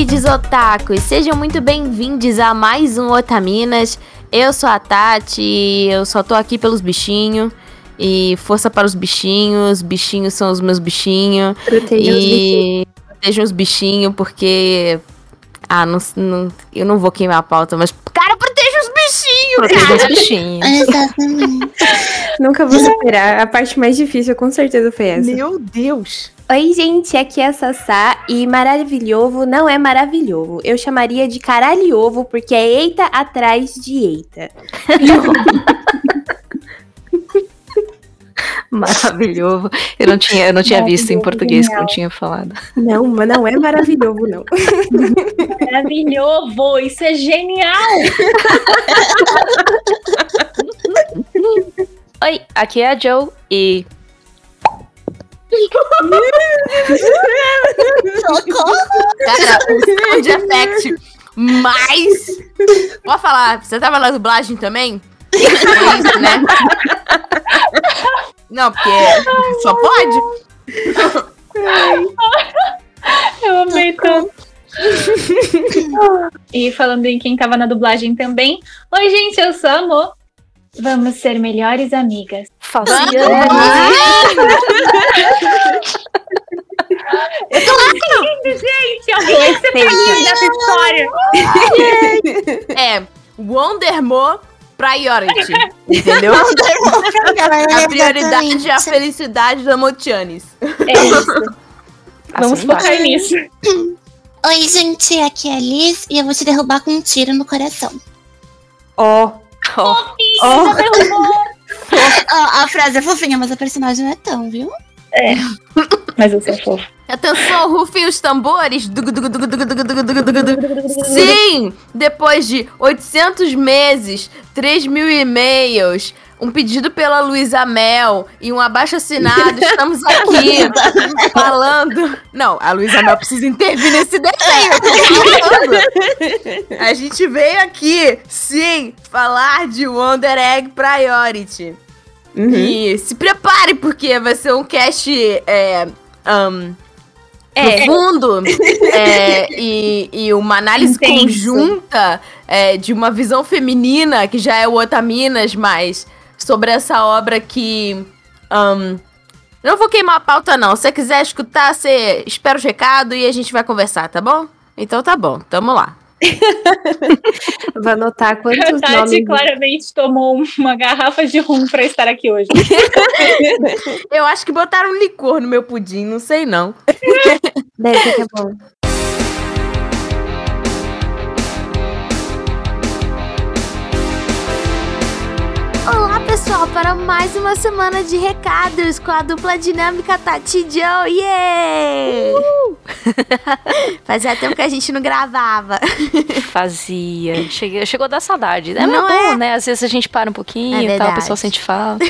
queridos otakus, sejam muito bem-vindos a mais um Otaminas. Eu sou a Tati, eu só tô aqui pelos bichinhos. E força para os bichinhos, bichinhos são os meus bichinhos. Protejam os e protejam os bichinhos, porque. Ah, não, não- eu não vou queimar a pauta, mas. Cara, proteja os bichinhos, Proteja os bichinhos. Exatamente. Nunca vou superar. A parte mais difícil, com certeza, foi essa. Meu Deus. Oi, gente, aqui é a Sassá e maravilhoso não é maravilhoso. Eu chamaria de caralho ovo porque é eita atrás de eita. Maravilhoso. Eu não tinha, eu não tinha visto em português que não tinha falado. Não, mas não é maravilhoso, não. Maravilhoso, isso é genial. Oi, aqui é a Joe e. Cara, o sound effect mais. Pode falar, você tava na dublagem também? É isso, né? Não, porque só pode. Eu amei tanto. e falando em quem tava na dublagem também. Oi, gente, eu sou a Amor. Vamos ser melhores amigas. Fazia. Eu tô rindo, gente. Alguém vai ser feliz dessa história. É, Wondermo Priority. Entendeu? A prioridade é a felicidade da Motianes. É isso. Vamos Assim vai. focar nisso. Oi, gente, aqui é a Liz e eu vou te derrubar com um tiro no coração. Ó, Oh. Fofinho, oh. derrubou. a, frase é fofinha, mas a personagem não é tão, viu? É. Mas eu sou fofo. Atenção, rufem os tambores. Sim! Depois de 800 meses, 3 mil e-mails, um pedido pela Luísa Mel e um abaixo-assinado, estamos aqui falando. Não, a Luísa Mel precisa intervir nesse desenho. A gente veio aqui, sim, falar de Wonder Egg Priority. Uhum. E se prepare, porque vai ser um cast. É, um, É. profundo é, e, e uma análise Intenso. conjunta é, de uma visão feminina, que já é o Otaminas, mas sobre essa obra que. um, não vou queimar a pauta, não. Se você quiser escutar, você espera o recado e a gente vai conversar, tá bom? Então tá bom, tamo lá. Vou anotar A quantos Tati nomes. claramente tomou uma garrafa de rum pra estar aqui hoje. Eu acho que botaram licor no meu pudim, não sei não. Deve que é bom. Olá, pessoal, para mais uma semana de recados com a dupla dinâmica Tati Joe. Yeah! Fazia tempo que a gente não gravava. fazia. Cheguei, chegou a dar saudade. É Não muito bom, é? né? Às vezes a gente para um pouquinho É e tal, o pessoal sente falta.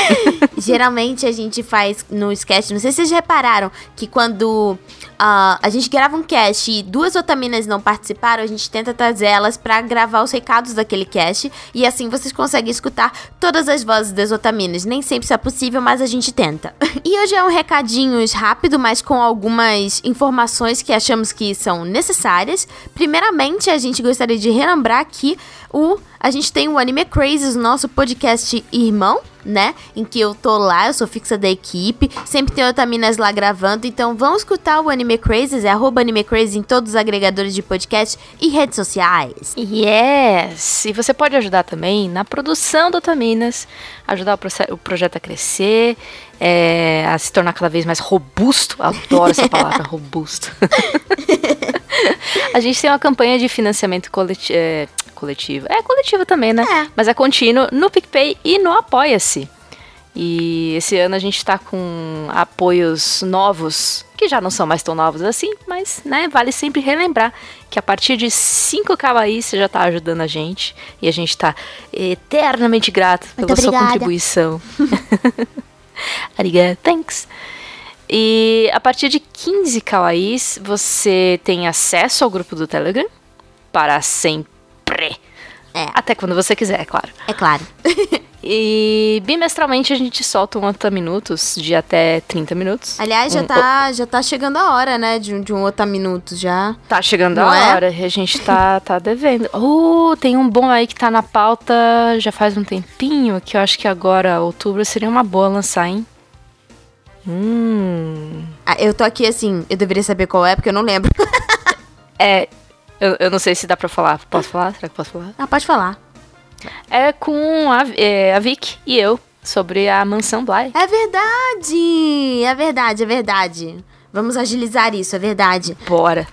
Geralmente a gente faz no sketch, não sei se vocês repararam, que quando ah, a gente grava um cast e duas otaminas não participaram, a gente tenta trazer elas pra gravar os recados daquele cast. E assim vocês conseguem escutar todas as vozes das otaminas. Nem sempre isso é possível, mas a gente tenta. E hoje é um recadinhos rápido, mas com algumas informações que achamos que são necessárias. Primeiramente, a gente gostaria de relembrar que o a gente tem o Anime Crazes, nosso podcast irmão, né? Em que eu tô lá, eu sou fixa da equipe. Sempre tem Otaminas lá gravando. Então vão escutar o Anime Crazes, é arroba Anime Crazes em todos os agregadores de podcast e redes sociais. Yes! E você pode ajudar também na produção do Otaminas, ajudar o, o projeto a crescer, é, a se tornar cada vez mais robusto. Adoro essa palavra, robusto. a gente tem uma campanha de financiamento coleti é, coletivo. É coletivo também, né? É. Mas é contínuo no PicPay e no Apoia-se. E esse ano a gente tá com apoios novos, que já não são mais tão novos assim, mas né, vale sempre relembrar que a partir de 5 kawaii você já tá ajudando a gente. E a gente tá eternamente grato pela Muito sua obrigada. contribuição. Arigato, thanks. E a partir de 15 kawaiis, você tem acesso ao grupo do Telegram para sempre. É. Até quando você quiser, é claro. É claro. E bimestralmente a gente solta um Otaminutos de até 30 minutos. Aliás, já Um- tá, já tá chegando a hora, né? De um, de um outro minuto já. Tá chegando Não a é? hora e a gente tá, tá devendo. Uh, tem um bom aí que tá na pauta já faz um tempinho, que eu acho que agora, outubro, seria uma boa lançar, hein? Hum. Ah, eu tô aqui assim, eu deveria saber qual é, porque eu não lembro. É. Eu, eu não sei se dá pra falar. Posso falar? Será que posso falar? ah, pode falar. É com a, é, a Vic e eu sobre a mansão Bly. É verdade! É verdade, é verdade. Vamos agilizar isso, é verdade. Bora.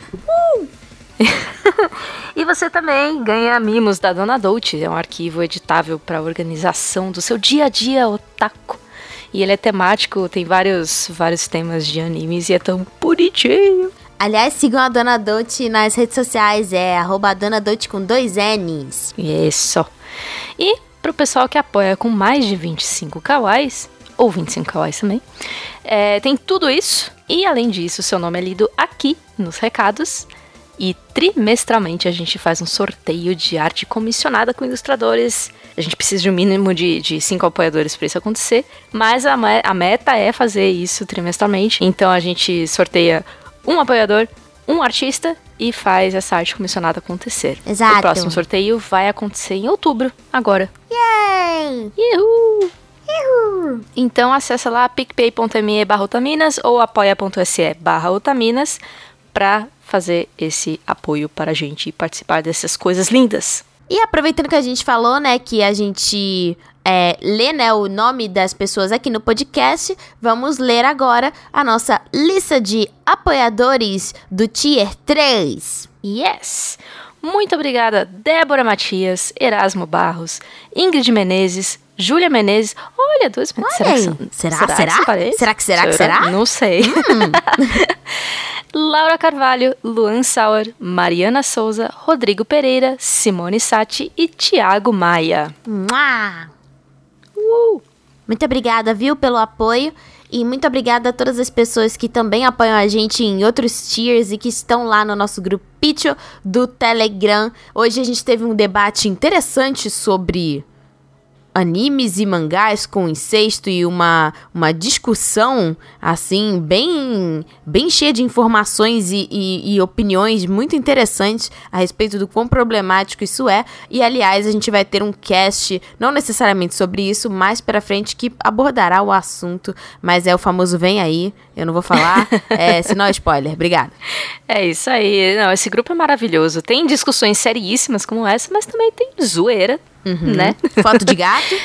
e você também ganha mimos da Dona Dolce. É um arquivo editável para organização do seu dia a dia otaku. E ele é temático, tem vários, vários temas de animes e é tão bonitinho. Aliás, sigam a Dona Dolce nas redes sociais, é arroba Dona Dolce com dois N's. Isso. E pro pessoal que apoia com mais de 25 kawais, ou 25 kawais também, é, tem tudo isso. E além disso, seu nome é lido aqui nos recados. E trimestralmente a gente faz um sorteio de arte comissionada com ilustradores. A gente precisa de um mínimo de, de cinco apoiadores para isso acontecer. Mas a, a meta é fazer isso trimestralmente. Então a gente sorteia um apoiador, um artista e faz essa arte comissionada acontecer. Exato. O próximo sorteio vai acontecer em outubro, agora. Yay! Uhul! Então acessa lá picpay.me barra otaminas ou apoia.se barra otaminas pra fazer esse apoio para a gente participar dessas coisas lindas. E aproveitando que a gente falou, né, que a gente é, lê, né, o nome das pessoas aqui no podcast, vamos ler agora a nossa lista de apoiadores do Tier 3. Yes! Muito obrigada, Débora Matias, Erasmo Barros, Ingrid Menezes, Júlia Menezes. Olha, dois Olha será, que são- Será? que Será? se parece? Será que será que será? Hum. Não sei. Laura Carvalho, Luan Sauer, Mariana Souza, Rodrigo Pereira, Simone Sati e Tiago Maia. Mua! Uh! Muito obrigada, viu, pelo apoio. E muito obrigada a todas as pessoas que também apoiam a gente em outros tiers e que estão lá no nosso grupinho do Telegram. Hoje a gente teve um debate interessante sobre animes e mangás com incesto e uma, uma discussão, assim, bem, bem cheia de informações e, e, e opiniões muito interessantes a respeito do quão problemático isso é. E, aliás, a gente vai ter um cast, não necessariamente sobre isso, mais pra frente, que abordará o assunto. Mas é o famoso vem aí, eu não vou falar, é, senão é spoiler. Obrigada. É isso aí. Não, esse grupo é maravilhoso. Tem discussões seriíssimas como essa, mas também tem zoeira, né? Foto de gato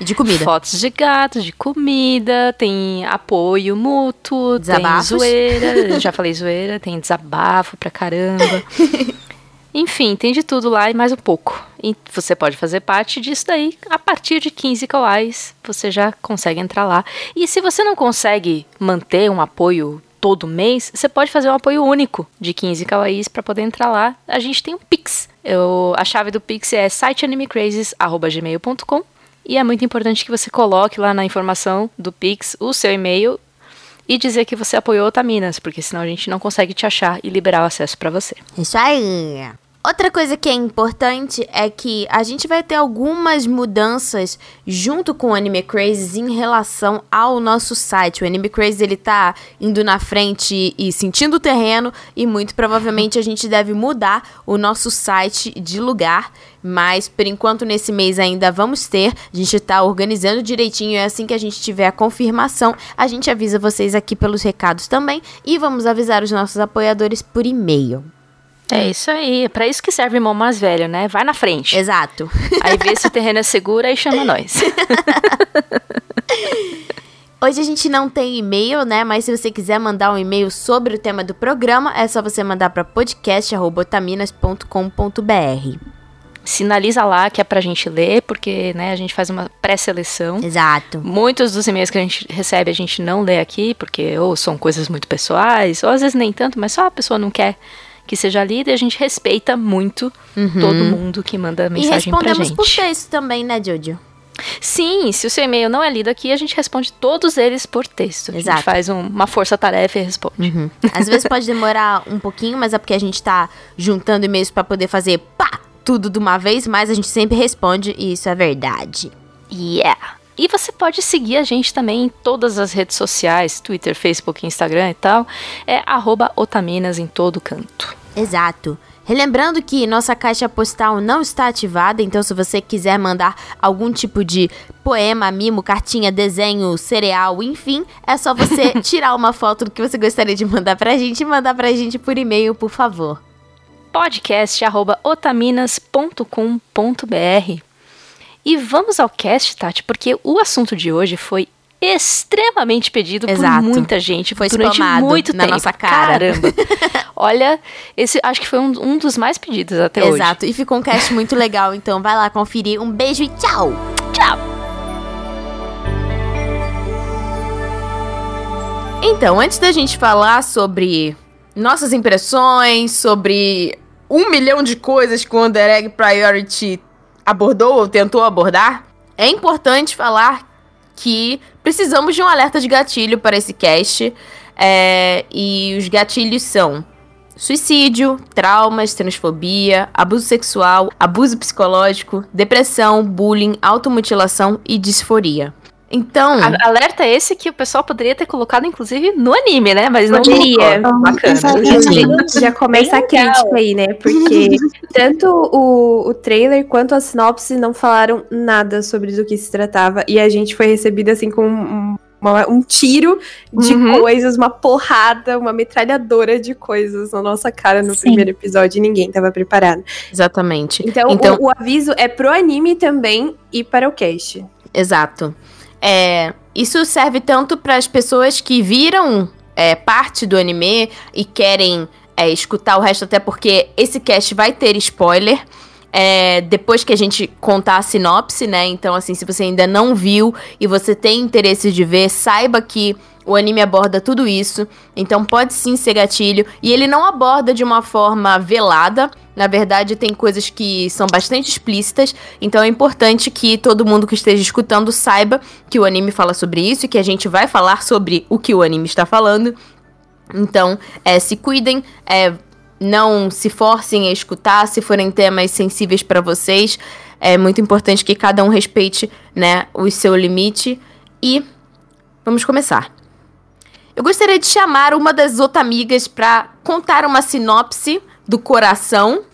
e de comida. Fotos de gato, de comida, tem apoio mútuo, Desabafos. tem zoeira, já falei zoeira, tem desabafo pra caramba. Enfim, tem de tudo lá e mais um pouco. E você pode fazer parte disso daí a partir de 15 kawais, você já consegue entrar lá. E se você não consegue manter um apoio todo mês, você pode fazer um apoio único de 15 kawais para poder entrar lá. A gente tem um Pix. Eu, a chave do Pix é siteanimecrazes@gmail.com e é muito importante que você coloque lá na informação do Pix o seu e-mail e dizer que você apoiou Otaminas, porque senão a gente não consegue te achar e liberar o acesso para você. Isso aí. Outra coisa que é importante é que a gente vai ter algumas mudanças junto com o Anime Crazy em relação ao nosso site. O Anime Crazy ele tá indo na frente e sentindo o terreno e muito provavelmente a gente deve mudar o nosso site de lugar. Mas por enquanto nesse mês ainda vamos ter. A gente tá organizando direitinho e assim que a gente tiver a confirmação, a gente avisa vocês aqui pelos recados também e vamos avisar os nossos apoiadores por e-mail. É isso aí, é pra isso que serve irmão mais velho, né? Vai na frente. Exato. Aí vê se o terreno é seguro e chama nós. Hoje a gente não tem e-mail, né? Mas se você quiser mandar um e-mail sobre o tema do programa, é só você mandar para podcast@otaminas.com.br. Sinaliza lá que é pra gente ler, porque né, a gente faz uma pré-seleção. Exato. Muitos dos e-mails que a gente recebe a gente não lê aqui, porque ou são coisas muito pessoais, ou às vezes nem tanto, mas só a pessoa não quer que seja lida e a gente respeita muito todo mundo que manda E mensagem pra respondemos gente. por texto também, né, Jojo? Sim, se o seu e-mail não é lido aqui, a gente responde todos eles por texto. A Exato. gente faz um- uma força-tarefa e responde. Às vezes pode demorar um pouquinho, mas é porque a gente tá juntando e-mails para poder fazer pá, tudo de uma vez, mas a gente sempre responde e isso é verdade. Yeah! E você pode seguir a gente também em todas as redes sociais, Twitter, Facebook, Instagram e tal. É arroba Otaminas em todo canto. Exato. Relembrando que nossa caixa postal não está ativada, então se você quiser mandar algum tipo de poema, mimo, cartinha, desenho, cereal, enfim, é só você tirar uma foto do que você gostaria de mandar pra gente e mandar pra gente por e-mail, por favor. podcast@otaminas.com.br. E vamos ao cast, Tati, porque o assunto de hoje foi extremamente pedido Exato. por muita gente Foi durante muito na tempo. nossa cara. Caramba. Olha, esse acho que foi um, um dos mais pedidos até hoje. Exato. E ficou um cast muito legal, então vai lá conferir. Um beijo e tchau! Tchau. Então, antes da gente falar sobre nossas impressões, sobre um milhão de coisas que o Under Egg Priority abordou ou tentou abordar, é importante falar que precisamos de um alerta de gatilho para esse cast. é, e os gatilhos são suicídio, traumas, transfobia, abuso sexual, abuso psicológico, depressão, bullying, automutilação e disforia. Então, A- Alerta esse que o pessoal poderia ter colocado, inclusive, no anime, né? Mas não Poderia. colocou. Bacana. Já começa a crítica aí, né? Porque tanto o, o trailer quanto a sinopse não falaram nada sobre do que se tratava. E a gente foi recebido assim com um, uma- um tiro de Uhum. coisas, uma porrada, uma metralhadora de coisas na nossa cara no Sim. primeiro episódio e ninguém tava preparado. exatamente. Então, Então- o, o aviso é pro anime também e para o cast. Exato. É, isso serve tanto para as pessoas que viram é, parte do anime e querem é, escutar o resto, até porque esse cast vai ter spoiler. é, depois que a gente contar a sinopse, né? Então, assim, se você ainda não viu e você tem interesse de ver, saiba que o anime aborda tudo isso. Então, pode sim ser gatilho. E ele não aborda de uma forma velada. Na verdade, tem coisas que são bastante explícitas. Então, é importante que todo mundo que esteja escutando saiba que o anime fala sobre isso e que a gente vai falar sobre o que o anime está falando. Então, é, se cuidem, é, não se forcem a escutar se forem temas sensíveis para vocês. É muito importante que cada um respeite, né, o seu limite. E vamos começar. Eu gostaria de chamar uma das otamigas para contar uma sinopse do coração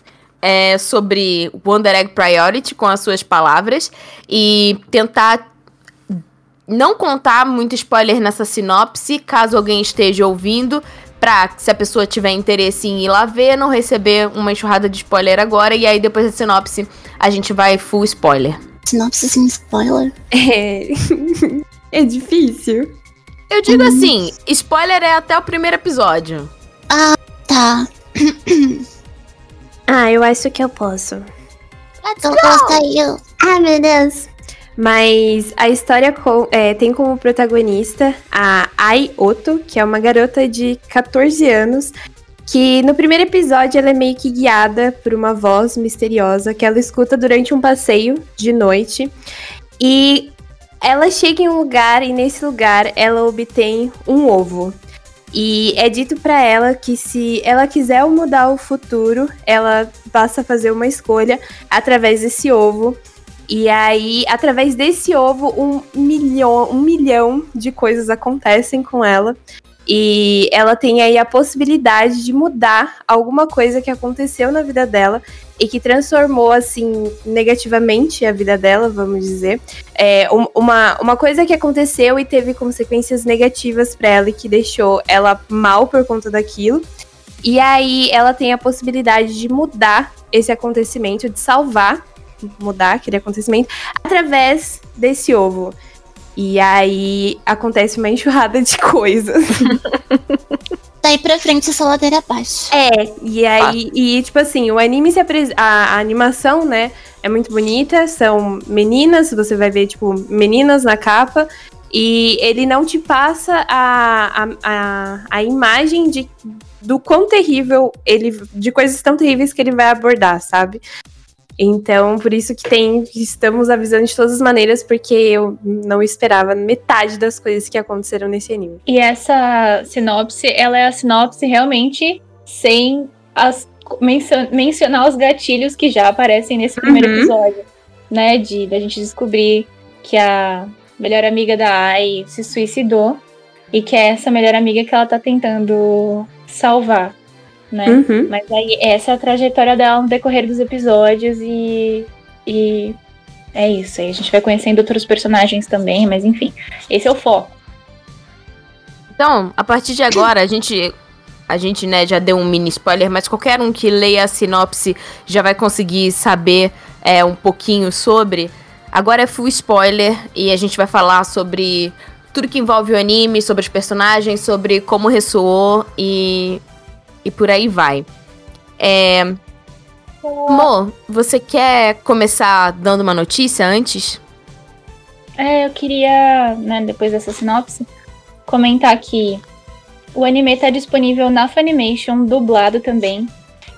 é, sobre Wonder Egg Priority com as suas palavras e tentar não contar muito spoiler nessa sinopse, caso alguém esteja ouvindo, pra se a pessoa tiver interesse em ir lá ver, não receber uma enxurrada de spoiler agora, e aí depois da sinopse a gente vai full spoiler. Sinopse sem spoiler. É, é difícil. Eu digo assim, spoiler é até o primeiro episódio. Tá. Ah, eu acho que eu posso. Então posta aí. eu- Ai, meu Deus. Mas a história co- é, tem como protagonista a Ai Oto, que é uma garota de 14 anos, que no primeiro episódio ela é meio que guiada por uma voz misteriosa que ela escuta durante um passeio de noite. E ela chega em um lugar e nesse lugar ela obtém um ovo. E é dito pra ela que se ela quiser mudar o futuro, ela passa a fazer uma escolha através desse ovo. E aí, através desse ovo, um milhão, um milhão de coisas acontecem com ela. E ela tem aí a possibilidade de mudar alguma coisa que aconteceu na vida dela e que transformou, assim, negativamente a vida dela, vamos dizer. É, um- uma, uma coisa que aconteceu e teve consequências negativas pra ela e que deixou ela mal por conta daquilo. E aí ela tem a possibilidade de mudar esse acontecimento, de salvar, mudar aquele acontecimento, através desse ovo. E aí acontece uma enxurrada de coisas. Daí pra frente, essa ladeira abaixo. É, e aí, e tipo assim, o anime se apresenta. A, a animação, né, é muito bonita, são meninas, você vai ver, tipo, meninas na capa. E ele não te passa a, a, a, a imagem de, do quão terrível ele. de coisas tão terríveis que ele vai abordar, sabe? Então, por isso que tem. Estamos avisando de todas as maneiras, porque eu não esperava metade das coisas que aconteceram nesse anime. E essa sinopse, ela é a sinopse realmente sem as, mencio- mencionar os gatilhos que já aparecem nesse primeiro Uhum. episódio, né? De da gente descobrir que a melhor amiga da Ai se suicidou e que é essa melhor amiga que ela tá tentando salvar, né? Uhum. Mas aí essa é a trajetória dela no decorrer dos episódios e, e é isso. Aí a gente vai conhecendo outros personagens também, mas enfim, esse é o foco. Então, a partir de agora, a gente. A gente, né, já deu um mini spoiler, mas qualquer um que leia a sinopse já vai conseguir saber é, um pouquinho sobre. Agora é full spoiler e a gente vai falar sobre tudo que envolve o anime, sobre os personagens, sobre como ressoou e, e por aí vai. É, Mo, você quer começar dando uma notícia antes? É, eu queria, né, depois dessa sinopse, comentar que o anime tá disponível na Funimation, dublado também.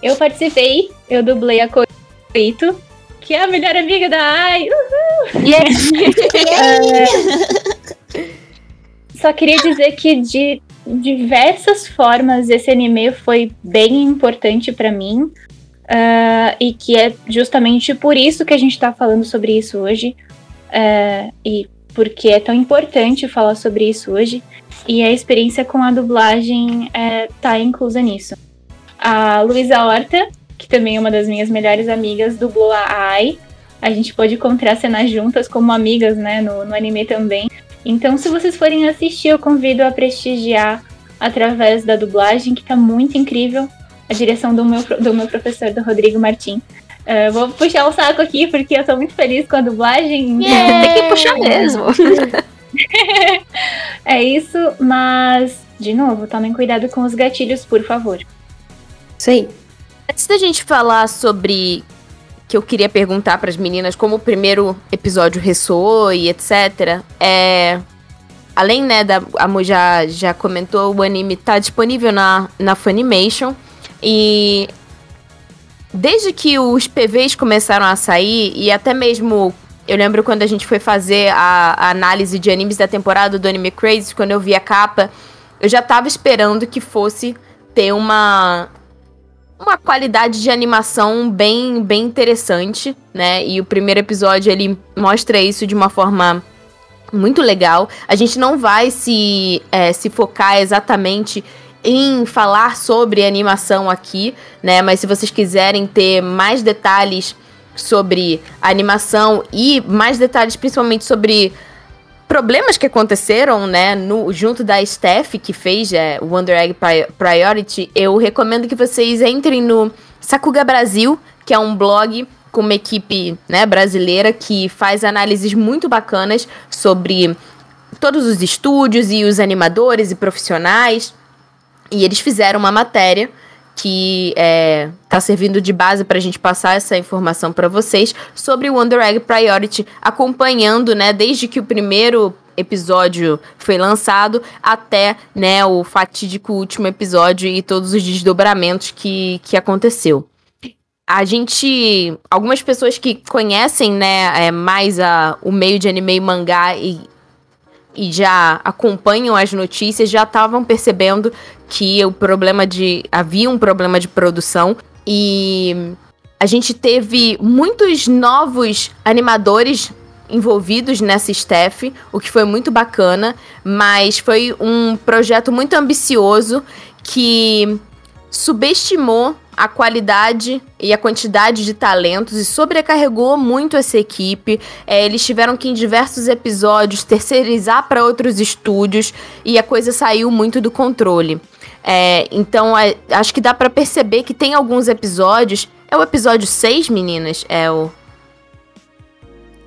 Eu participei, eu dublei a Koito, que é a melhor amiga da Ai. Só queria dizer que de diversas formas esse anime foi bem importante pra mim. ah, e que é justamente por isso que a gente tá falando sobre isso hoje. ah, e porque é tão importante falar sobre isso hoje. E a experiência com a dublagem é, tá inclusa nisso. A Luísa Horta, que também é uma das minhas melhores amigas, dublou a Ai. A gente pôde contracenar juntas como amigas, né, no, no anime também. Então, se vocês forem assistir, eu convido a prestigiar através da dublagem, que tá muito incrível. A direção do meu, do meu professor, do Rodrigo Martim. Eh, vou puxar o saco aqui, porque eu tô muito feliz com a dublagem. Tem que puxar mesmo. É isso, mas, de novo, tomem cuidado com os gatilhos, por favor. Isso aí. Antes da gente falar sobre que eu queria perguntar para as meninas como o primeiro episódio ressoou e etc. É além né da a Mo já já comentou o anime tá disponível na na Funimation e desde que os PVs começaram a sair e até mesmo eu lembro quando a gente foi fazer a, a análise de animes da temporada do Anime Crazy, quando eu vi a capa, eu já tava esperando que fosse ter uma uma qualidade de animação bem, bem interessante, né? E o primeiro episódio ele mostra isso de uma forma muito legal. A gente não vai se, é, se focar exatamente em falar sobre animação aqui, né? Mas se vocês quiserem ter mais detalhes sobre animação e mais detalhes principalmente sobre problemas que aconteceram, né, no, junto da Steph, que fez é, o Wonder Egg Pri- Priority, eu recomendo que vocês entrem no Sakuga Brasil, que é um blog com uma equipe né, brasileira que faz análises muito bacanas sobre todos os estúdios e os animadores e profissionais. E eles fizeram uma matéria que é, tá servindo de base para a gente passar essa informação para vocês sobre o Wonder Egg Priority, acompanhando, né, desde que o primeiro episódio foi lançado até, né, o fatídico último episódio e todos os desdobramentos que, que aconteceu. A gente, algumas pessoas que conhecem, né, é, mais a, o meio de anime e mangá e e já acompanham as notícias já estavam percebendo que o problema de havia um problema de produção e a gente teve muitos novos animadores envolvidos nessa staff, o que foi muito bacana, mas foi um projeto muito ambicioso que subestimou a qualidade e a quantidade de talentos e sobrecarregou muito essa equipe. É, eles tiveram que, em diversos episódios, terceirizar para outros estúdios e a coisa saiu muito do controle. É, então, é, acho que dá para perceber que tem alguns episódios. É o episódio 6, meninas? É o.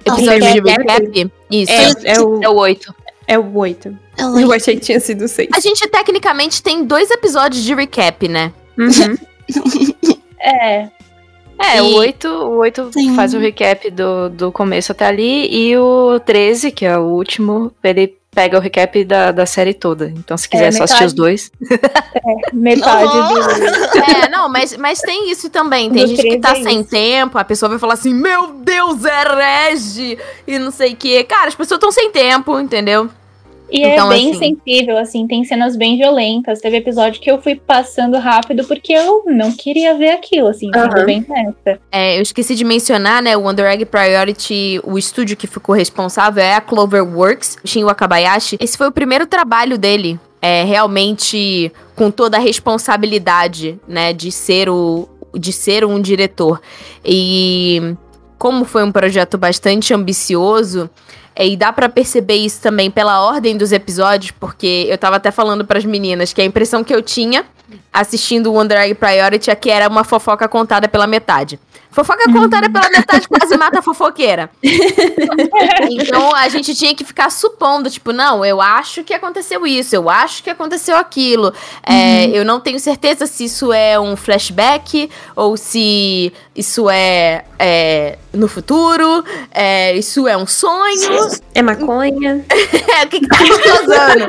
Episódio de recap? recap? Isso. É, é o, É o 8. é o 8. Oi. Eu achei que tinha sido 6. A gente tecnicamente tem dois episódios de recap, né? Uhum. É, É, E- o 8, o 8 Sim. faz o recap do, do começo até ali, e o 13, que é o último, ele pega o recap da, da série toda. Então, se quiser É, só assistir os dois. metade do. É, não, mas, mas tem isso também. Tem Do gente que 13 tá é sem isso. tempo, a pessoa vai falar assim: Meu Deus, é herege! E não sei o quê. Cara, as pessoas estão sem tempo, entendeu? E Então, é bem assim- sensível, assim, tem cenas bem violentas. Teve episódio que eu fui passando rápido porque eu não queria ver aquilo, assim, sendo bem nessa. É, eu esqueci de mencionar, né? O Wonder Egg Priority, o estúdio que ficou responsável é a Cloverworks, Shin Wakabayashi. Esse foi o primeiro trabalho dele, é, realmente com toda a responsabilidade, né? De ser o. De ser um diretor. E como foi um projeto bastante ambicioso, é, e dá pra perceber isso também pela ordem dos episódios, porque eu tava até falando pras meninas que a impressão que eu tinha assistindo o Wonder Egg Priority é que era uma fofoca contada pela metade. Fofoca contada pela metade quase mata a fofoqueira. então a gente tinha que ficar supondo, tipo, não, eu acho que aconteceu isso, eu acho que aconteceu aquilo. É, eu não tenho certeza se isso é um flashback ou se isso é, é, no futuro, é, isso é um sonho. É maconha. É, o que, que tá explosando?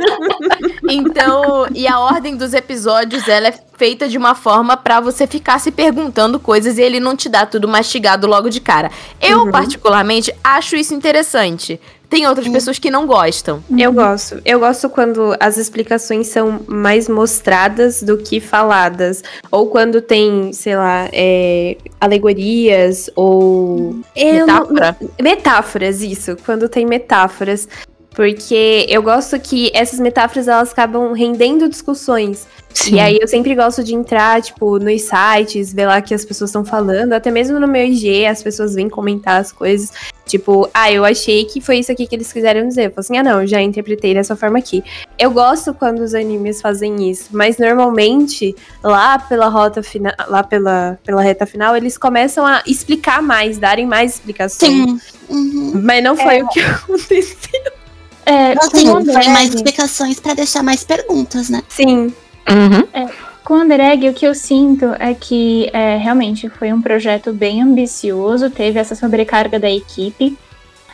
então, e a ordem dos episódios, ela é feita de uma forma pra você ficar se perguntando coisas e ele não te dá tudo mastigado logo de cara. Eu, particularmente, acho isso interessante. Tem outras pessoas que não gostam. Eu gosto. Eu gosto quando as explicações são mais mostradas do que faladas. Ou quando tem, sei lá, é, alegorias ou. Eu não- Metáfora? Metáforas, isso. Quando tem metáforas. Porque eu gosto que essas metáforas elas acabam rendendo discussões. Sim. E aí eu sempre gosto de entrar, tipo, nos sites, ver lá o que as pessoas estão falando. Até mesmo no meu IG, as pessoas vêm comentar as coisas. Tipo, ah, eu achei que foi isso aqui que eles quiseram dizer. Eu falo assim, ah, não, já interpretei dessa forma aqui. Eu gosto quando os animes fazem isso, mas normalmente, lá pela rota final, lá pela, pela reta final, eles começam a explicar mais, darem mais explicações. Sim. Uhum. Mas não foi o que aconteceu. É, com foi mais explicações pra deixar mais perguntas, né? Sim. Uhum. Com o Wonder Egg, o que eu sinto é que é, realmente foi um projeto bem ambicioso, teve essa sobrecarga da equipe.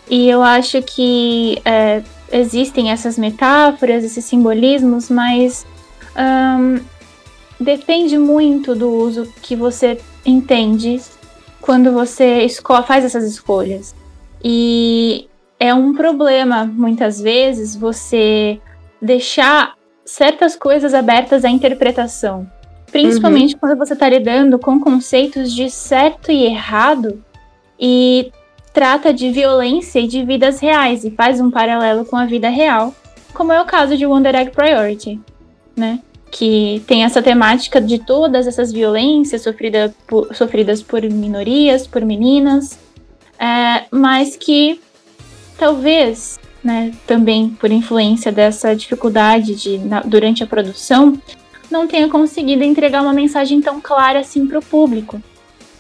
E eu acho que é, existem essas metáforas, esses simbolismos, mas depende muito do uso que você entende quando você faz essas escolhas. E é um problema, muitas vezes, você deixar certas coisas abertas à interpretação. Principalmente quando você está lidando com conceitos de certo e errado e trata de violência e de vidas reais e faz um paralelo com a vida real, como é o caso de Wonder Egg Priority, né? Que tem essa temática de todas essas violências sofrida por- sofridas por minorias, por meninas, é, mas que talvez, né, também por influência dessa dificuldade de, na- durante a produção, não tenha conseguido entregar uma mensagem tão clara assim para o público,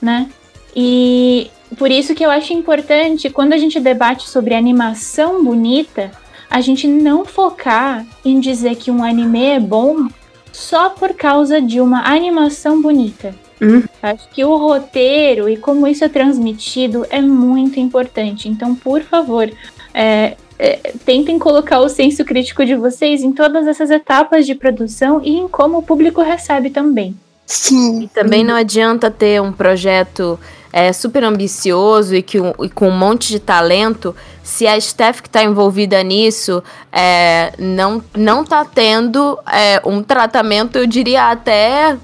né? E por isso que eu acho importante quando a gente debate sobre animação bonita, a gente não focar em dizer que um anime é bom só por causa de uma animação bonita. Hum. Acho que o roteiro e como isso é transmitido é muito importante. Então, por favor, é, é, tentem colocar o senso crítico de vocês em todas essas etapas de produção e em como o público recebe também. Sim. Também não adianta ter um projeto é, super ambicioso e, que, e com um monte de talento se a staff que está envolvida nisso é, não, não tá tendo é, um tratamento, eu diria até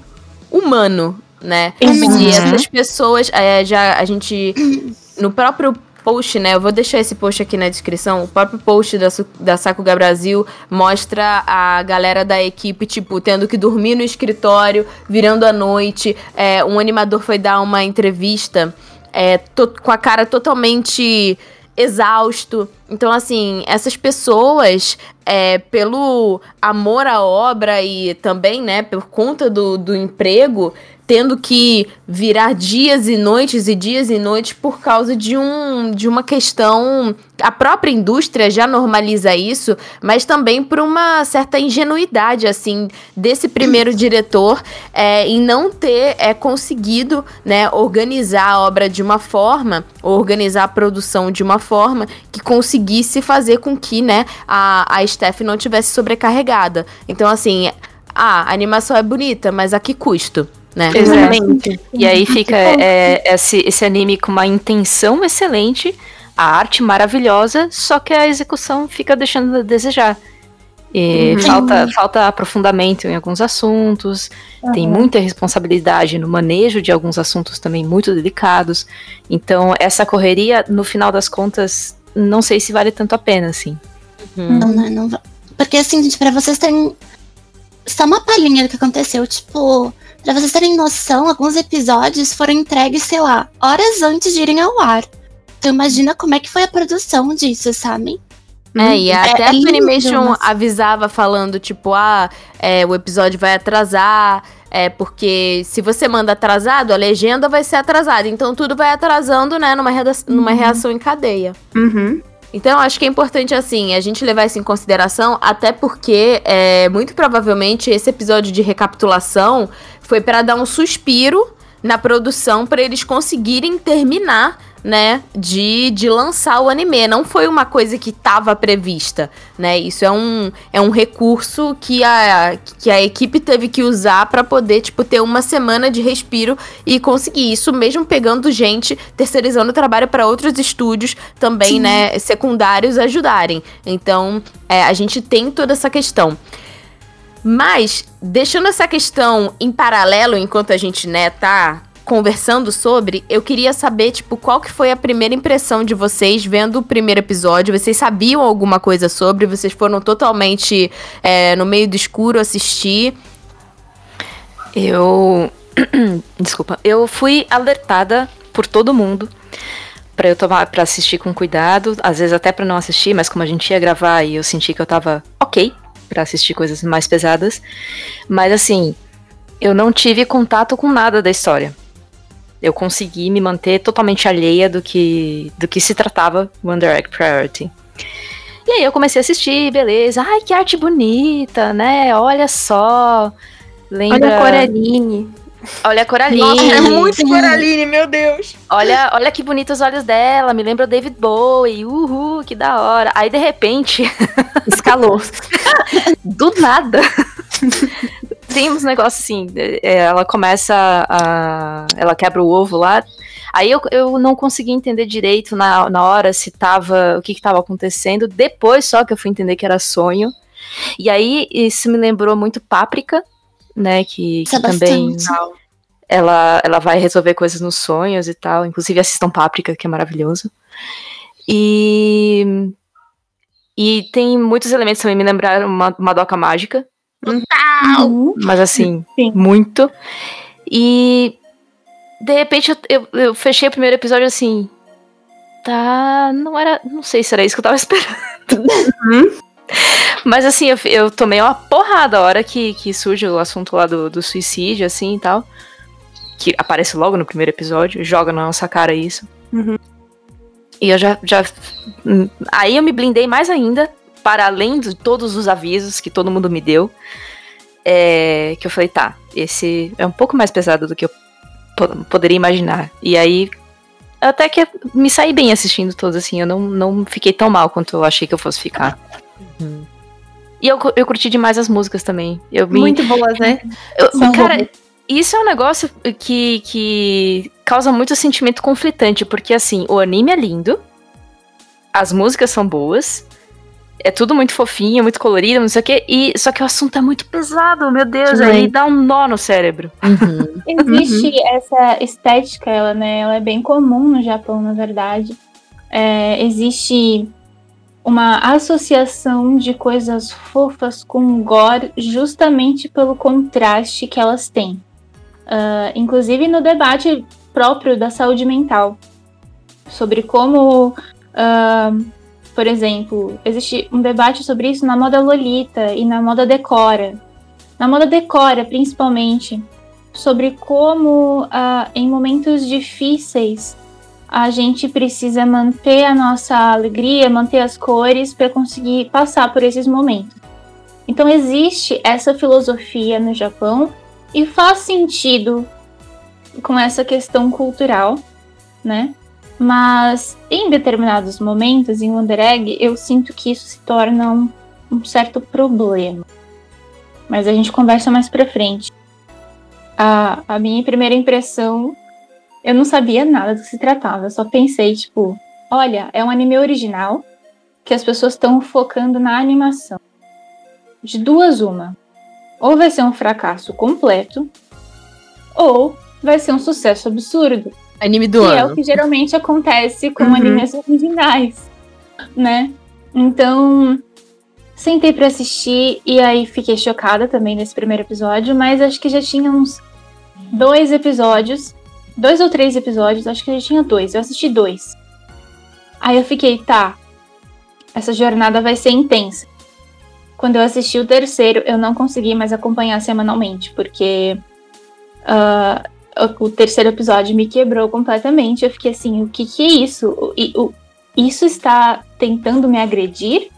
humano, né? Uhum. Se essas pessoas, é, já a gente, no próprio post, né, eu vou deixar esse post aqui na descrição, o próprio post da, da Sakuga Brasil mostra a galera da equipe, tipo, tendo que dormir no escritório, virando a noite, é, um animador foi dar uma entrevista é, com a cara totalmente exausto. Então, assim, essas pessoas, é, pelo amor à obra e também, né, por conta do, do emprego, tendo que virar dias e noites e dias e noites por causa de, um, de uma questão. A própria indústria já normaliza isso, mas também por uma certa ingenuidade, assim, desse primeiro diretor é, em não ter é, conseguido né, organizar a obra de uma forma, organizar a produção de uma forma que conseguisse fazer com que né, a, a Steph não tivesse sobrecarregada. Então, assim, ah, a animação é bonita, mas a que custo? Né? Exatamente. E aí fica é, esse, esse anime com uma intenção excelente, a arte maravilhosa, só que a execução fica deixando a desejar. E Uhum. falta, falta aprofundamento em alguns assuntos, tem muita responsabilidade no manejo de alguns assuntos também muito delicados. Então, essa correria, no final das contas, não sei se vale tanto a pena, assim. Não, não, não. va- Porque assim, gente, pra vocês terem. Só uma palhinha do que aconteceu. Tipo, pra vocês terem noção, alguns episódios foram entregues, sei lá, horas antes de irem ao ar. Então imagina como é que foi a produção disso, sabe? É, e até é a Funimation mas- avisava falando, tipo, ah, é, o episódio vai atrasar, é, porque se você manda atrasado, a legenda vai ser atrasada. Então tudo vai atrasando, né, numa, reda- numa reação em cadeia. Uhum. Então, acho que é importante, assim, a gente levar isso em consideração, até porque, é, muito provavelmente, esse episódio de recapitulação foi pra dar um suspiro na produção pra eles conseguirem terminar, né, de, de lançar o anime. Não foi uma coisa que tava prevista, né? Isso é um, é um recurso que a, que a equipe teve que usar pra poder, tipo, ter uma semana de respiro e conseguir isso, mesmo pegando gente, terceirizando o trabalho pra outros estúdios também, Sim. né, secundários ajudarem. Então, é, a gente tem toda essa questão. Mas, deixando essa questão em paralelo, enquanto a gente, né, tá conversando sobre, eu queria saber, tipo, qual que foi a primeira impressão de vocês vendo o primeiro episódio? Vocês sabiam alguma coisa sobre? Vocês foram totalmente é, no meio do escuro assistir? Eu. Desculpa. Eu fui alertada por todo mundo pra eu tomar para assistir com cuidado, às vezes até pra não assistir, mas como a gente ia gravar e eu senti que eu tava OK pra assistir coisas mais pesadas. Mas assim, eu não tive contato com nada da história. Eu consegui me manter totalmente alheia do que do que se tratava Wonder Egg Priority. E aí eu comecei a assistir, beleza. Ai, que arte bonita, né? Olha só. Lembra... Olha a Coraline. Olha a Coraline. Nossa, é muito Sim. Coraline, meu Deus! Olha, olha que bonitos os olhos dela. Me lembra o David Bowie. Uhul, que da hora. Aí, de repente, Escalou. do nada, tem uns negócios assim. é, Ela começa a. Ela quebra o ovo lá. Aí eu, eu não consegui entender direito na, na hora se tava. o que, que tava acontecendo. Depois só que eu fui entender que era sonho. E aí isso me lembrou muito Páprica, né? Que, Isso é que também. ela, ela vai resolver coisas nos sonhos e tal. Inclusive assistam Páprica, que é maravilhoso. E. E tem muitos elementos também me lembraram uma, uma doca mágica, Uhum. mas assim, Sim. muito. E de repente eu, eu, eu fechei o primeiro episódio assim. Tá. Não era. Não sei se era isso que eu tava esperando. Mas assim, eu, eu tomei uma porrada a hora que, que surge o assunto lá do, do suicídio, assim e tal. Que aparece logo no primeiro episódio, joga na nossa cara isso. Uhum. E eu já, já. hum, Aí eu me blindei mais ainda, para além de todos os avisos que todo mundo me deu. É, que eu falei, tá, esse é um pouco mais pesado do que eu po- poderia imaginar. E aí. Até que me saí bem assistindo todos, assim. Eu não, não fiquei tão mal quanto eu achei que eu fosse ficar. E eu, eu curti demais as músicas também. Eu me, Muito boas, né? eu- cara, isso é um negócio que, que causa muito sentimento conflitante, porque assim, o anime é lindo, as músicas são boas, é tudo muito fofinho, muito colorido, não sei o quê, e, só que o assunto é muito pesado, meu Deus, Também. aí dá um nó no cérebro. Existe essa estética, ela, né? Ela é bem comum no Japão, na verdade. É, existe uma associação de coisas fofas com gore justamente pelo contraste que elas têm. Ah, inclusive no debate próprio da saúde mental. Sobre como, ah, por exemplo, existe um debate sobre isso na moda Lolita e na moda Decora. Na moda Decora, principalmente sobre como ah, em momentos difíceis a gente precisa manter a nossa alegria, manter as cores para conseguir passar por esses momentos. Então existe essa filosofia no Japão e faz sentido com essa questão cultural, né? Mas em determinados momentos em Wonder Egg eu sinto que isso se torna um, um certo problema. Mas a gente conversa mais pra frente a, a minha primeira impressão, eu não sabia nada do que se tratava. Eu só pensei, tipo, olha, é um anime original que as pessoas estão focando na animação. de duas uma. Ou vai ser um fracasso completo, ou vai ser um sucesso absurdo. Anime do que ano. é o que geralmente acontece com Uhum. animes originais, né? Então, sentei pra assistir e aí fiquei chocada também nesse primeiro episódio, mas acho que já tinha uns dois episódios, dois ou três episódios, acho que já tinha dois, eu assisti dois. Aí eu fiquei, tá, essa jornada vai ser intensa. Quando eu assisti o terceiro, eu não consegui mais acompanhar semanalmente, porque ah, o, terceiro episódio me quebrou completamente. Eu fiquei assim, o que que é isso? O- o- isso está tentando me agredir?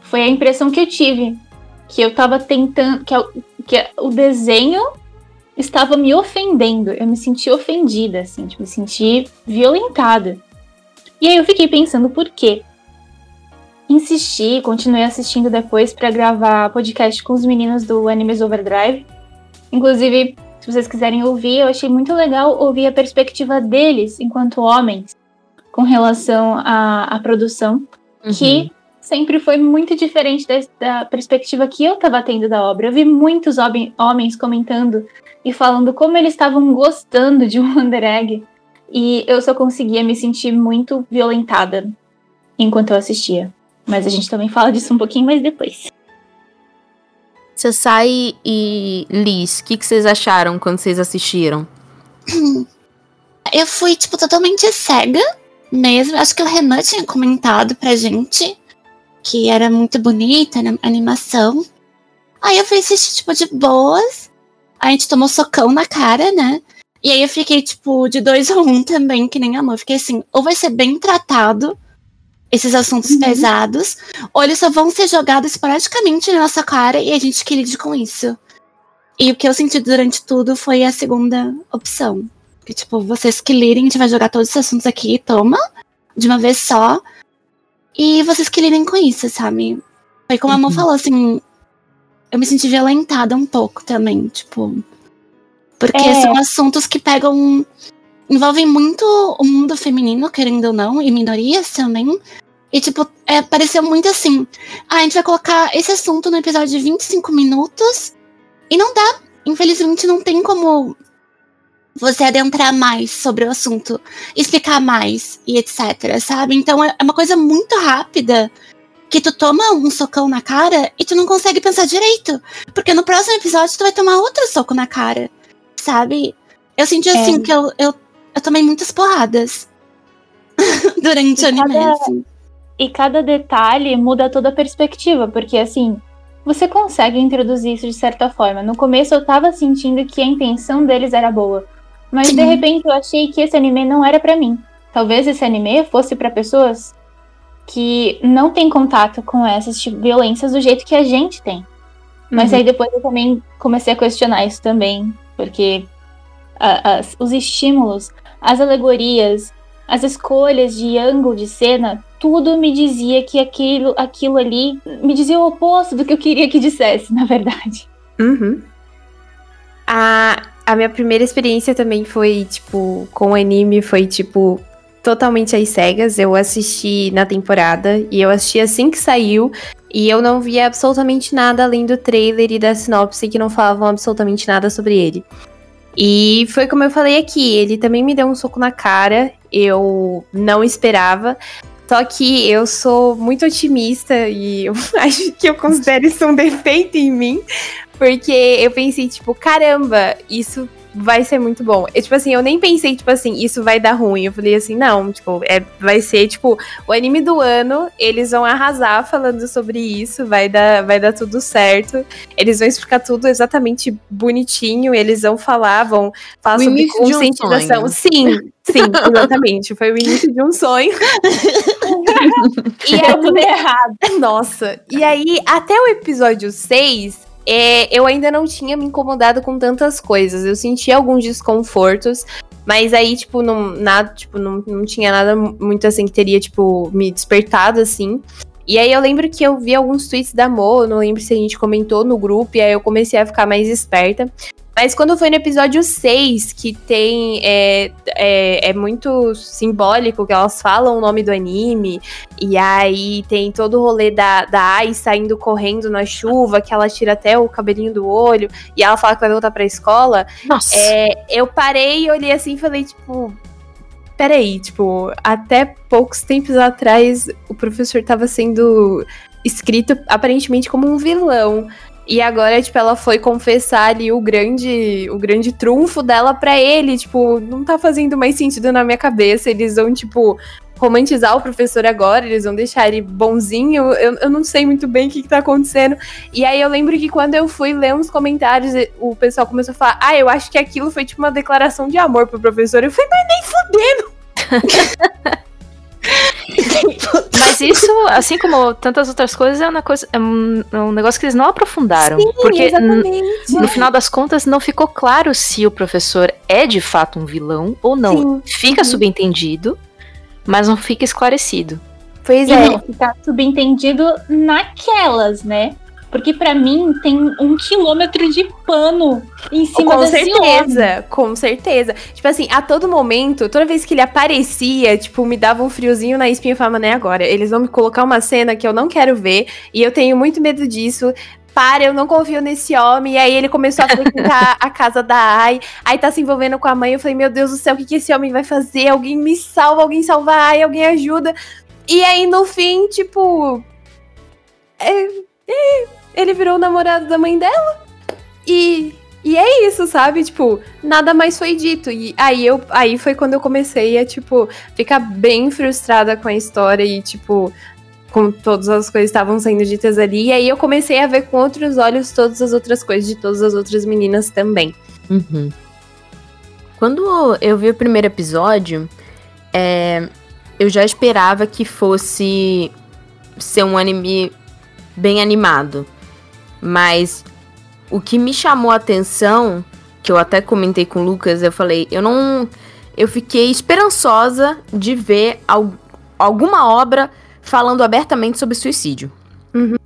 Foi a impressão que eu tive. Que eu tava tentando. Que, a- que o desenho estava me ofendendo. Eu me senti ofendida, assim, tipo, me senti violentada. E aí eu fiquei pensando por quê. Insisti, continuei assistindo depois pra gravar podcast com os meninos do Animes Overdrive. Inclusive, se vocês quiserem ouvir, eu achei muito legal ouvir a perspectiva deles enquanto homens com relação à, à produção, Uhum. que sempre foi muito diferente da, da perspectiva que eu estava tendo da obra. Eu vi muitos homens comentando e falando como eles estavam gostando de Wonder Egg, e eu só conseguia me sentir muito violentada enquanto eu assistia. Mas a gente também fala disso um pouquinho mais depois. Sassai e Liz, o que, que vocês acharam quando vocês assistiram? Eu fui, tipo, totalmente cega mesmo. Acho que o Renan tinha comentado pra gente que era muito bonita a animação. Aí eu fui assistir, tipo, de boas. A gente tomou socão na cara, né? E aí eu fiquei, tipo, de dois a um também, que nem amor. Fiquei assim, ou vai ser bem tratado esses assuntos pesados, ou eles só vão ser jogados esporadicamente na nossa cara e a gente que lide com isso. E o que eu senti durante tudo foi a segunda opção. Que, tipo, vocês que lirem, a gente vai jogar todos esses assuntos aqui, toma, de uma vez só. E vocês que lidem com isso, sabe? Foi como a Mão Uhum. falou, assim. Eu me senti violentada um pouco também, tipo. Porque É. são assuntos que pegam. envolvem muito o mundo feminino, querendo ou não, e minorias também. E, tipo, é, pareceu muito assim. Ah, a gente vai colocar esse assunto no episódio de 25 minutos. E não dá. Infelizmente, não tem como você adentrar mais sobre o assunto, explicar mais e etc, sabe? Então é é uma coisa muito rápida que tu toma um socão na cara e tu não consegue pensar direito, porque no próximo episódio tu vai tomar outro soco na cara, sabe? Eu senti assim que eu, eu, eu tomei muitas porradas durante o E anime. cada- assim. E cada detalhe muda toda a perspectiva, porque assim, você consegue introduzir isso de certa forma. No começo eu tava sentindo que a intenção deles era boa, mas de repente eu achei que esse anime não era pra mim. Talvez esse anime fosse pra pessoas que não têm contato com essas tipo, violências do jeito que a gente tem. Mas Uhum. aí depois eu também comecei a questionar isso também, porque a- os estímulos, as alegorias, as escolhas de ângulo de cena, tudo me dizia que aquilo, aquilo ali me dizia o oposto do que eu queria que dissesse, na verdade. Uhum. A, a minha primeira experiência também foi, tipo, com o anime, foi, tipo, totalmente às cegas. Eu assisti na temporada e eu assisti assim que saiu. E eu não via absolutamente nada além do trailer e da sinopse que não falavam absolutamente nada sobre ele. E foi como eu falei aqui, ele também me deu um soco na cara, eu não esperava. Só que eu sou muito otimista e eu acho que eu considero isso um defeito em mim. Porque eu pensei, tipo, caramba, isso vai ser muito bom. Eu, tipo assim, eu nem pensei, tipo assim, isso vai dar ruim. Eu falei assim, não, tipo, é, vai ser, tipo, o anime do ano, eles vão arrasar falando sobre isso, vai dar, vai dar tudo certo. Eles vão explicar tudo exatamente bonitinho, eles vão falar, vão falar O sobre de um conscientização. sim, sim, exatamente. Foi o início de um sonho. e aí, tudo errado. nossa, e aí, até o episódio 6, é, eu ainda não tinha me incomodado com tantas coisas. Eu senti alguns desconfortos, mas aí, tipo, não, nada, tipo, não, não tinha nada muito assim que teria, tipo, me despertado, assim. E aí eu lembro que eu vi alguns tweets da Mo, não lembro se a gente comentou no grupo, e aí eu comecei a ficar mais esperta. Mas quando foi no episódio 6, que tem. É, é, é, muito simbólico que elas falam o nome do anime. E aí tem todo o rolê da, da Ai saindo correndo na chuva, que ela tira até o cabelinho do olho. E ela fala que vai voltar pra escola. Nossa. É, eu parei e olhei assim e falei, tipo. Peraí, tipo, até poucos tempos atrás o professor tava sendo escrito aparentemente como um vilão. E agora, tipo, ela foi confessar ali o grande, o grande trunfo dela para ele. Tipo, não tá fazendo mais sentido na minha cabeça. Eles vão, tipo, romantizar o professor agora, eles vão deixar ele bonzinho. Eu, eu não sei muito bem o que, que tá acontecendo. E aí eu lembro que quando eu fui ler uns comentários, o pessoal começou a falar: Ah, eu acho que aquilo foi tipo uma declaração de amor pro professor. Eu falei, mas nem fudendo! Mas isso, assim como tantas outras coisas, é, uma coisa, é um, é um negócio que eles não aprofundaram. Sim, porque no final das contas não ficou claro se o professor é de fato um vilão ou não. Sim. Fica Uhum. subentendido, mas não fica esclarecido. Pois E é. não ficar subentendido naquelas, né? Porque pra mim tem um quilômetro de pano em cima Com desse homem. certeza, com certeza. Tipo assim, a todo momento, toda vez que ele aparecia, tipo, me dava um friozinho na espinha e eu falava, né, agora? Eles vão me colocar uma cena que eu não quero ver, e eu tenho muito medo disso. Para, eu não confio nesse homem. E aí ele começou a frequentar a casa da Ai. Aí tá se envolvendo com a mãe. Eu falei, meu Deus do céu, o que, que esse homem vai fazer? Alguém me salva, alguém salva a Ai, alguém ajuda. E aí, no fim, tipo. é- é, ele virou o namorado da mãe dela. E e é isso, sabe? Tipo, nada mais foi dito. E aí eu aí foi quando eu comecei a, tipo, ficar bem frustrada com a história e, tipo, com todas as coisas que estavam sendo ditas ali. E aí eu comecei a ver com outros olhos todas as outras coisas de todas as outras meninas também. Uhum. Quando eu vi o primeiro episódio, é, eu já esperava que fosse ser um anime bem animado. Mas o que me chamou a atenção, que eu até comentei com o Lucas, eu falei, eu não. Eu fiquei esperançosa de ver al- alguma obra falando abertamente sobre suicídio. Uhum.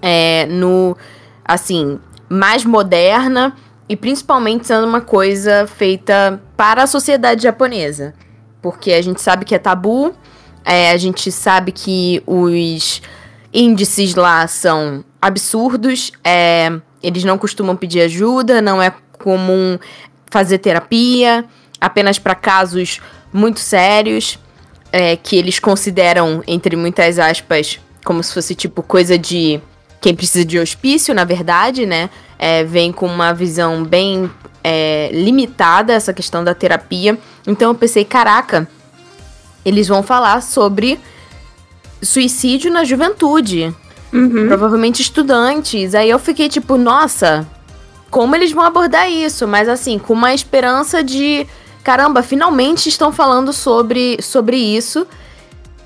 É, no. Assim, mais moderna e principalmente sendo uma coisa feita para a sociedade japonesa. Porque a gente sabe que é tabu, é, a gente sabe que os índices lá são absurdos, é, eles não costumam pedir ajuda, não é comum fazer terapia, apenas para casos muito sérios, é, que eles consideram, entre muitas aspas, como se fosse tipo coisa de quem precisa de hospício, na verdade, né? É, vem com uma visão bem é, limitada essa questão da terapia. Então eu pensei, caraca, eles vão falar sobre suicídio na juventude. Uhum. Provavelmente estudantes. Aí eu fiquei tipo, nossa, como eles vão abordar isso? Mas assim, com uma esperança de. Caramba, finalmente estão falando sobre, sobre isso.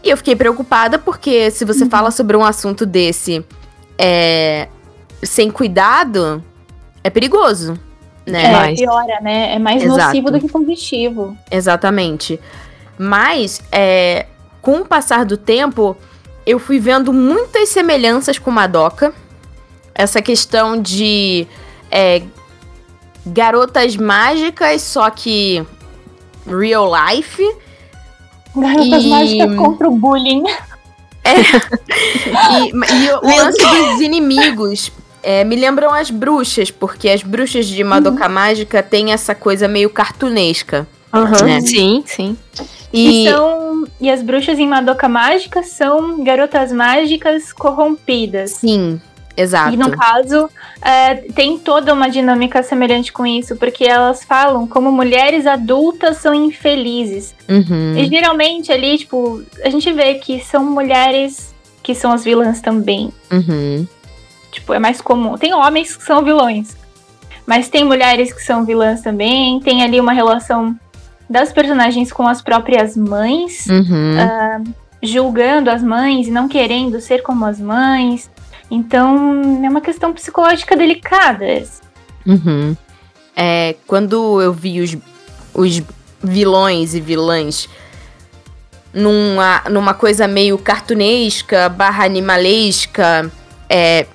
E eu fiquei preocupada porque se você fala sobre um assunto desse é, sem cuidado, é perigoso. Né? É, mais. piora, né? É mais Exato. nocivo do que positivo. Exatamente. Mas, é, com o passar do tempo, eu fui vendo muitas semelhanças com Madoka. Essa questão de é, garotas mágicas, só que real life. Garotas E- mágicas contra o bullying. E, e o lance dos inimigos é, me lembram as bruxas, porque as bruxas de Madoka Mágica têm essa coisa meio cartunesca. Aham. né? Sim, sim. E, E, são, e as bruxas em Madoka Mágica são garotas mágicas corrompidas. sim, exato. E no caso, é, tem toda uma dinâmica semelhante com isso, porque elas falam como mulheres adultas são infelizes. Uhum. E geralmente ali, tipo, a gente vê que são mulheres que são as vilãs também. Uhum. Tipo, é mais comum. Tem homens que são vilões. Mas tem mulheres que são vilãs também. Tem ali uma relação das personagens com as próprias mães, Uhum. julgando as mães e não querendo ser como as mães. Então, é uma questão psicológica delicada. Uhum. É, quando eu vi os, os vilões e vilãs numa, numa coisa meio cartunesca, barra animalesca, é,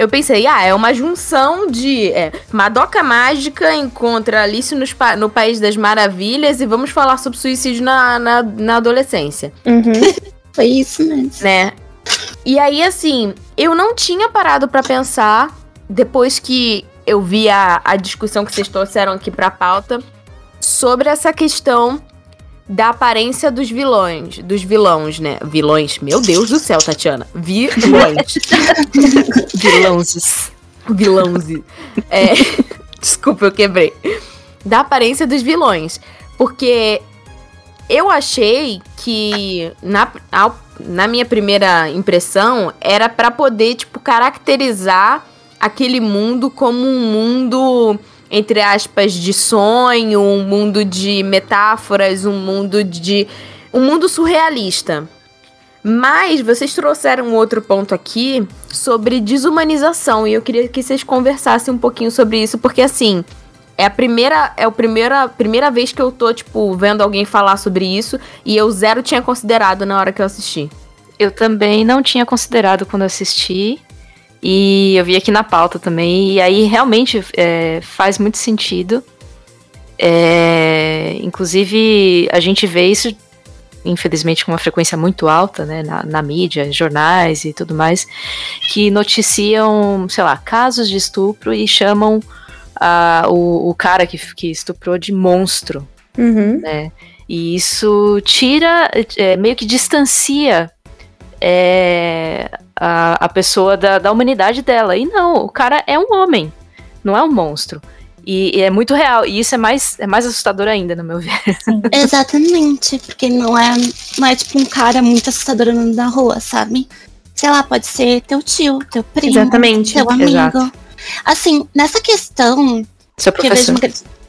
eu pensei, ah, é uma junção de é, Madoka Mágica encontra Alice nos no País das Maravilhas e vamos falar sobre suicídio na, na, na adolescência. Uhum. Foi isso mesmo. Né? E aí, assim, eu não tinha parado para pensar, depois que eu vi a, a discussão que vocês trouxeram aqui pra pauta, sobre essa questão da aparência dos vilões, dos vilões, né? Vilões, meu Deus do céu, Tatiana. Vilões. Vilãozes. vilãozinho. É, desculpa, eu quebrei. Da aparência dos vilões. Porque eu achei que, na, ao- na minha primeira impressão, era pra poder, tipo, caracterizar aquele mundo como um mundo, entre aspas, de sonho, um mundo de metáforas, um mundo de. um mundo surrealista. Mas vocês trouxeram um outro ponto aqui sobre desumanização e eu queria que vocês conversassem um pouquinho sobre isso, porque assim, é a primeira é a primeira, primeira vez que eu tô tipo vendo alguém falar sobre isso e eu zero tinha considerado na hora que eu assisti. Eu também não tinha considerado quando assisti. E eu vi aqui na pauta também. E aí realmente é, faz muito sentido. É, inclusive, a gente vê isso, infelizmente, com uma frequência muito alta, né? Na, na mídia, jornais e tudo mais, que noticiam, sei lá, casos de estupro e chamam ah, o, o cara que, que estuprou de monstro. Uhum. né? E isso tira, é, meio que distancia é, a, a pessoa da, da humanidade dela. E não, o cara é um homem, não é um monstro. E, e é muito real. E isso é mais, é mais assustador ainda, no meu ver. Exatamente, porque não é, não é tipo um cara muito assustador andando na rua, sabe? Sei lá, pode ser teu tio, teu primo, Exatamente. teu amigo. Exato. Assim, nessa questão, Seu que eu vejo uma,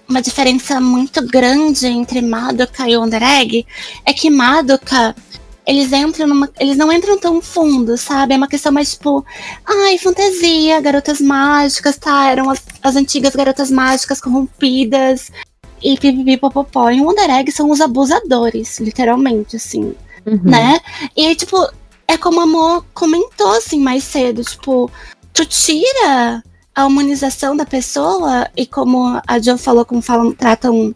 uma diferença muito grande entre Madoka e Wonder Egg, é que Madoka, eles entram numa. Eles não entram tão fundo, sabe? É uma questão mais tipo. Ai, fantasia, garotas mágicas, tá? Eram as, as antigas garotas mágicas corrompidas. E pipipi popopó. E o Wonder Egg são os abusadores, literalmente, assim né? E aí, tipo, é como a Mo comentou assim mais cedo, tipo, tu tira a humanização da pessoa e como a Jo falou, como falam, tratam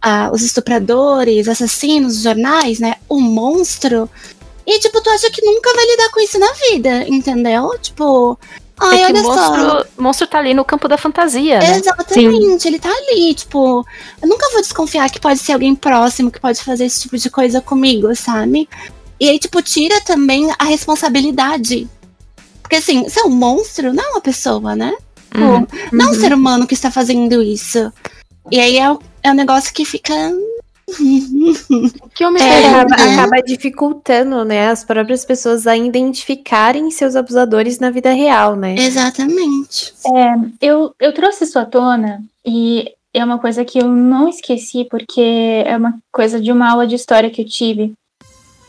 ah, os estupradores, assassinos, os jornais, né? O monstro. E, tipo, tu acha que nunca vai lidar com isso na vida, entendeu? Tipo, ai, é que olha o só. monstro, o monstro tá ali no campo da fantasia, né? Exatamente, ele tá ali, tipo, eu nunca vou desconfiar que pode ser alguém próximo que pode fazer esse tipo de coisa comigo, sabe? E aí, tipo, tira também a responsabilidade. Porque assim, você é um monstro, não é uma pessoa, né? Tipo, Uhum. Não é um ser humano que está fazendo isso. E aí é, o- é um negócio que fica. Que É, acaba, né? acaba dificultando, né, as próprias pessoas a identificarem seus abusadores na vida real, né? Exatamente. Eu, eu trouxe isso à tona e é uma coisa que eu não esqueci, porque é uma coisa de uma aula de história que eu tive,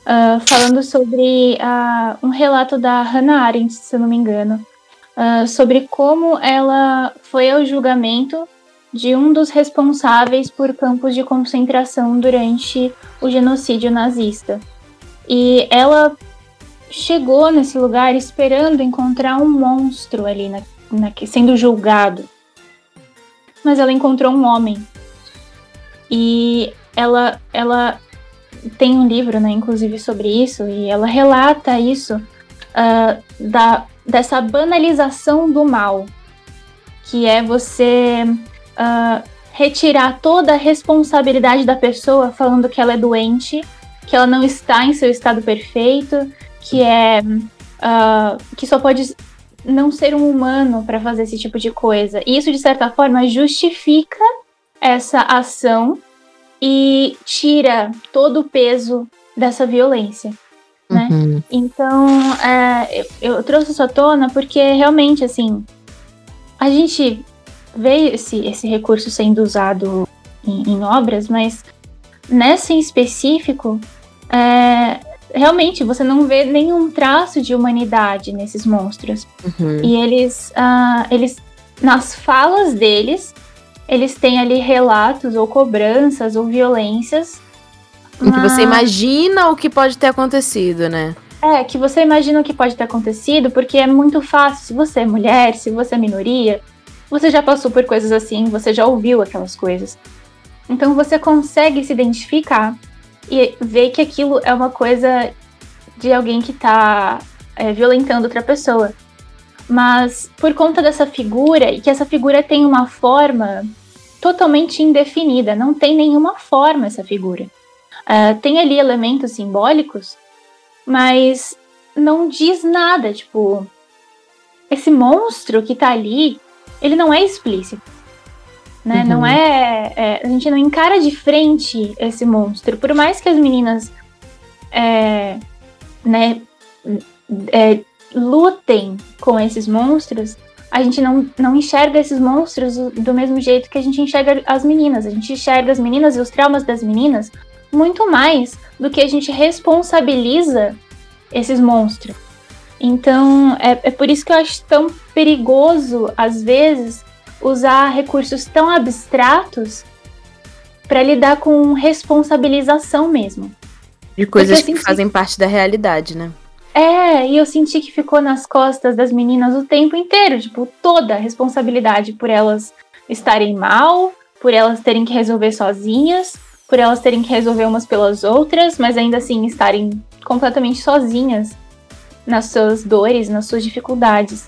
ah, falando sobre ah, um relato da Hannah Arendt, se eu não me engano, ah, sobre como ela foi ao julgamento de um dos responsáveis por campos de concentração durante o genocídio nazista. E ela chegou nesse lugar esperando encontrar um monstro ali na na- sendo julgado. Mas ela encontrou um homem. E ela, ela tem um livro, né, inclusive, sobre isso, e ela relata isso ah, da, dessa banalização do mal, que é você ah, retirar toda a responsabilidade da pessoa falando que ela é doente, que ela não está em seu estado perfeito, que é ah, que só pode não ser um humano para fazer esse tipo de coisa. E isso, de certa forma, justifica essa ação e tira todo o peso dessa violência. né? Uhum. Então, é, eu, eu trouxe isso à tona porque realmente, assim, a gente vê esse, esse recurso sendo usado em, em obras, mas nessa em específico, é, realmente você não vê nenhum traço de humanidade nesses monstros. Uhum. E eles, ah, eles, nas falas deles, eles têm ali relatos ou cobranças ou violências. Em que você imagina o que pode ter acontecido, né? É, que você imagina o que pode ter acontecido, porque é muito fácil. Se você é mulher, se você é minoria, você já passou por coisas assim, você já ouviu aquelas coisas. Então você consegue se identificar e ver que aquilo é uma coisa de alguém que tá é, violentando outra pessoa. Mas por conta dessa figura, e que essa figura tem uma forma totalmente indefinida, não tem nenhuma forma essa figura. Uh, tem ali elementos simbólicos, mas não diz nada. Tipo, esse monstro que tá ali, ele não é explícito. Né? Uhum. Não é, é, A gente não encara de frente esse monstro. Por mais que as meninas é, né, é, lutem com esses monstros, a gente não, não enxerga esses monstros do mesmo jeito que a gente enxerga as meninas. A gente enxerga as meninas e os traumas das meninas muito mais do que a gente responsabiliza esses monstros. Então, é, é por isso que eu acho tão perigoso, às vezes, usar recursos tão abstratos para lidar com responsabilização mesmo. De coisas que fazem parte da realidade, né? É, e eu senti que ficou nas costas das meninas o tempo inteiro, tipo, toda a responsabilidade por elas estarem mal, por elas terem que resolver sozinhas, por elas terem que resolver umas pelas outras, mas ainda assim estarem completamente sozinhas nas suas dores, nas suas dificuldades.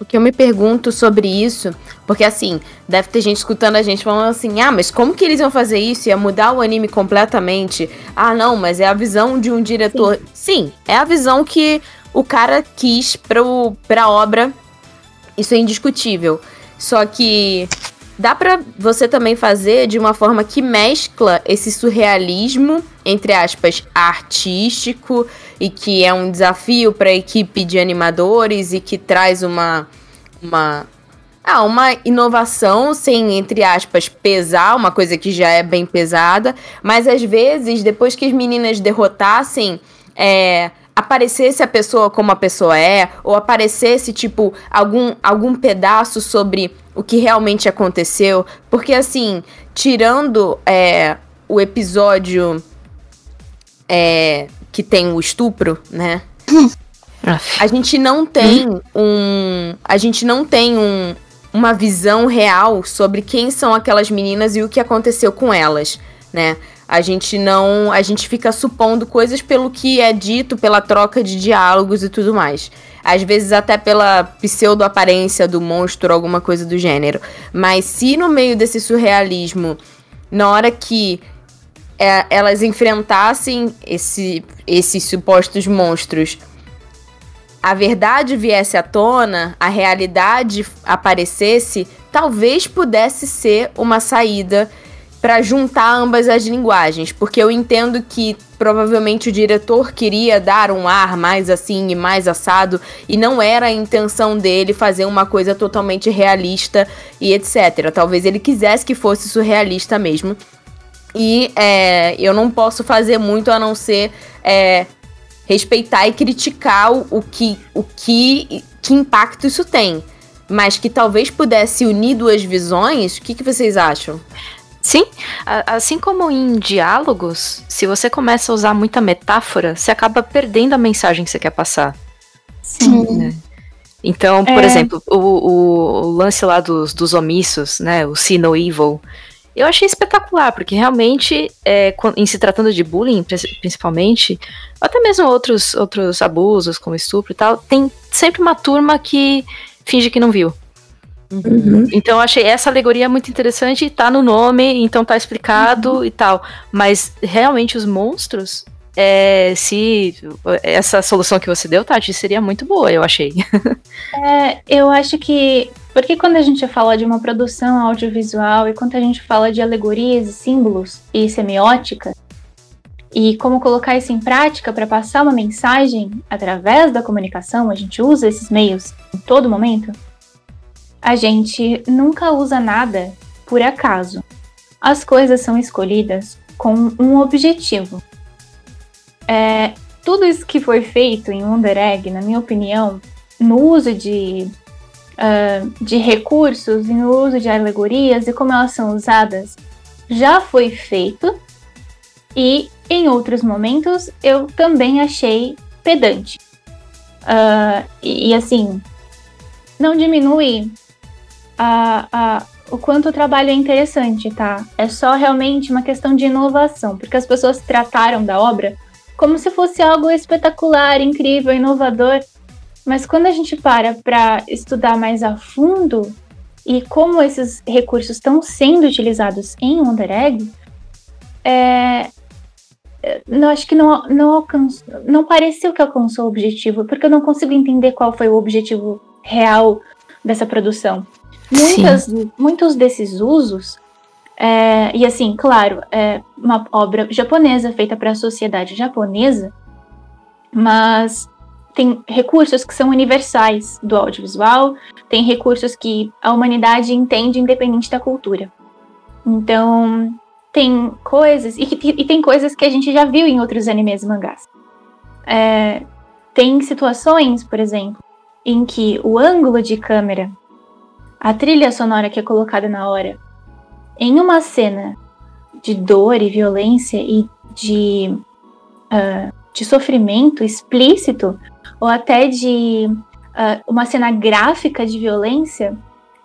O que eu me pergunto sobre isso, porque assim, deve ter gente escutando a gente falando assim: ah, mas como que eles iam fazer isso? Ia mudar o anime completamente? Ah, não, mas é a visão de um diretor. Sim, Sim é a visão que o cara quis pro, pra obra. Isso é indiscutível. Só que dá para você também fazer de uma forma que mescla esse surrealismo, entre aspas, artístico e que é um desafio para a equipe de animadores e que traz uma uma ah, uma inovação sem, entre aspas, pesar, uma coisa que já é bem pesada, mas às vezes, depois que as meninas derrotassem, é, aparecesse a pessoa como a pessoa é, ou aparecesse, tipo, algum, algum pedaço sobre o que realmente aconteceu, porque assim, tirando é, o episódio é, que tem o estupro, né? A gente não tem um. A gente não tem um, uma visão real sobre quem são aquelas meninas e o que aconteceu com elas, né? A gente não. A gente fica supondo coisas pelo que é dito, pela troca de diálogos e tudo mais. Às vezes até pela pseudo-aparência do monstro, alguma coisa do gênero. Mas se no meio desse surrealismo, na hora que é, elas enfrentassem esse, esses supostos monstros, a verdade viesse à tona, a realidade aparecesse, talvez pudesse ser uma saída para juntar ambas as linguagens, porque eu entendo que provavelmente o diretor queria dar um ar mais assim e mais assado e não era a intenção dele fazer uma coisa totalmente realista e etc. Talvez ele quisesse que fosse surrealista mesmo. E é, eu não posso fazer muito a não ser é, respeitar e criticar o, o, que, o que, que impacto isso tem. Mas que talvez pudesse unir duas visões, o que, que vocês acham? Sim, assim como em diálogos, se você começa a usar muita metáfora, você acaba perdendo a mensagem que você quer passar. Sim. Né? Então, por é. exemplo, o, o, o, lance lá dos, dos omissos, né? O see no evil. Eu achei espetacular, porque realmente, é, em se tratando de bullying, principalmente, até mesmo outros, outros abusos, como estupro e tal, tem sempre uma turma que finge que não viu. Uhum. Então eu achei essa alegoria muito interessante, tá no nome, então tá explicado uhum. e tal. Mas realmente os monstros, é, se essa solução que você deu, Tati, seria muito boa, eu achei. É, eu acho que porque quando a gente fala de uma produção audiovisual e quando a gente fala de alegorias e símbolos e semiótica, e como colocar isso em prática para passar uma mensagem através da comunicação, a gente usa esses meios em todo momento, a gente nunca usa nada por acaso. As coisas são escolhidas com um objetivo. É, tudo isso que foi feito em Wonder Egg, na minha opinião, no uso de uh, de recursos e no uso de alegorias e como elas são usadas já foi feito e em outros momentos eu também achei pedante. Uh, e, e, assim, não diminui a, a, o quanto o trabalho é interessante, tá? É só realmente uma questão de inovação, porque as pessoas trataram da obra como se fosse algo espetacular, incrível, inovador. Mas quando a gente para para estudar mais a fundo e como esses recursos estão sendo utilizados em Wonder Egg, é, não acho que não, não alcançou, não pareceu que alcançou o objetivo, porque eu não consigo entender qual foi o objetivo real dessa produção. Muitas, muitos desses usos, é, e assim, claro, é uma obra japonesa feita para a sociedade japonesa, mas tem recursos que são universais do audiovisual, tem recursos que a humanidade entende independente da cultura. Então, tem coisas, e, e tem coisas que a gente já viu em outros animes e mangás. É, tem situações, por exemplo, em que o ângulo de câmera a trilha sonora que é colocada na hora em uma cena de dor e violência e de, uh, de sofrimento explícito, ou até de uh, uma cena gráfica de violência,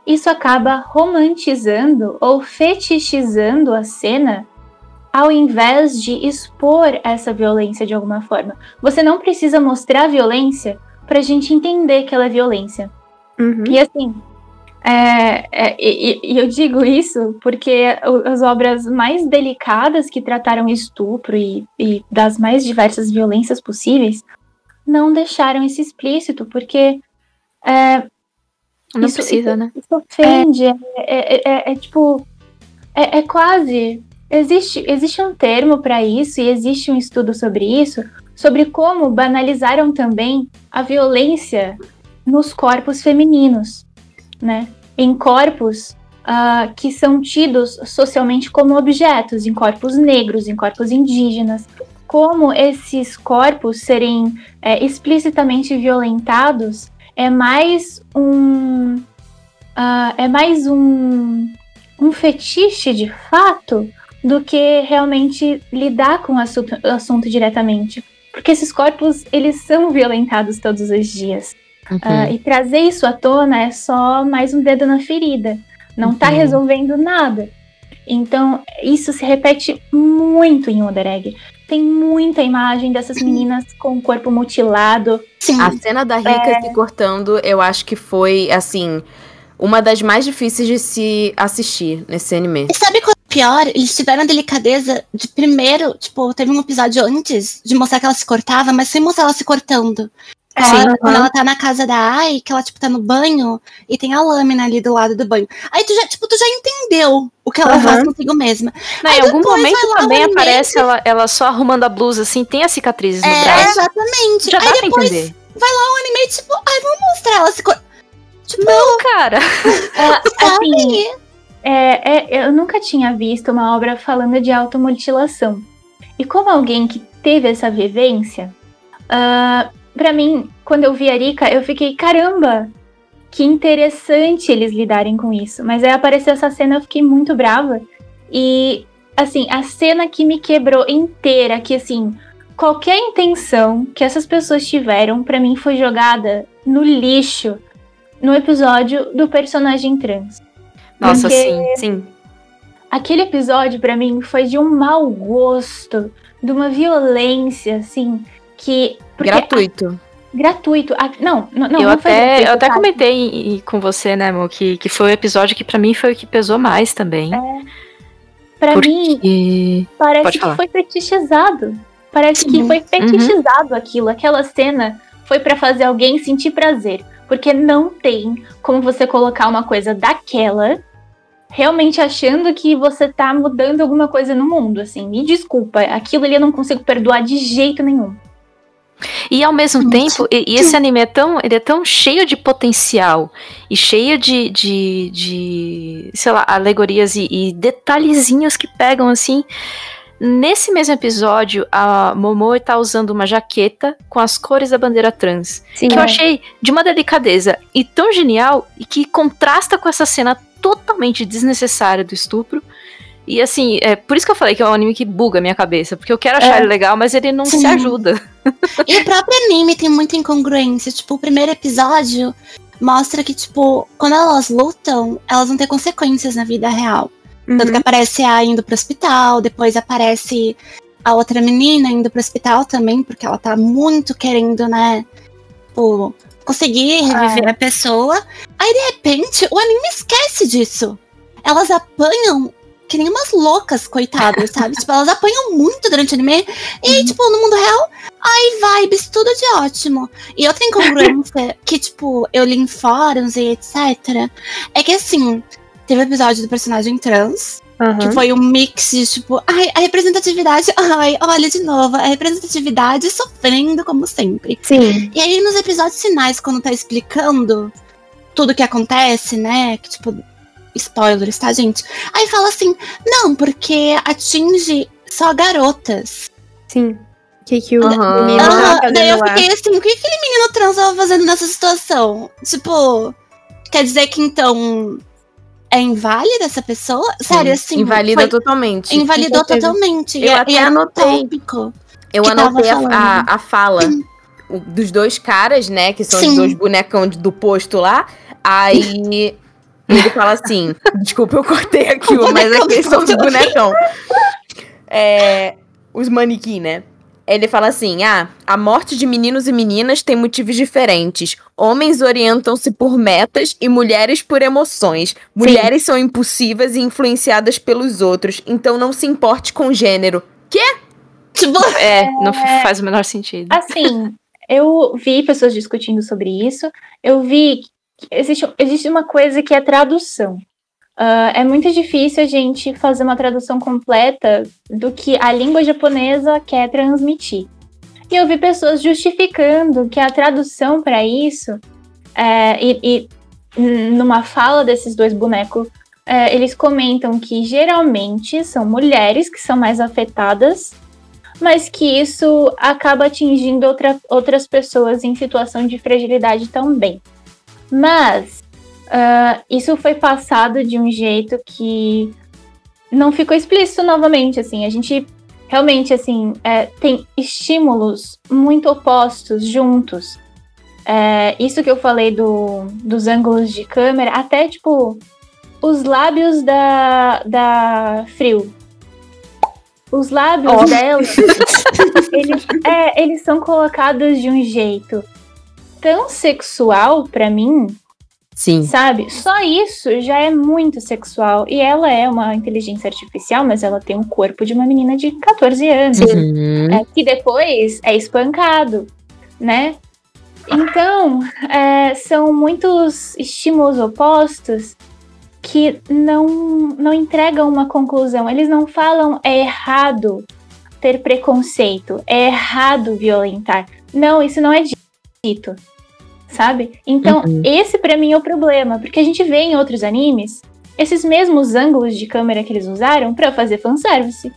isso acaba romantizando ou fetichizando a cena ao invés de expor essa violência de alguma forma. Você não precisa mostrar a violência para a gente entender que ela é violência. Uhum. E assim, é, é, e, e, eu digo isso porque as obras mais delicadas que trataram estupro e, e, das mais diversas violências possíveis não deixaram isso explícito, porque é, não isso, precisa, isso, né? Isso ofende, é, é, é tipo, é, quase existe existe um termo para isso e existe um estudo sobre isso, sobre como banalizaram também a violência nos corpos femininos né, em corpos uh, que são tidos socialmente como objetos, em corpos negros, em corpos indígenas. Como esses corpos serem é, explicitamente violentados é mais um uh, é mais um, um fetiche de fato do que realmente lidar com o assunto, o assunto diretamente. Porque esses corpos, eles são violentados todos os dias. Uhum. Uh, e trazer isso à tona é só mais um dedo na ferida. Não está uhum. resolvendo nada. Então, isso se repete muito em Wonder Egg. Tem muita imagem dessas meninas com o corpo mutilado. Sim. A cena da Rika é... se cortando, eu acho que foi, assim, uma das mais difíceis de se assistir nesse anime. E sabe qual é o pior? Eles tiveram a delicadeza de primeiro, tipo, teve um episódio antes de mostrar que ela se cortava, mas sem mostrar ela se cortando. Sim, quando ela tá na casa da Ai, que ela, tipo, tá no banho e tem a lâmina ali do lado do banho. Aí tu já, tipo, tu já entendeu o que ela uhum. faz consigo mesma. Não, em algum momento também aparece ela, ela só arrumando a blusa, assim, tem as cicatrizes no é, braço. Exatamente. Já dá Aí depois entender. vai lá o anime, tipo, ai, vamos mostrar ela se... Tipo, não, cara. É, assim, é, é, eu nunca tinha visto uma obra falando de automutilação. E como alguém que teve essa vivência, uh, para mim, quando eu vi a Rika, eu fiquei, caramba, que interessante eles lidarem com isso. Mas aí apareceu essa cena, eu fiquei muito brava. E, assim, a cena que me quebrou inteira, que, assim, qualquer intenção que essas pessoas tiveram, para mim, foi jogada no lixo no episódio do personagem trans. Nossa, Porque sim, sim. Aquele episódio, para mim, foi de um mau gosto, de uma violência, assim, que Gratuito. A, gratuito. A, não, não, eu não até, Eu até comentei com você, né, amor, que, que foi o episódio que para mim foi o que pesou mais também. É. Pra porque... mim, parece que foi fetichizado. Parece Sim. que foi fetichizado uhum. aquilo. Aquela cena foi para fazer alguém sentir prazer. Porque não tem como você colocar uma coisa daquela realmente achando que você tá mudando alguma coisa no mundo, assim. Me desculpa, aquilo ali eu não consigo perdoar de jeito nenhum. E ao mesmo tempo, e, esse anime é tão, ele é tão cheio de potencial e cheio de, de, de sei lá, alegorias e, e detalhezinhos que pegam assim. Nesse mesmo episódio, a Momo está usando uma jaqueta com as cores da bandeira trans. Sim, que é. eu achei de uma delicadeza e tão genial e que contrasta com essa cena totalmente desnecessária do estupro. E assim, é por isso que eu falei que é um anime que buga a minha cabeça, porque eu quero achar é. ele legal, mas ele não Sim. se ajuda. E o próprio anime tem muita incongruência. Tipo, o primeiro episódio mostra que, tipo, quando elas lutam, elas vão ter consequências na vida real. Tanto que Uhum. aparece a indo pro hospital, depois aparece a outra menina indo pro hospital também, porque ela tá muito querendo, né, tipo, conseguir reviver a pessoa. Aí, de repente, o anime esquece disso. Elas apanham que nem umas loucas, coitadas, sabe? tipo, elas apanham muito durante o anime. E, tipo, no mundo real, ai, vibes, tudo de ótimo. E outra incongruência que, tipo, eu li em fóruns e etc. É que, assim, teve o episódio do personagem trans, que Aham. foi um mix de, tipo, ai, a representatividade, ai, olha de novo, a representatividade sofrendo como sempre. Sim. E aí, nos episódios finais, quando tá explicando tudo que acontece, né? Que, tipo, spoilers, tá, gente? Aí fala assim: não, porque atinge só garotas. Sim. O que, que o Aham. menino Ah, tava daí eu fazendo lá? fiquei assim: o que aquele menino trans tava fazendo nessa situação? Tipo, quer dizer que então é inválida essa pessoa? Sério, assim. Invalida foi- totalmente. Invalidou totalmente. Eu e, até e é anotei. Eu anotei a, a, fala o- dos dois caras, né? Que são Sim. os dois bonecão do posto lá. Aí ele fala assim: desculpa, eu cortei aqui, O mas do são os bonecão. É, os manequim, né? Ele fala assim: ah, a morte de meninos e meninas tem motivos diferentes. Homens orientam-se por metas e mulheres por emoções. Mulheres são impulsivas e influenciadas pelos outros. Então não se importe com gênero. Tipo, É, não faz o menor sentido. Assim, eu vi pessoas discutindo sobre isso. Eu vi existe, existe uma coisa que é tradução. Ah, é muito difícil a gente fazer uma tradução completa do que a língua japonesa quer transmitir. E eu vi pessoas justificando que a tradução para isso, é, e, e numa fala desses dois bonecos, é, eles comentam que geralmente são mulheres que são mais afetadas mas que isso acaba atingindo outra- outras pessoas em situação de fragilidade também. Mas ah, isso foi passado de um jeito que não ficou explícito novamente, assim, a gente realmente, assim, é, tem estímulos muito opostos juntos. É, isso que eu falei do, dos ângulos de câmera, até, tipo, os lábios da, da Frio. Os lábios Ó. dela, eles, é, eles são colocados de um jeito tão sexual pra mim, Sim. sabe? Só isso já é muito sexual. E ela é uma inteligência artificial, mas ela tem um corpo de uma menina de 14 anos. Uhum. É, que depois é espancado, né? Então, é, são muitos estímulos opostos que não, não entregam uma conclusão. Eles não falam é errado ter preconceito, é errado violentar. Não, isso não é sabe? Então, Uhum. esse pra mim é o problema, porque a gente vê em outros animes esses mesmos ângulos de câmera que eles usaram pra fazer fanservice.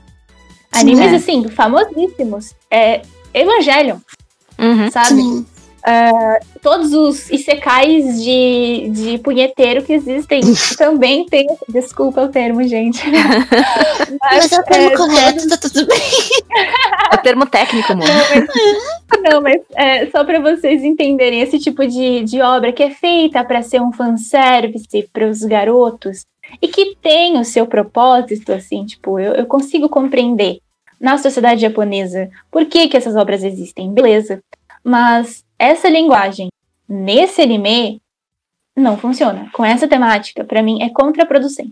Animes, é. assim, famosíssimos. É Evangelion, Uhum. sabe? sim. Todos os isekais de, de punheteiro que existem também tem. Desculpa o termo, gente. Mas é o termo é, correto, tá tudo bem. É o termo técnico, amor. Não, mas é, só para vocês entenderem esse tipo de, de obra que é feita para ser um fanservice para os garotos e que tem o seu propósito, assim, tipo, eu, eu consigo compreender na sociedade japonesa por que, que essas obras existem, beleza. Mas essa linguagem nesse anime não funciona. Com essa temática, para mim, é contraproducente.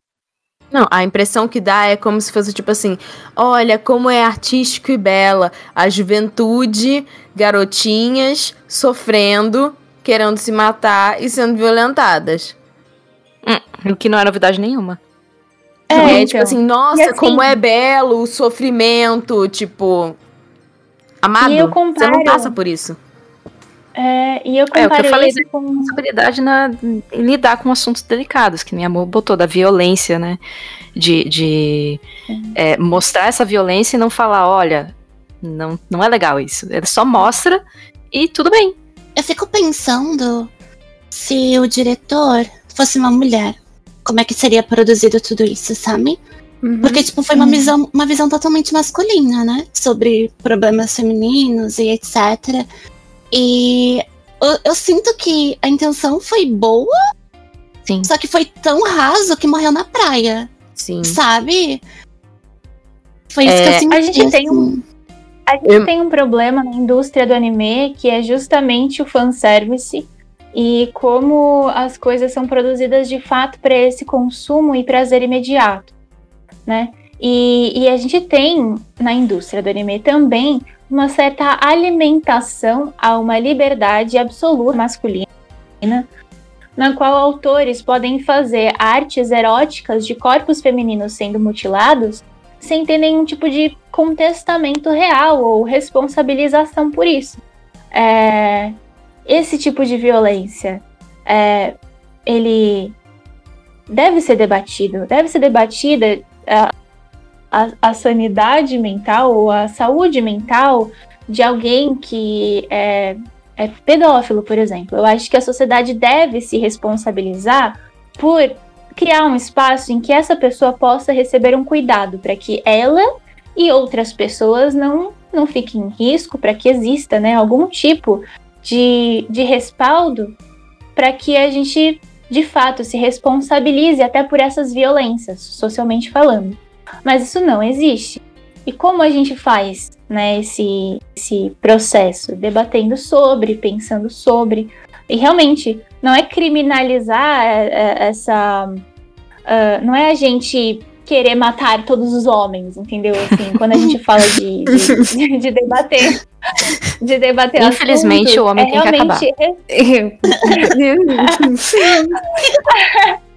Não, a impressão que dá é como se fosse tipo assim: olha como é artístico e bela. A juventude, garotinhas sofrendo, querendo se matar e sendo violentadas. O que não é novidade nenhuma. É, então. tipo assim, nossa, assim- como é belo o sofrimento, tipo. Amado, eu você comparo- não passa por isso. É, e eu É, o que eu falei isso com Responsabilidade na, em lidar com assuntos delicados, que nem a amor botou, da violência, né? De, de é, mostrar essa violência e não falar, olha, não, não é legal isso. Ele só mostra e tudo bem. Eu fico pensando se o diretor fosse uma mulher, como é que seria produzido tudo isso, sabe? Uhum. Porque, tipo, foi uma visão, uma visão totalmente masculina, né? Sobre problemas femininos e etc. E eu, eu sinto que a intenção foi boa, Sim. só que foi tão raso que morreu na praia, Sim. sabe? Foi isso É, que eu senti. a gente tem um- assim. A gente Eu- tem um problema na indústria do anime que é justamente o fanservice e como as coisas são produzidas de fato para esse consumo e prazer imediato, né? E, e a gente tem na indústria do anime também uma certa alimentação a uma liberdade absoluta masculina, na qual autores podem fazer artes eróticas de corpos femininos sendo mutilados sem ter nenhum tipo de contestamento real ou responsabilização por isso. É, esse tipo de violência, é, ele deve ser debatido, deve ser debatida a, a, sanidade mental ou a saúde mental de alguém que é, é pedófilo, por exemplo. Eu acho que a sociedade deve se responsabilizar por criar um espaço em que essa pessoa possa receber um cuidado para que ela e outras pessoas não, não fiquem em risco, para que exista né, algum tipo de, de respaldo para que a gente de fato se responsabilize até por essas violências, socialmente falando. Mas isso não existe. E como a gente faz né, esse, esse processo? Debatendo sobre, pensando sobre. E realmente, não é criminalizar é, é, essa. Uh, não é a gente querer matar todos os homens, entendeu? Assim, quando a gente fala de, de, de debater. De debater Infelizmente, assuntos, o homem é tem que acabar.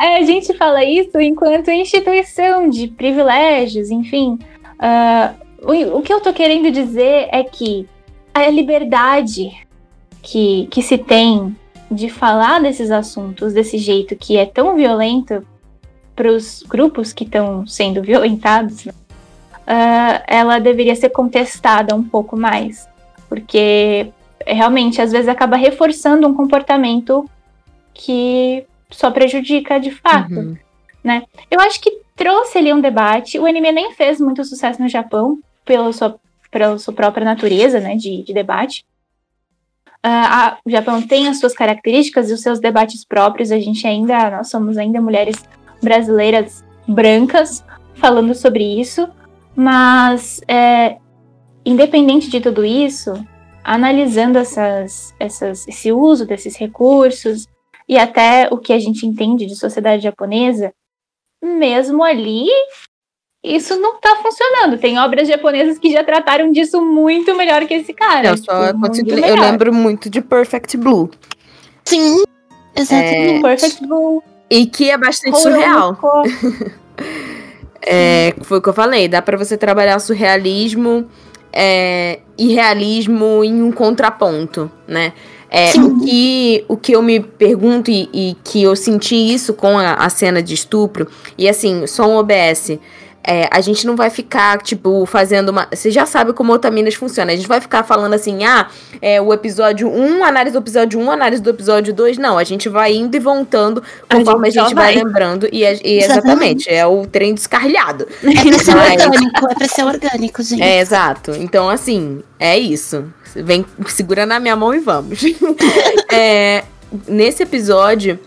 É, a gente fala isso enquanto instituição de privilégios, enfim. Uh, o, o, que eu tô querendo dizer é que a liberdade que, que se tem de falar desses assuntos desse jeito que é tão violento para os grupos que estão sendo violentados, uh, ela deveria ser contestada um pouco mais, porque realmente às vezes acaba reforçando um comportamento que só prejudica de fato, uhum. né? Eu acho que trouxe ali um debate. O anime nem fez muito sucesso no Japão pela sua, pela sua própria natureza, né, de, de debate. Uh, a, o Japão tem as suas características e os seus debates próprios. A gente ainda, nós somos ainda mulheres brasileiras brancas falando sobre isso, mas é, independente de tudo isso, analisando essas, essas, esse uso desses recursos e até o que a gente entende de sociedade japonesa, mesmo ali, isso não tá funcionando. Tem obras japonesas que já trataram disso muito melhor que esse cara. Eu, só tipo, consigo, eu lembro muito de Perfect Blue. Sim, exatamente. É... Perfect Blue. E que é bastante surreal. é, foi o que eu falei, dá para você trabalhar surrealismo é, e realismo em um contraponto, né? É, o, que, o que eu me pergunto e, e que eu senti isso com a, a, cena de estupro, e assim, só um OBS. É, a gente não vai ficar, tipo, fazendo uma. Você já sabe como Otaminas funciona. A gente vai ficar falando assim, ah, é, o episódio 1, análise do episódio 1, análise do episódio 2. Não, a gente vai indo e voltando conforme a gente, a gente vai. vai. lembrando. E, e exatamente. exatamente, é o trem descarrilhado. É pra ser orgânico, é pra ser orgânico, gente. É, exato. Então, assim, é isso. Vem, segura na minha mão e vamos. é, nesse episódio,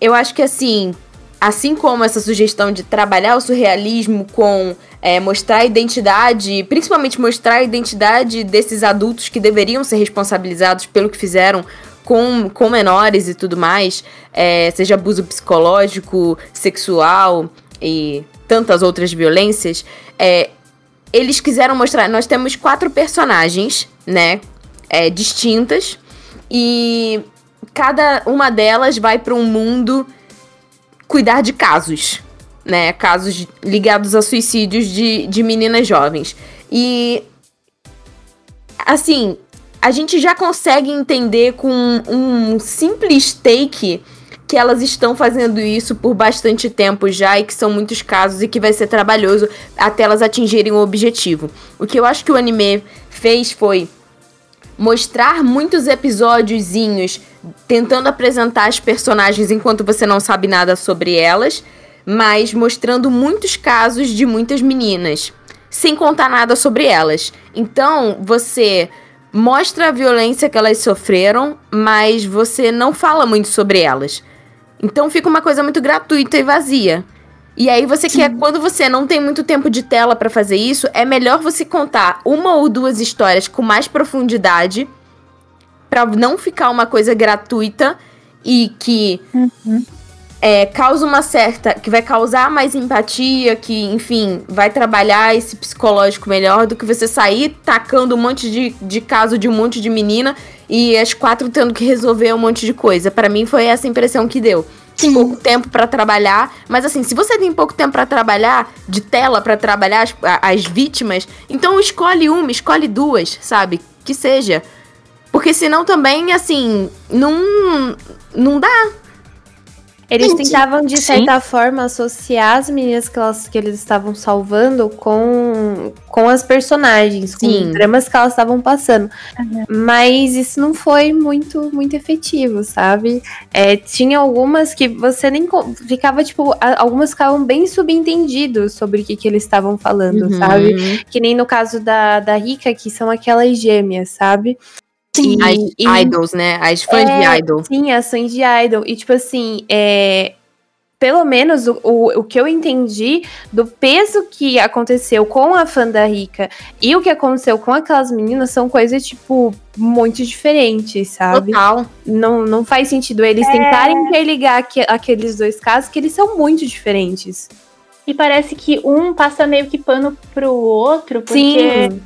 eu acho que assim, assim como essa sugestão de trabalhar o surrealismo com é, mostrar a identidade, principalmente mostrar a identidade desses adultos que deveriam ser responsabilizados pelo que fizeram com, com menores e tudo mais, é, seja abuso psicológico, sexual e tantas outras violências, é, eles quiseram mostrar. Nós temos quatro personagens, né? É, distintas. E cada uma delas vai para um mundo cuidar de casos, né? Casos ligados a suicídios de, de meninas jovens. E. Assim, a gente já consegue entender com um simples take que elas estão fazendo isso por bastante tempo já e que são muitos casos e que vai ser trabalhoso até elas atingirem o objetivo. O que eu acho que o anime fez foi mostrar muitos episódiozinhos tentando apresentar as personagens enquanto você não sabe nada sobre elas, mas mostrando muitos casos de muitas meninas, sem contar nada sobre elas. Então, você mostra a violência que elas sofreram, mas você não fala muito sobre elas. Então fica uma coisa muito gratuita e vazia. E aí você Sim. quer, quando você não tem muito tempo de tela para fazer isso, é melhor você contar uma ou duas histórias com mais profundidade para não ficar uma coisa gratuita e que uhum. é, causa uma certa. que vai causar mais empatia, que, enfim, vai trabalhar esse psicológico melhor do que você sair tacando um monte de, de caso de um monte de menina e as quatro tendo que resolver um monte de coisa. para mim foi essa impressão que deu. Sim. pouco tempo para trabalhar. Mas assim, se você tem pouco tempo para trabalhar, de tela para trabalhar as, as vítimas, então escolhe uma, escolhe duas, sabe? Que seja. Porque senão também, assim, não, não dá. Eles tentavam, de certa Sim. forma, associar as meninas que, elas, que eles estavam salvando com, com as personagens, com Sim. dramas que elas estavam passando. Uhum. Mas isso não foi muito, muito efetivo, sabe? É, tinha algumas que você nem ficava, tipo, algumas ficavam bem subentendidos sobre o que, que eles estavam falando, uhum. sabe? Que nem no caso da, da Rika, que são aquelas gêmeas, sabe? Sim, as e, idols, né? As fãs é, de idol. Sim, as fãs de idol. E, tipo assim, é, pelo menos o, o, o, que eu entendi do peso que aconteceu com a fã da Rica e o que aconteceu com aquelas meninas são coisas, tipo, muito diferentes, sabe? Total. Não, não faz sentido eles é... tentarem interligar que, aqueles dois casos, que eles são muito diferentes. E parece que um passa meio que pano pro outro, porque Sim.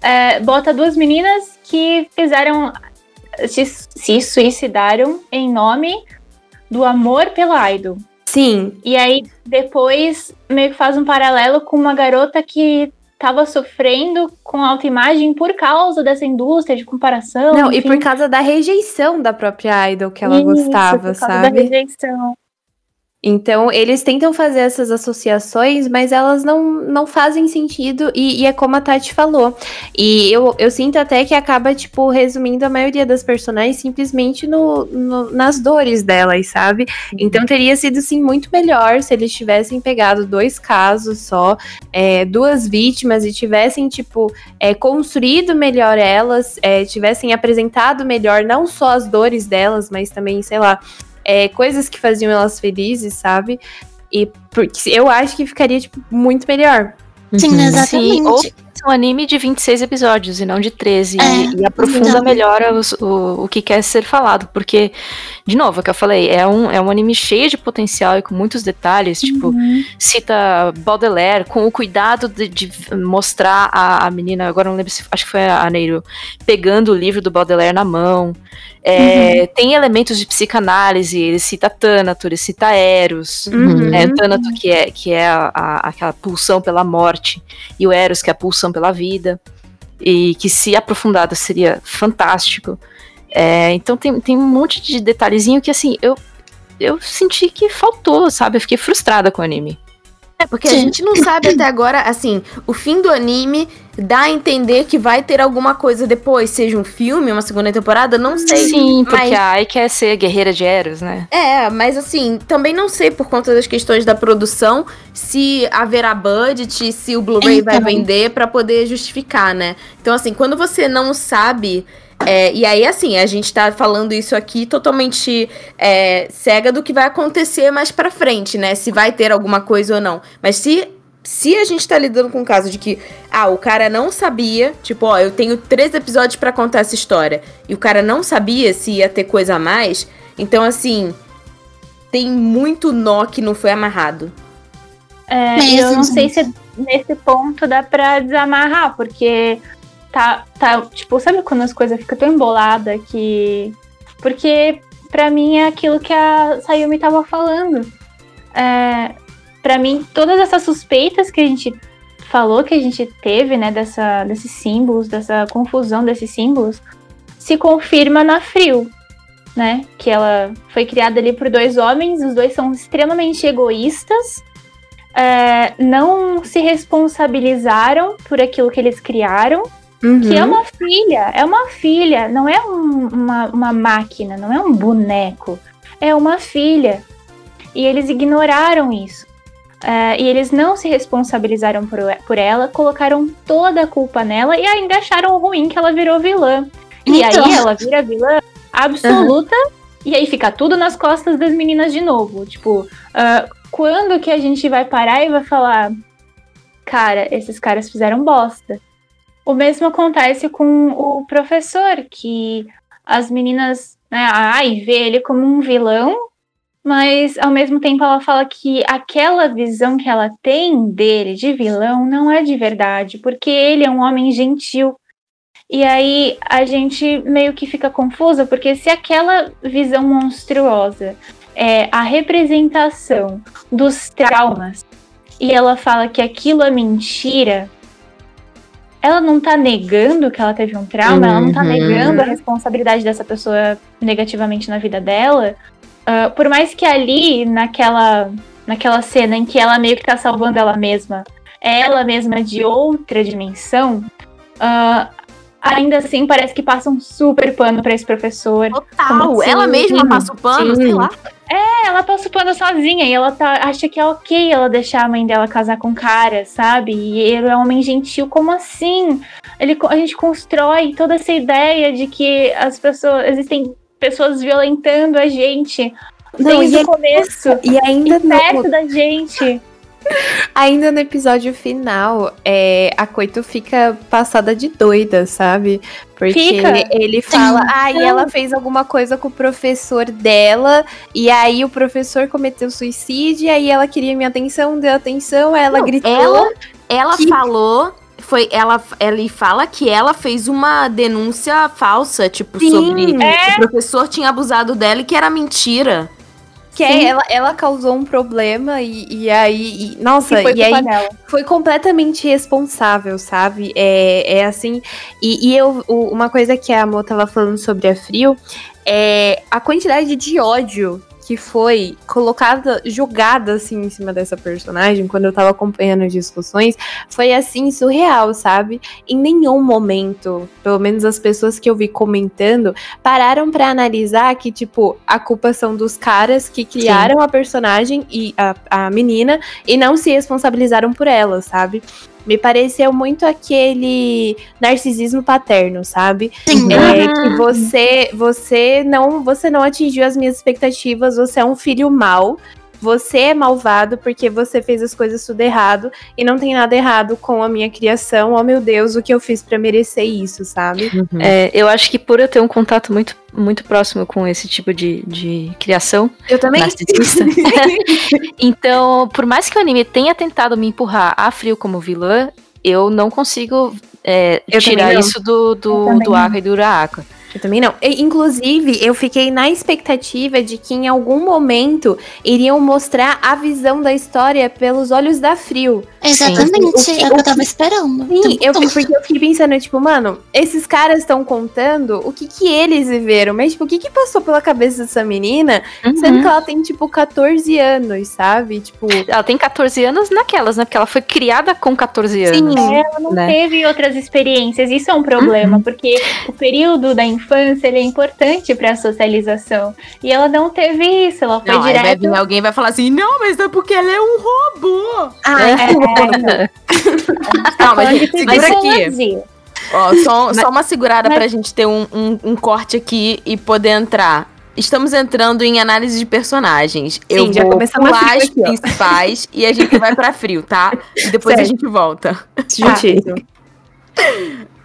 É, bota duas meninas que fizeram se, se suicidaram em nome do amor pela idol. Sim. E aí depois meio que faz um paralelo com uma garota que estava sofrendo com autoimagem por causa dessa indústria de comparação. Não, enfim. e por causa da rejeição da própria idol que ela Isso, gostava, por causa sabe? Da rejeição. Então, eles tentam fazer essas associações, mas elas não, não fazem sentido, e, e, é como a Tati falou. E eu, eu sinto até que acaba, tipo, resumindo a maioria das personagens simplesmente no, no nas dores delas, sabe? Então, teria sido, sim, muito melhor se eles tivessem pegado dois casos só, é, duas vítimas, e tivessem, tipo, é, construído melhor elas, é, tivessem apresentado melhor não só as dores delas, mas também, sei lá, é, coisas que faziam elas felizes, sabe? E porque eu acho que ficaria, tipo, muito melhor. Sim, uhum. exatamente. Sim, ou um anime de 26 episódios e não de 13. É, e, e, aprofunda então. melhor os, o, o que quer ser falado. Porque, de novo, é o que eu falei, é um, é um anime cheio de potencial e com muitos detalhes. Tipo, uhum. Tipo, cita Baudelaire com o cuidado de, de, mostrar a, a menina, agora não lembro se acho que foi a Neiro, pegando o livro do Baudelaire na mão. É, uhum. Tem elementos de psicanálise, ele cita Thanato, ele cita Eros, uhum. né, que é, que é a, a, aquela pulsão pela morte, e o Eros que é a pulsão pela vida, e que se aprofundado seria fantástico. É, então tem, tem um monte de detalhezinho que assim, eu, eu senti que faltou, sabe? Eu fiquei frustrada com o anime. É, porque Sim. a gente não sabe até agora, assim, o fim do anime dá a entender que vai ter alguma coisa depois, seja um filme, uma segunda temporada, não sei. Sim, porque mas... a Ai quer ser guerreira de Eros, né? É, mas assim, também não sei por conta das questões da produção se haverá budget, se o Blu-ray então... vai vender para poder justificar, né? Então assim, quando você não sabe é, e aí, assim, a gente tá falando isso aqui totalmente é, cega do que vai acontecer mais pra frente, né? Se vai ter alguma coisa ou não. Mas se, se a gente tá lidando com o caso de que, ah, o cara não sabia, tipo, ó, eu tenho três episódios para contar essa história, e o cara não sabia se ia ter coisa a mais, então, assim, tem muito nó que não foi amarrado. É, eu não sei se nesse ponto dá pra desamarrar, porque tá, tá, tipo, sabe quando as coisas ficam tão emboladas que. Porque para mim é aquilo que a Sayumi tava falando. É, para mim, todas essas suspeitas que a gente falou, que a gente teve, né, dessa, desses símbolos, dessa confusão desses símbolos, se confirma na Frio, né? Que ela foi criada ali por dois homens, os dois são extremamente egoístas, é, não se responsabilizaram por aquilo que eles criaram Uhum. Que é uma filha, é uma filha, não é um, uma, uma máquina, não é um boneco, é uma filha. E eles ignoraram isso. é, e eles não se responsabilizaram por, por ela, colocaram toda a culpa nela e ainda acharam ruim que ela virou vilã. E Então. aí ela vira vilã absoluta e aí fica tudo nas costas das meninas de novo. Tipo, ah, quando que a gente vai parar e vai falar, cara, esses caras fizeram bosta? O mesmo acontece com o professor, que as meninas, né, ai, vê ele como um vilão, mas ao mesmo tempo ela fala que aquela visão que ela tem dele de vilão não é de verdade, porque ele é um homem gentil. E aí a gente meio que fica confusa, porque se aquela visão monstruosa é a representação dos traumas e ela fala que aquilo é mentira, ela não tá negando que ela teve um trauma, ela não tá Uhum. negando a responsabilidade dessa pessoa negativamente na vida dela. Ah, por mais que ali, naquela, naquela cena em que ela meio que tá salvando ela mesma, é ela mesma de outra dimensão, ah, ainda assim parece que passa um super pano pra esse professor. Total. Ela mesma passa o pano, sim. sei lá. É, ela passa o pano sozinha e ela tá, acha que é ok ela deixar a mãe dela casar com o cara, sabe? E ele é um homem gentil, como assim? Ele, a gente constrói toda essa ideia de que as pessoas. Existem pessoas violentando a gente Não, desde o começo. e ainda perto da gente. ainda no episódio final, é, a Coito fica passada de doida, sabe? Porque Fica. ele, fala, ah, e ela fez alguma coisa com o professor dela, e aí o professor cometeu suicídio, e aí ela queria minha atenção, deu atenção, ela Não, gritou. Ela, ela que- falou. Foi, ela, ele fala que ela fez uma denúncia falsa, tipo, Sim. sobre É. o professor tinha abusado dela e que era mentira. Que é, ela, ela causou um problema e, e aí. e- nossa, E foi e aí dela. foi completamente responsável, sabe? É, é assim. E, e eu, uma coisa que a Mo tava falando sobre a Frio é a quantidade de ódio que foi colocada, jogada assim em cima dessa personagem, quando eu tava acompanhando as discussões, foi assim, surreal, sabe? Em nenhum momento, pelo menos as pessoas que eu vi comentando, pararam pra analisar que, tipo, a culpa são dos caras que criaram a personagem e a, a menina e não se responsabilizaram por ela, sabe? Me pareceu muito aquele narcisismo paterno, sabe? Sim. É, que você você não você não atingiu as minhas expectativas, você é um filho mau. Você é malvado porque você fez as coisas tudo errado e não tem nada errado com a minha criação. Oh meu Deus, o que eu fiz pra merecer isso, sabe? É, eu acho que por eu ter um contato muito, muito próximo com esse tipo de, de criação Eu também. narcisista, então, por mais que o anime tenha tentado me empurrar a Frio como vilã, eu não consigo é, tirar isso do, do, do. Aka e do Uraaka. Eu também não. E, inclusive, eu fiquei na expectativa de que em algum momento iriam mostrar a visão da história pelos olhos da Frio. Exatamente, Sim. é o que eu tava esperando. Sim, eu, Tum, tum. porque eu fiquei pensando, tipo, mano, esses caras estão contando o que que eles viveram, mas, tipo, o que que passou pela cabeça dessa menina, sendo que ela tem, tipo, 14 anos, sabe? Tipo, Ela tem 14 anos naquelas, né? Porque ela foi criada com 14 anos. Sim. Ela não né? teve outras experiências. Isso é um problema, porque o período da infância ele é importante pra socialização. E ela não teve isso, ela foi Não, aí vai direto. vir alguém vai falar assim, não, mas é porque ela é um robô. ai, É, Calma, falando de gente, segura aqui. Ó, só, só uma segurada pra gente ter um, um, um corte aqui e poder entrar. Estamos entrando em análise de personagens. Eu já vou começamos a pular as aqui, principais e a gente vai pra frio, tá? E depois a gente volta. justiça.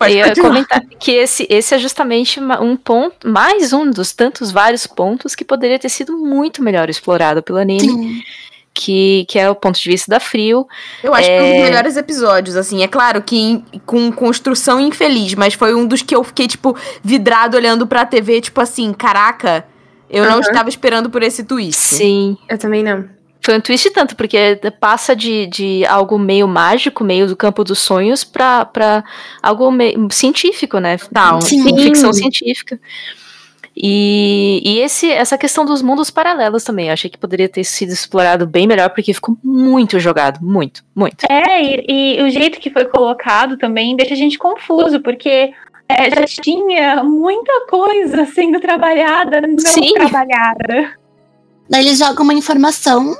Pode Eu ia comentar que esse, esse é justamente um ponto, mais um dos tantos vários pontos que poderia ter sido muito melhor explorado pelo anime, Sim. que, que é o ponto de vista da Frio. Eu acho que foi um É. dos melhores episódios, assim. É claro que em- com construção infeliz, mas foi um dos que eu fiquei, tipo, vidrado olhando pra TV, tipo assim, caraca, eu não Aham. estava esperando por esse twist. Sim. Eu também não. Foi um twist tanto, porque passa de, de algo meio mágico, meio do campo dos sonhos, pra, pra algo meio científico, né? Total. Sim. Ficção científica. E, e esse, essa questão dos mundos paralelos também, eu achei que poderia ter sido explorado bem melhor, porque ficou muito jogado, muito, muito. É, e, e o jeito que foi colocado também deixa a gente confuso, porque é, já tinha muita coisa sendo trabalhada, não Sim. trabalhada. Daí eles jogam uma informação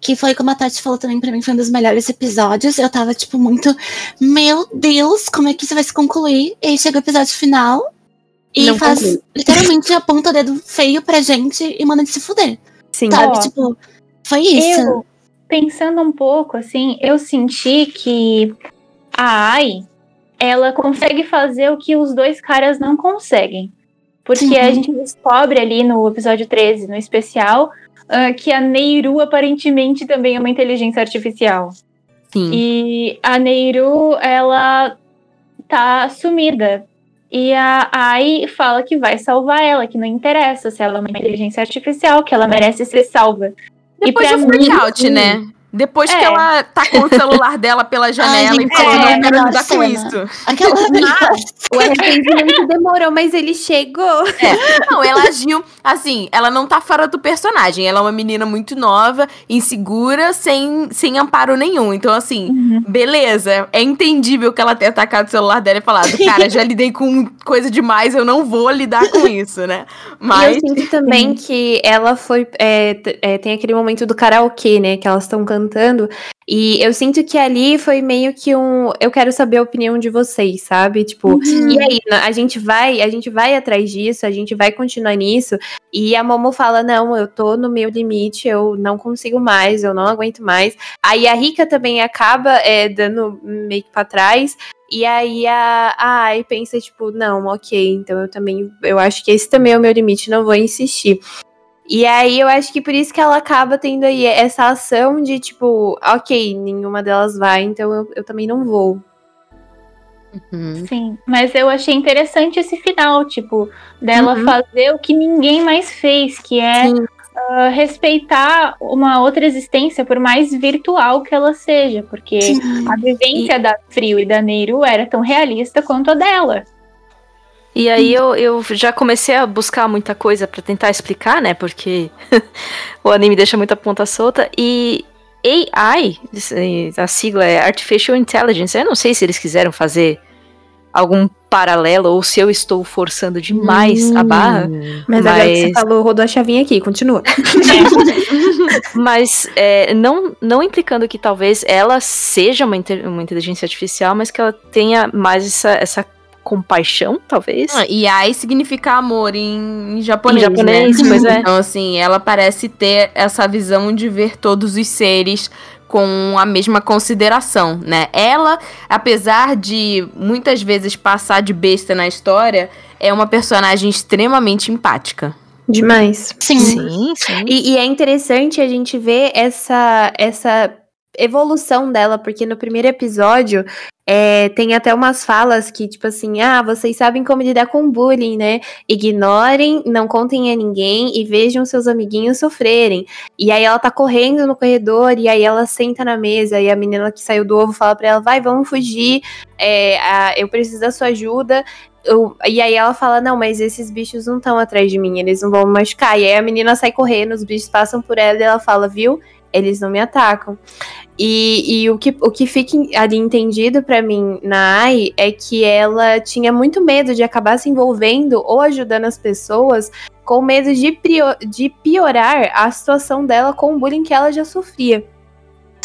Que foi como a Tati falou também, pra mim foi um dos melhores episódios. Eu tava, tipo, muito. Meu Deus, como é que isso vai se concluir? E aí chega o episódio final e Não faz conclui. literalmente aponta o dedo feio pra gente e manda de se fuder. Sim. Sabe? Ó, tipo, foi isso. Eu, pensando um pouco, assim, eu senti que a Ai, ela consegue fazer o que os dois caras não conseguem. Porque Sim. a gente descobre ali no episódio 13, no especial, ah, que a Neiru aparentemente também é uma inteligência artificial. Sim. E a Neiru, ela tá sumida. E a Ai fala que vai salvar ela, que não interessa se ela é uma inteligência artificial, que ela merece ser salva. Depois pra do mim, né? Depois que É. ela tacou o celular dela pela janela gente, e falou, é, não quero lidar com isso. Aquela. O arrependimento demorou, mas ele chegou. Não, ela agiu assim, ela não tá fora do personagem. Ela é uma menina muito nova, insegura, sem, sem amparo nenhum. Então, assim, Uhum. beleza. É entendível que ela tenha atacado o celular dela e falado, cara, já lidei com coisa demais, eu não vou lidar com isso, né? Mas. E eu sinto também que ela foi. é, é, tem aquele momento do karaokê, né? Que elas estão cantando. E eu sinto que ali foi meio que um. Eu quero saber a opinião de vocês, sabe? Tipo, e aí, a gente vai, a gente vai atrás disso, a gente vai continuar nisso. E a Momo fala: não, eu tô no meu limite, eu não consigo mais, eu não aguento mais. Aí a Rika também acaba é, dando meio que pra trás. E aí a, a Ai pensa, tipo, não, ok, então eu também. Eu acho que esse também é o meu limite, não vou insistir. E aí eu acho que por isso que ela acaba tendo aí essa ação de, tipo, ok, nenhuma delas vai, então eu, eu também não vou. Uhum. Sim, mas eu achei interessante esse final, tipo, dela Uhum. fazer o que ninguém mais fez, que é ah, respeitar uma outra existência, por mais virtual que ela seja, porque Sim. a vivência da Frio e da Neiru era tão realista quanto a dela. E aí eu, eu já comecei a buscar muita coisa pra tentar explicar, né? Porque o anime deixa muita ponta solta. E AI, a sigla é Artificial Intelligence. Eu não sei se eles quiseram fazer algum paralelo ou se eu estou forçando demais a barra. Mas, agora que você Mas- falou, rodou a chavinha aqui, continua. Mas é, não, não implicando que talvez ela seja uma, uma inteligência artificial, mas que ela tenha mais essa, essa compaixão, talvez. Ah, E ai significa amor em, em japonês. Em japonês, né? pois é. Então, assim, ela parece ter essa visão de ver todos os seres com a mesma consideração, né? Ela, apesar de muitas vezes passar de besta na história, é uma personagem extremamente empática. Demais. Sim. Sim, sim. E, e é interessante a gente ver essa, essa evolução dela, porque no primeiro episódio é, tem até umas falas que, tipo assim, ah, vocês sabem como lidar com bullying, né? Ignorem, não contem a ninguém e vejam seus amiguinhos sofrerem. E aí ela tá correndo no corredor e aí ela senta na mesa e a menina que saiu do ovo fala pra ela, vai, vamos fugir, é, a- eu preciso da sua ajuda. Eu- e aí ela fala, não, mas esses bichos não estão atrás de mim, eles não vão me machucar. E aí a menina sai correndo, os bichos passam por ela e ela fala, viu? Eles não me atacam. E, e o, que, o que fica ali entendido pra mim na Ai é que ela tinha muito medo de acabar se envolvendo ou ajudando as pessoas com medo de, prio- de piorar a situação dela com o bullying que ela já sofria.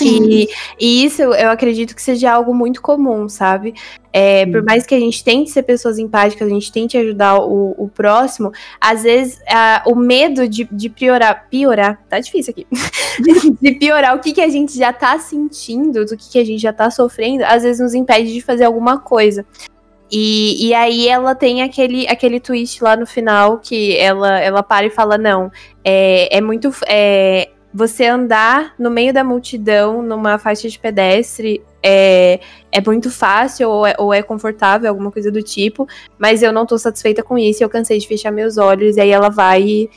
E, e isso eu acredito que seja algo muito comum, sabe? É, por mais que a gente tente ser pessoas empáticas, a gente tente ajudar o, o próximo, às vezes a- o medo de, de piorar, piorar, tá difícil aqui, de piorar o que, que a gente já tá sentindo, do que, que a gente já tá sofrendo, às vezes nos impede de fazer alguma coisa. E, e aí ela tem aquele, aquele twist lá no final que ela, ela para e fala: não, é, é muito. É, você andar no meio da multidão numa faixa de pedestre é, é muito fácil ou é, ou é confortável, alguma coisa do tipo, mas eu não tô satisfeita com isso, eu cansei de fechar meus olhos, e aí ela vai e,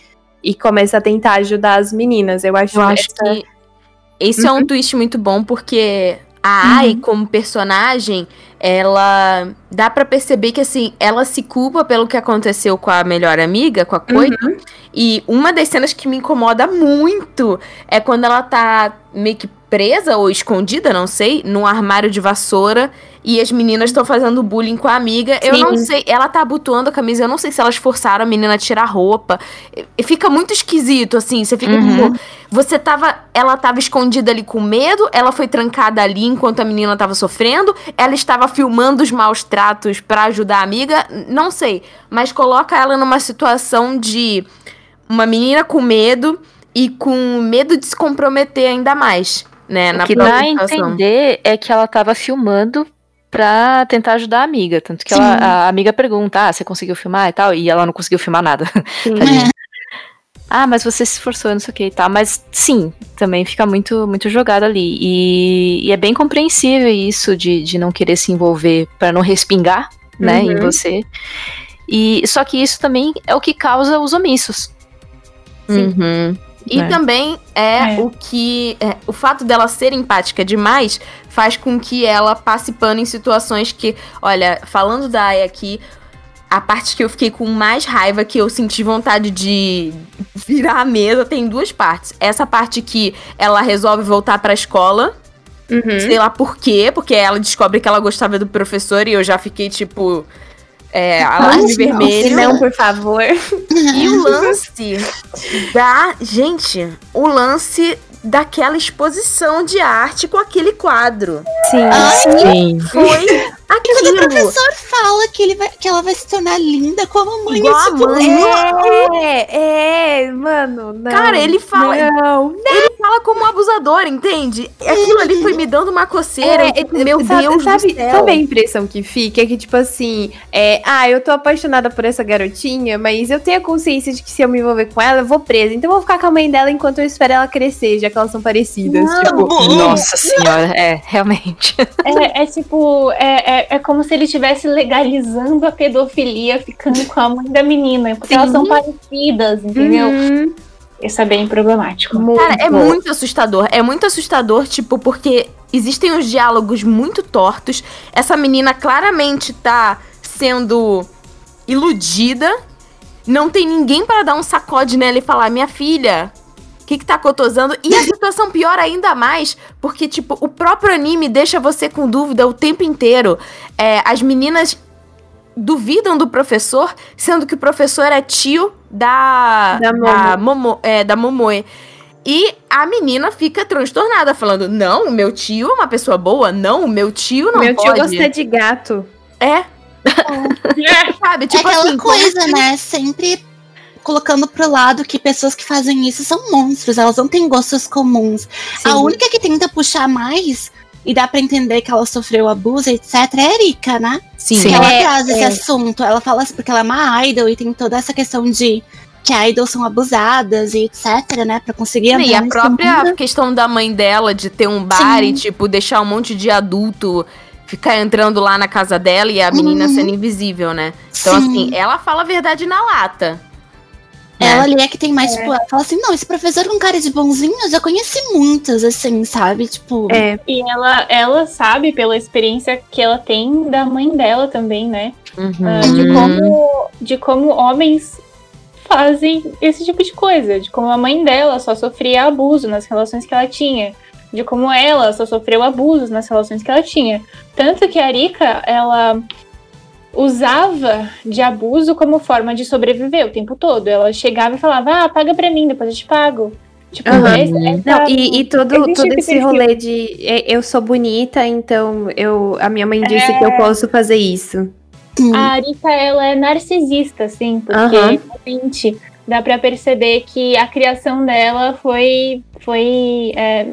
e começa a tentar ajudar as meninas. Eu acho, Eu acho essa- que esse é um twist muito bom, porque a Ai, como personagem, ela dá pra perceber que assim, ela se culpa pelo que aconteceu com a melhor amiga, com a Coita. E uma das cenas que me incomoda muito é quando ela tá meio que presa ou escondida, não sei, num armário de vassoura e as meninas estão fazendo bullying com a amiga. Eu Sim. não sei, ela tá abotoando a camisa, eu não sei se elas forçaram a menina a tirar a roupa. Fica muito esquisito, assim, você fica Uhum. tipo, você tava, ela tava escondida ali com medo, ela foi trancada ali enquanto a menina tava sofrendo, ela estava filmando os maus tratos pra ajudar a amiga, não sei, mas coloca ela numa situação de uma menina com medo e com medo de se comprometer ainda mais, né, O que dá a entender é que ela tava filmando pra tentar ajudar a amiga. Tanto que ela- Sim. a amiga pergunta, ah, você conseguiu filmar e tal? E ela não conseguiu filmar nada. Sim. Ah, mas você se esforçou, não sei o que e tal. Mas sim, também fica muito, muito jogado ali. E, e é bem compreensível isso de, de não querer se envolver pra não respingar, né, em Uhum. você. E só que isso também é o que causa os omissos. Uhum. E É. também é, É. o que. é, o fato dela ser empática demais faz com que ela passe pano em situações que. Olha, falando da Aya aqui, a parte que eu fiquei com mais raiva, que eu senti vontade de virar a mesa, tem duas partes. Essa parte que ela resolve voltar pra escola. Uhum. Sei lá por quê, porque ela descobre que ela gostava do professor e eu já fiquei tipo. É, alarme Nossa, vermelho. Não, por favor. E o lance da. Gente, o lance daquela exposição de arte com aquele quadro. Sim. Ai, Sim. Foi Quando o aquilo. professor fala que, ele vai, que ela vai se tornar linda como a mãe, Igual a tipo, mãe. É, é, mano. Não, Cara, ele fala- Não, Ele fala como um abusador, entende? Aquilo ali foi me dando uma coceira. É, e, é, meu sabe, Deus sabe, do céu. Sabe a impressão que fica? É que, tipo assim, é, ah, eu tô apaixonada por essa garotinha, mas eu tenho a consciência de que se eu me envolver com ela, eu vou presa. Então eu vou ficar com a mãe dela enquanto eu espero ela crescer, já que elas são parecidas. Não. Tipo, Nossa senhora, é, realmente. É, é tipo, é, é, é como se ele estivesse legalizando a pedofilia ficando com a mãe da menina, porque elas são parecidas, entendeu? uhum, Isso é bem problemático. muito. Cara, é muito assustador. É muito assustador, tipo, porque existem uns diálogos muito tortos. Essa menina claramente tá sendo iludida. Não tem ninguém para dar um sacode nela e falar: Minha filha, que, que tá cotosando? E a situação piora ainda mais, porque, tipo, o próprio anime deixa você com dúvida o tempo inteiro. É, as meninas duvidam do professor, sendo que o professor é tio da. Da da, Momo, é, da Momoe. E a menina fica transtornada, falando: Não, o meu tio é uma pessoa boa. Não, o meu tio não Meu tio pode. gosta de gato. É. Sabe? É Tipo aquela assim, como coisa, né? Sempre colocando pro lado que pessoas que fazem isso são monstros, elas não têm gostos comuns. A Sim. única que tenta puxar mais e dá pra entender que ela sofreu abuso, etc, é a Erika, né? Sim. Que ela É, traz esse é. assunto. Ela fala assim, porque ela é uma idol e tem toda essa questão de que idols são abusadas e etc, né? Pra conseguir entrar E a própria mundo. questão da mãe dela de ter um bar Sim. e, tipo, deixar um monte de adulto ficar entrando lá na casa dela e a menina Uhum. sendo invisível, né? Então, Sim. assim, ela fala a verdade na lata. Né? Ela ali é que tem mais, tipo, ela fala assim, não, esse professor com cara de bonzinho, eu já conheci muitos, assim, sabe? Tipo, É, E ela, ela sabe, pela experiência que ela tem da mãe dela também, né? Uhum. Ah, de, como, de como homens fazem esse tipo de coisa. De como a mãe dela só sofria abuso nas relações que ela tinha. De como ela só sofreu abusos nas relações que ela tinha. Tanto que a Arika, ela usava de abuso como forma de sobreviver o tempo todo. Ela chegava e falava, ah, paga pra mim, depois eu te pago. Tipo, esse- essa- Não, e, e todo, todo esse rolê de é, eu sou bonita, então eu, a minha mãe disse que eu posso fazer isso. A Arika, ela é narcisista, assim, porque Aham. realmente dá pra perceber que a criação dela foi, foi é,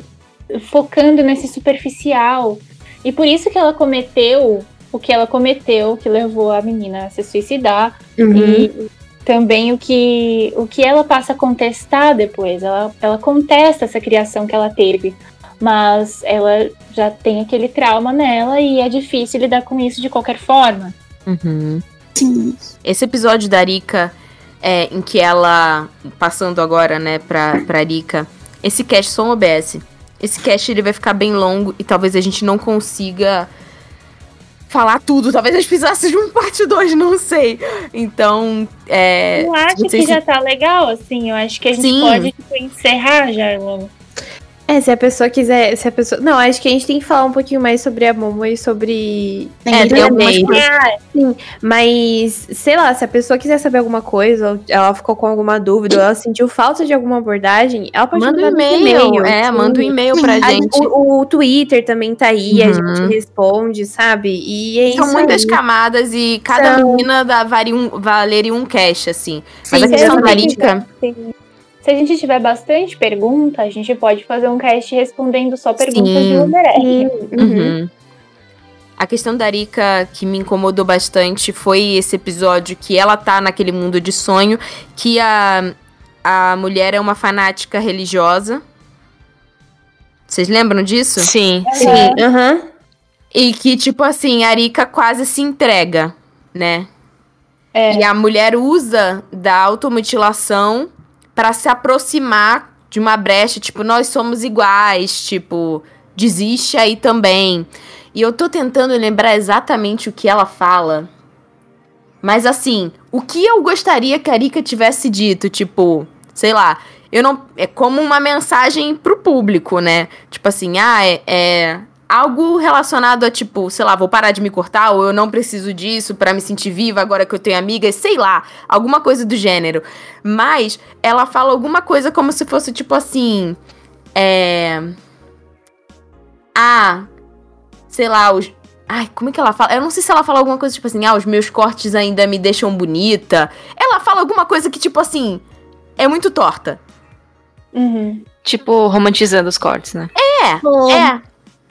focando nesse superficial. E por isso que ela cometeu o que ela cometeu, que levou a menina a se suicidar. Uhum. E também o que, o que ela passa a contestar depois. Ela, ela contesta essa criação que ela teve. Mas ela já tem aquele trauma nela e é difícil lidar com isso de qualquer forma. Uhum. sim. Esse episódio da Rika, é, em que ela, passando agora, né, pra, pra Rika, esse cast só um OBS. Esse cast ele vai ficar bem longo e talvez a gente não consiga falar tudo. Talvez a gente precisasse de um parte 2, não sei. Então, é. Eu acho que se- já tá legal, assim. Eu acho que a gente Sim. pode tipo, encerrar já. É, se a pessoa quiser. Se a pessoa. Não, acho que a gente tem que falar um pouquinho mais sobre a Momo e sobre. É, tem algumas coisas. Sim, mas, sei lá, se a pessoa quiser saber alguma coisa, ou ela ficou com alguma dúvida, ou ela sentiu falta de alguma abordagem, ela pode Manda um e-mail. É, sim. manda um e-mail pra A- gente. O, o Twitter também tá aí, a Uhum. gente responde, sabe? E é São isso muitas aí. camadas e cada São. menina dá, varia um, valeria um cash, assim. Mas Sim, a questão. Arica. Sim. Se a gente tiver bastante pergunta, a gente pode fazer um cast respondendo só perguntas Sim. de Uber Sim, uhum. Uhum. A questão da Arika que me incomodou bastante foi esse episódio que ela tá naquele mundo de sonho, que a, a mulher é uma fanática religiosa. Vocês lembram disso? Sim. Sim, aham. E que, tipo assim, a Arika quase se entrega, né? É. E a mulher usa da automutilação pra se aproximar de uma brecha, tipo, nós somos iguais, tipo, desiste aí também. E eu tô tentando lembrar exatamente o que ela fala. Mas assim, o que eu gostaria que a Arika tivesse dito, tipo, sei lá, eu não. É como uma mensagem pro público, né? Tipo assim, ah, é. é algo relacionado a, tipo, sei lá, vou parar de me cortar, ou eu não preciso disso pra me sentir viva agora que eu tenho amigas, sei lá, alguma coisa do gênero. Mas ela fala alguma coisa como se fosse, tipo assim. É. Ah, sei lá, os. Ai, como é que ela fala? Eu não sei se ela fala alguma coisa tipo assim, ah, os meus cortes ainda me deixam bonita. Ela fala alguma coisa que, tipo assim, é muito torta. Uhum. Tipo, romantizando os cortes, né? É, Pô, é.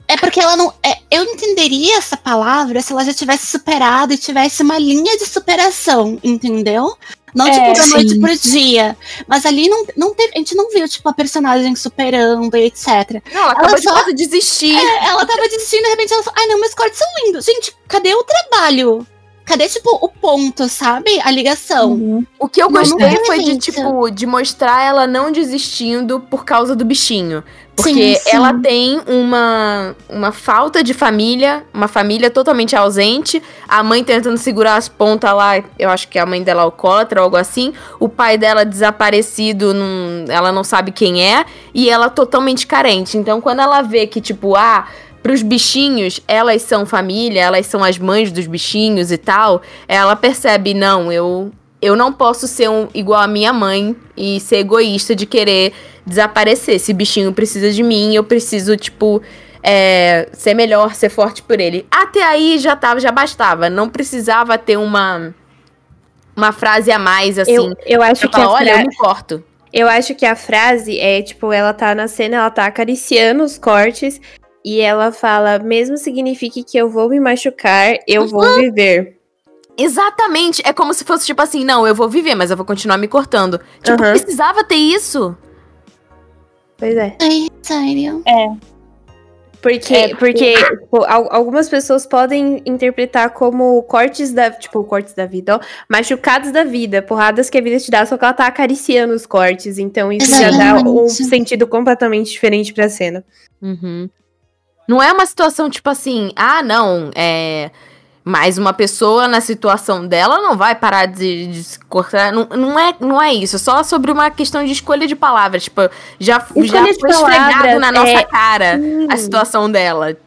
É porque ela não. é, eu entenderia essa palavra se ela já tivesse superado e tivesse uma linha de superação, entendeu? Não, É, tipo, da sim. noite pro dia. Mas ali não, não teve. A gente não viu, tipo, a personagem superando e etc. Não, ela de só- quase desistir. É, ela tava desistindo, de repente ela falou: ai, não, meus cortes são lindos. Gente, cadê o trabalho? Cadê, tipo, o ponto, sabe? A ligação. Uhum. O que eu Não, não gostei teve foi de, tipo, de mostrar ela não desistindo por causa do bichinho. Porque Sim, sim. ela tem uma, uma falta de família, uma família totalmente ausente, a mãe tentando segurar as pontas lá, eu acho que a mãe dela é alcoólatra ou algo assim, o pai dela desaparecido, não- ela não sabe quem é, e ela totalmente carente. Então, quando ela vê que, tipo, ah, pros bichinhos, elas são família, elas são as mães dos bichinhos e tal, ela percebe, não, eu eu não posso ser um, igual a minha mãe e ser egoísta de querer desaparecer. Esse bichinho precisa de mim, eu preciso, tipo, é, ser melhor, ser forte por ele. Até aí já tava, já bastava. Não precisava ter uma uma frase a mais, assim. Eu, eu acho que olha, fra- eu me corto. Eu acho que a frase é, tipo, ela tá na cena, ela tá acariciando os cortes e ela fala: mesmo signifique que eu vou me machucar, eu vou viver. Exatamente. É como se fosse, tipo assim, não, eu vou viver, mas eu vou continuar me cortando. Tipo, Aham. precisava ter isso. Pois é. Ai, sério. Porque, É, porque tipo, al- algumas pessoas podem interpretar como cortes da, tipo, cortes da vida, ó, machucados da vida, porradas que a vida te dá, só que ela tá acariciando os cortes, então isso já dá um Exatamente. sentido completamente diferente pra cena. Uhum. Não é uma situação tipo assim, ah, não, é. Mas uma pessoa na situação dela não vai parar de, de se cortar. Não, não, é, não é isso. É só sobre uma questão de escolha de palavras. Tipo, já, já Escolha foi esfregado na nossa é- cara Hum. a situação dela.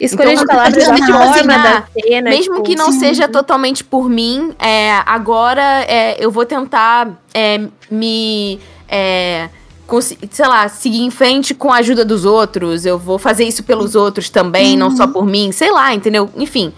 Escolha Então, de palavras, tipo a assim, forma ah, da cena. Mesmo tipo, que não sim. seja totalmente por mim, é, agora é, eu vou tentar é, me. É, sei lá, seguir em frente com a ajuda dos outros. Eu vou fazer isso pelos outros também, não só por mim. Sei lá, entendeu? Enfim.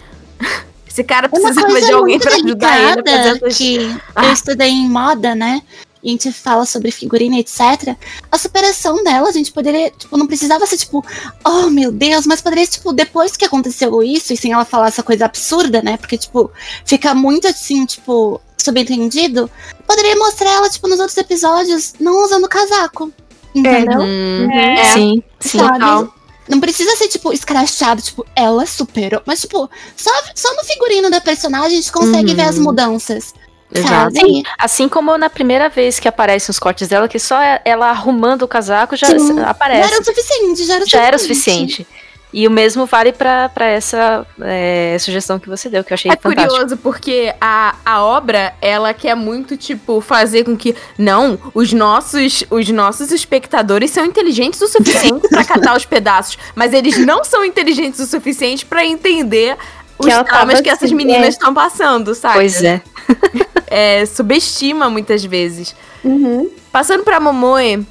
Esse cara Uma precisava coisa de alguém muito pra ajudar ele a fazer essas... que Ah. eu estudei em moda, né? E a gente fala sobre figurino, etc. A superação dela, a gente poderia, tipo, não precisava ser tipo, oh meu Deus, mas poderia, tipo, depois que aconteceu isso, e sem ela falar essa coisa absurda, né? Porque, tipo, fica muito assim, tipo, subentendido. Poderia mostrar ela, tipo, nos outros episódios, não usando casaco. Entendeu? Hum, É. Sim, sim. Sabe? total. Não precisa ser, tipo, escrachado, tipo, ela superou. Mas, tipo, só, só no figurino da personagem a gente consegue Uhum. ver as mudanças. Exato. Sabe? Assim como na primeira vez que aparecem os cortes dela, que só é- ela arrumando o casaco já Sim. aparece. Já era o suficiente, já era o já era o suficiente. E o mesmo vale pra, pra essa é, sugestão que você deu, que eu achei É fantástico. curioso porque a, a obra, ela quer muito, tipo, fazer com que. Não, os nossos, os nossos espectadores são inteligentes o suficiente pra catar os pedaços. Mas eles não são inteligentes o suficiente pra entender os ela traumas tava que essas assim, meninas é. estão passando, sabe? Pois é. É, subestima muitas vezes. Uhum. Passando pra Momoe,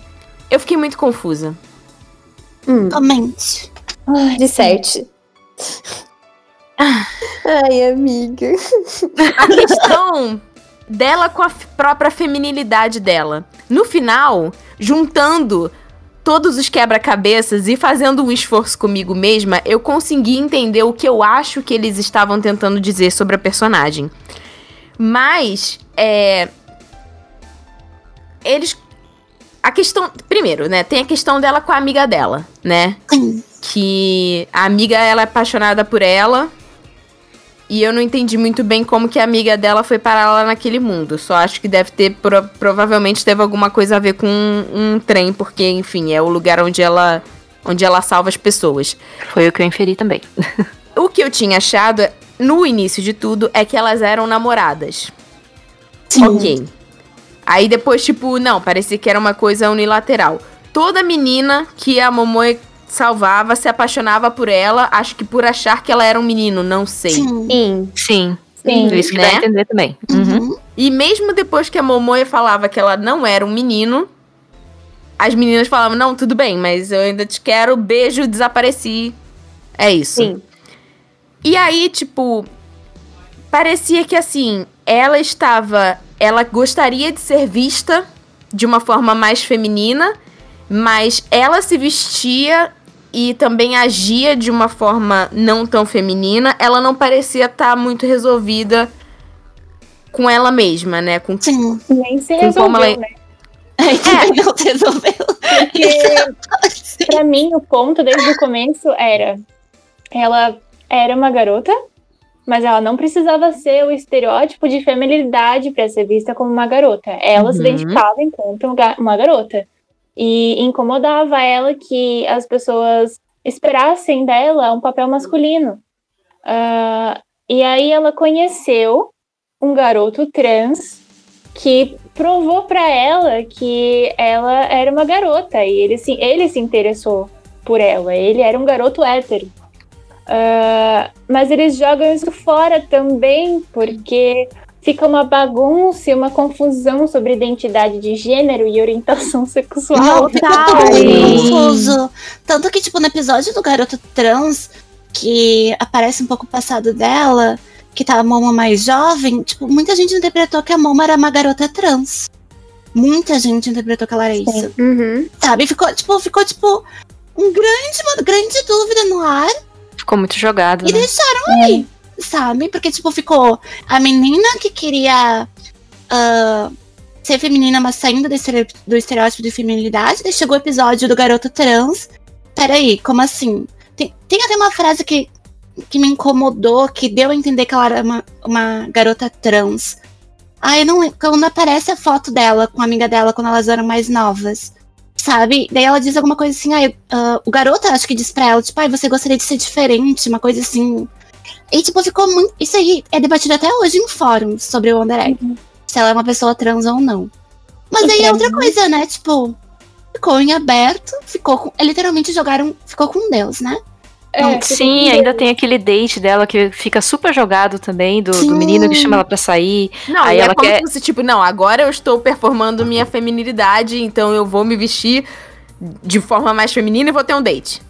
eu fiquei muito confusa. Hum, Comente. De sete. Ai, amiga. A questão dela com a própria feminilidade dela. No final, juntando todos os quebra-cabeças e fazendo um esforço comigo mesma, eu consegui entender o que eu acho que eles estavam tentando dizer sobre a personagem. Mas, é. Eles. A questão. Primeiro, né? Tem a questão dela com a amiga dela, né? Sim. que a amiga ela é apaixonada por ela e eu não entendi muito bem como que a amiga dela foi parar lá naquele mundo. Só acho que deve ter pro- provavelmente teve alguma coisa a ver com um, um trem, porque enfim é o lugar onde ela onde ela salva as pessoas. Foi o que eu inferi também. O que eu tinha achado no início de tudo é que elas eram namoradas. Sim. Ok. Aí depois, tipo, não, parecia que era uma coisa unilateral. Toda menina que a Momoe salvava se apaixonava por ela, acho que por achar que ela era um menino, não sei. Sim. Sim. Sim. Sim. É isso que Né? dá a entender também. Uhum. Uhum. E mesmo depois que a Momoe falava que ela não era um menino, as meninas falavam, não, tudo bem, mas eu ainda te quero, beijo, desapareci. É isso. Sim. E aí, tipo, parecia que assim, ela estava. Ela gostaria de ser vista de uma forma mais feminina, mas ela se vestia e também agia de uma forma não tão feminina. Ela não parecia estar muito resolvida com ela mesma, né? Com Sim. Nem se Com como resolveu, ela- né? Também não resolveu. Porque pra mim o ponto desde o começo era ela era uma garota, mas ela não precisava ser o estereótipo de feminilidade pra ser vista como uma garota. Ela se Uhum. identificava enquanto um uma garota. E incomodava ela que as pessoas esperassem dela um papel masculino. Ah, e aí ela conheceu um garoto trans que provou pra ela que ela era uma garota e ele se, ele se interessou por ela. Ele era um garoto hétero. Ah, mas eles jogam isso fora também, porque fica uma bagunça e uma confusão sobre identidade de gênero e orientação sexual. Total. Sim. confuso. Tanto que, tipo, no episódio do garoto trans, que aparece um pouco o passado dela, que tá a Momo mais jovem, tipo, muita gente interpretou que a Momo era uma garota trans. Muita gente interpretou que ela era isso. Uhum. Sabe? Ficou, tipo, ficou, tipo, um grande, uma grande dúvida no ar. Ficou muito jogado, E né? deixaram aí, sabe? Porque, tipo, ficou a menina que queria ah, ser feminina, mas saindo do, estere- do estereótipo de feminilidade. Daí chegou o episódio do garoto trans. Peraí, como assim? Tem, tem até uma frase que, que me incomodou, que deu a entender que ela era uma, uma garota trans. Ah, eu não lembro. Quando aparece a foto dela com a amiga dela quando elas eram mais novas. Sabe? Daí ela diz alguma coisa assim, ah, ah, o garoto acho que diz pra ela, tipo, ai, você gostaria de ser diferente, uma coisa assim. E, tipo, ficou muito. Isso aí é debatido até hoje em fóruns sobre o Wonder Egg. Se ela é uma pessoa trans ou não. Mas E aí é pra outra mim- coisa, né? Tipo, ficou em aberto, ficou com. é, Literalmente jogaram. Ficou com Deus, né? É, Sim, ainda tem aquele date dela que fica super jogado também, do, do menino que chama ela pra sair. Não, Aí e é ela como quer- se, tipo, não, agora eu estou performando minha feminilidade, então eu vou me vestir de forma mais feminina e vou ter um date.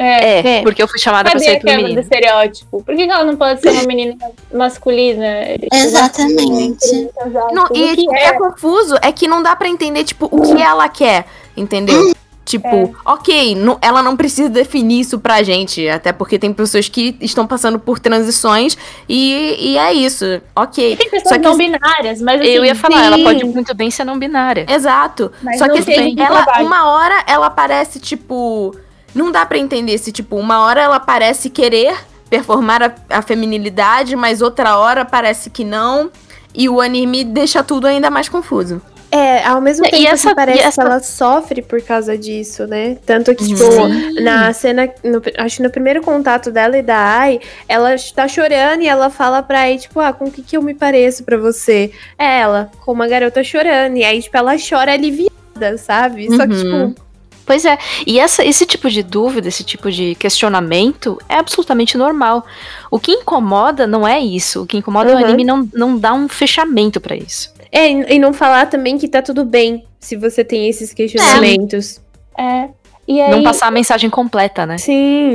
É. É, É. porque eu fui chamada pra Cadê sair a pelo quebra do menino. estereótipo? Por que ela não pode ser uma menina masculina? Tipo, Exatamente. Não, Tudo e o que é. é confuso é que não dá pra entender, tipo, o que ela quer, entendeu? Tipo, ok, não- ela não precisa definir isso pra gente, até porque tem pessoas que estão passando por transições e, e é isso, ok. Tem pessoas Só que- não binárias, mas assim, Eu ia falar, ela sim. pode muito bem ser não binária. Exato. Mas Só que assim, ela, trabalho. uma hora ela parece, tipo. Não dá pra entender se, tipo, uma hora ela parece querer performar a, a feminilidade, mas outra hora parece que não. E o anime deixa tudo ainda mais confuso. É, ao mesmo tempo essa- que parece essa- que ela sofre por causa disso, né? Tanto que, tipo, Sim. na cena, no- acho que no primeiro contato dela e da Ai, ela tá chorando e ela fala pra Ai, tipo, ah, com o que, que eu me pareço pra você? É ela, com uma garota chorando. E aí, tipo, ela chora aliviada, sabe? Só que, Uhum. tipo, Pois é, e essa, esse tipo de dúvida, esse tipo de questionamento é absolutamente normal. O que incomoda não é isso. O que incomoda é o Uhum. anime não, não dar um fechamento pra isso. É, e não falar também que tá tudo bem se você tem esses questionamentos. É. E aí, Não passar a mensagem completa, né? Sim.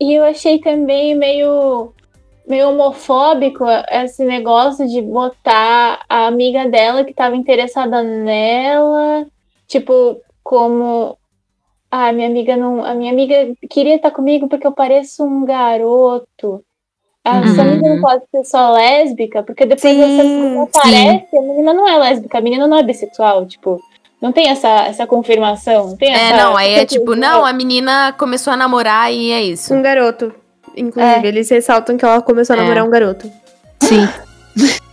E eu achei também meio, meio homofóbico esse negócio de botar a amiga dela que estava interessada nela, tipo, como ah, minha amiga não, a minha amiga queria estar comigo porque eu pareço um garoto. A sua Uhum. amiga não pode ser só lésbica, porque depois Sim, menina aparece, a menina não é lésbica, a menina não é bissexual, tipo, não tem essa, essa confirmação, não tem É, essa- não, aí é tipo, não, a menina começou a namorar e é isso. Um garoto. Inclusive, É. eles ressaltam que ela começou a É. namorar um garoto. Sim.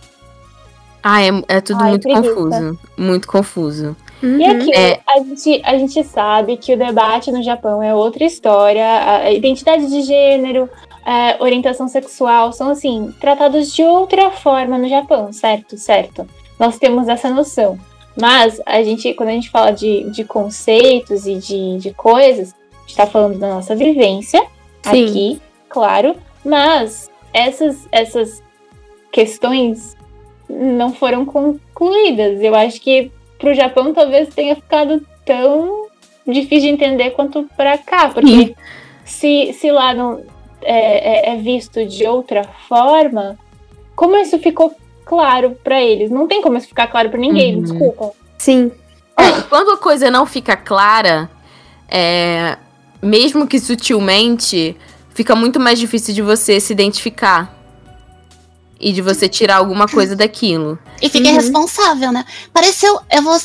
Ah, é, é tudo Ai, muito preguiça. confuso. Muito confuso. E Uhum. aqui, É. a, gente, a gente sabe que o debate no Japão é outra história. A a identidade de gênero, a orientação sexual são, assim, tratados de outra forma no Japão, certo? Certo. Nós temos essa noção. Mas, a gente, quando a gente fala de, de conceitos e de, de coisas, a gente está falando da nossa vivência Sim. aqui, claro. Mas, essas, essas questões não foram concluídas. Eu acho que pro Japão talvez tenha ficado tão difícil de entender quanto para cá, porque se, se lá não é, é- é visto de outra forma, como isso ficou claro para eles? Não tem como isso ficar claro para ninguém, Uhum. desculpa. Sim. É, quando a coisa não fica clara, é, mesmo que sutilmente, fica muito mais difícil de você se identificar. E de você tirar alguma coisa daquilo. E fica Uhum. irresponsável, né? Pareceu. Eu vou.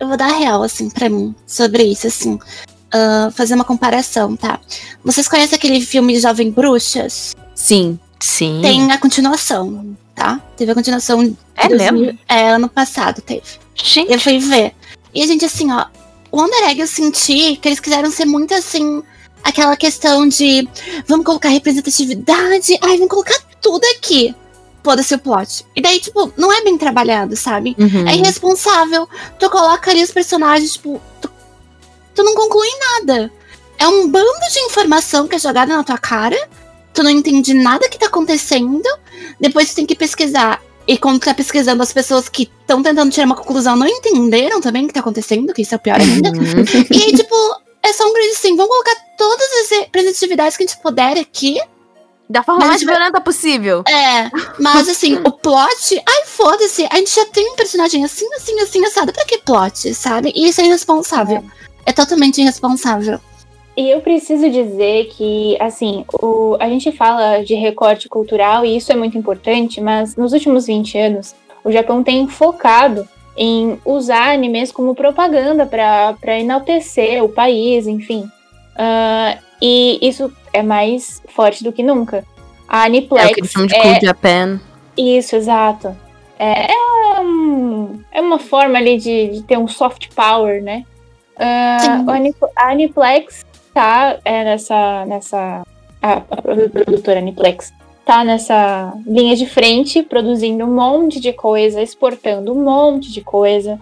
Eu vou dar real, assim, pra mim, sobre isso, assim. Ah, fazer uma comparação, tá? Vocês conhecem aquele filme Jovem Bruxas? Sim. Sim. Tem a continuação, tá? Teve a continuação. É 2000 mesmo? É, ano passado teve. Gente, Eu fui ver. E a gente, assim, ó. O Wonder Egg eu senti que eles quiseram ser muito assim. Aquela questão de vamos colocar representatividade. Ai, vamos colocar tudo aqui. Foda-se o plot. E daí, tipo, não é bem trabalhado, sabe? Uhum. É irresponsável. Tu coloca ali os personagens, tipo. Tu, não conclui nada. É um bando de informação que é jogada na tua cara. Tu não entende nada que tá acontecendo. Depois tu tem que pesquisar. E quando tu tá pesquisando, as pessoas que estão tentando tirar uma conclusão não entenderam também o que tá acontecendo, que isso é o pior ainda. Uhum. E aí, tipo, é só um grande assim, vamos colocar todas as representatividades que a gente puder aqui. Da forma Mas mais vai- violenta possível. É, mas assim, o plot, ai, foda-se, a gente já tem um personagem assim, assim, assim, assado. Pra que plot, sabe? E isso é irresponsável. É, totalmente irresponsável. E eu preciso dizer que, assim, o, a gente fala de recorte cultural e isso é muito importante, mas nos últimos 20 anos, o Japão tem focado em usar animes como propaganda para enaltecer o país, enfim. Ah, e isso é mais forte do que nunca. A Aniplex. É o que eles chamam de é- Cool Japan. isso, exato. É, é, um- é uma forma ali de, de ter um soft power, né? Ah, o Ani- a Aniplex tá é, nessa. nessa a, a produtora Aniplex tá nessa linha de frente, produzindo um monte de coisa, exportando um monte de coisa.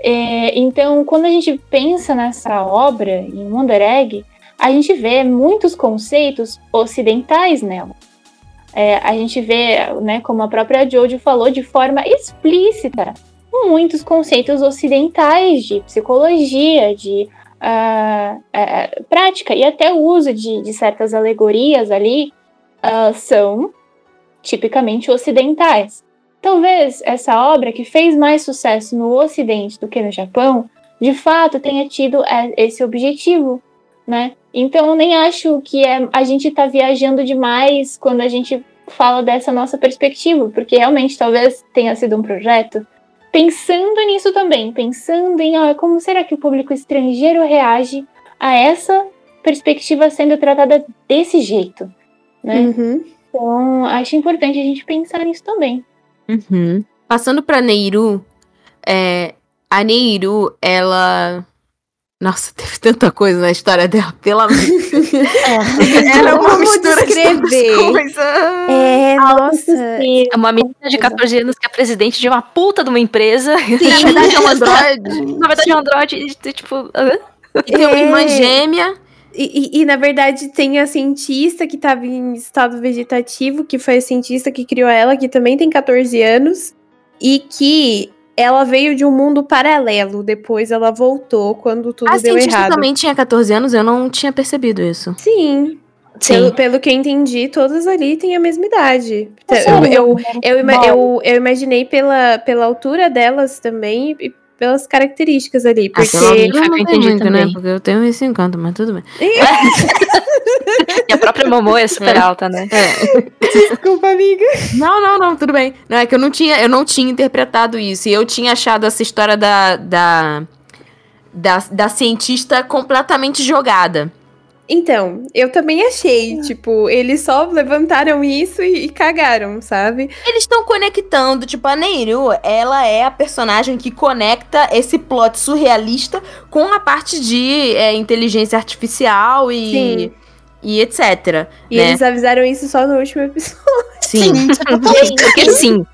É, então, quando a gente pensa nessa obra, em Wonder Egg, a gente vê muitos conceitos ocidentais nela. É, a gente vê, né, como a própria Jojo falou, de forma explícita, muitos conceitos ocidentais de psicologia, de ah, ah, prática, e até o uso de, de certas alegorias ali ah, são tipicamente ocidentais. Talvez essa obra, que fez mais sucesso no Ocidente do que no Japão, de fato tenha tido é, esse objetivo, né? Então eu nem acho que é, a gente está viajando demais quando a gente fala dessa nossa perspectiva, porque realmente talvez tenha sido um projeto pensando nisso também, pensando em ó, como será que o público estrangeiro reage a essa perspectiva sendo tratada desse jeito, né? Uhum. Então acho importante a gente pensar nisso também. Uhum. Passando pra Neiru, é, a Neiru, ela. Nossa, teve tanta coisa na história dela, pela É. Era uma mistura de tantas descrever. coisas. É, nossa. É uma menina de 14 anos que é presidente de uma puta de uma empresa. Na verdade é um androide. Na verdade é um androide, e, tipo. E tem uma irmã É. gêmea. E, e- e, na verdade tem a cientista que estava em estado vegetativo, que foi a cientista que criou ela, que também tem 14 anos, e que ela veio de um mundo paralelo. Depois ela voltou quando tudo A deu cientista errado. também tinha 14 anos, eu não tinha percebido isso. Sim. Sim. Pelo, pelo que eu entendi, todas ali têm a mesma idade. Nossa, Eu, eu, eu, eu, eu imaginei pela, pela altura delas também e pelas características ali. Ah, Porque. menos. eu não entendi muito, né? também. Porque eu tenho esse encanto, mas tudo bem. E a própria Momô é super alta, né? Desculpa, amiga. Não, não, não, tudo bem. Não, é que eu não tinha, eu não tinha interpretado isso. E eu tinha achado essa história da. da. da, da cientista completamente jogada. Então, eu também achei, tipo, eles só levantaram isso e, e cagaram, sabe? Eles estão conectando, tipo, a Neiru, ela é a personagem que conecta esse plot surrealista com a parte de é, inteligência artificial e, Sim. e etc. E né? eles avisaram isso só no último episódio. Sim. Sim, tipo, Porque sim.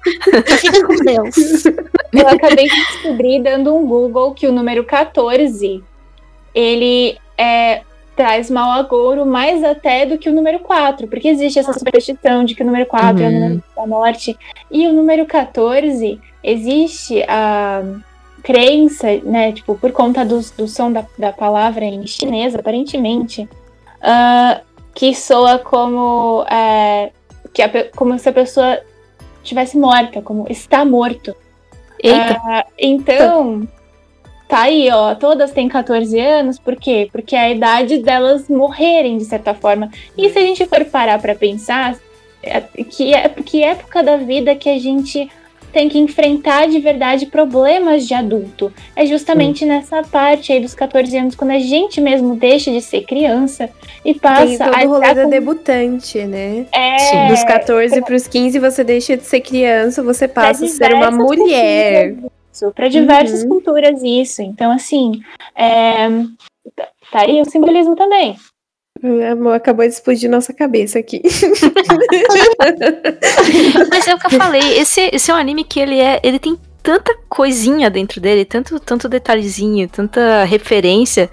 fica com Deus. Eu acabei de descobrir, dando um Google, que o número 14, ele é, traz mau agouro mais até do que o número 4, porque existe essa superstição de que o número 4 é o Uhum. número da morte. E o número 14, existe a crença, né, tipo, por conta do, do som da, da palavra em chinês, aparentemente, ah, que soa como, é, que a como se a pessoa estivesse morta, como está morto. Eita. Ah, então, tá aí, ó. Todas têm 14 anos, por quê? Porque é a idade delas morrerem, de certa forma. E se a gente for parar pra pensar, é- que, é, que época da vida que a gente tem que enfrentar de verdade problemas de adulto? É justamente nessa parte aí dos 14 anos, quando a gente mesmo deixa de ser criança e Tem passa todo a o rolê da com- debutante, né? é, Sim, Dos 14 pros 15 você deixa de ser criança, você passa a ser uma mulher. Isso, para diversas Uhum. culturas isso. Então, assim, é, tá- aí o simbolismo também. Amor, acabou de explodir nossa cabeça aqui. Mas é o que eu falei, esse, esse é um anime que ele é. Ele tem tanta coisinha dentro dele, tanto, tanto detalhezinho, tanta referência,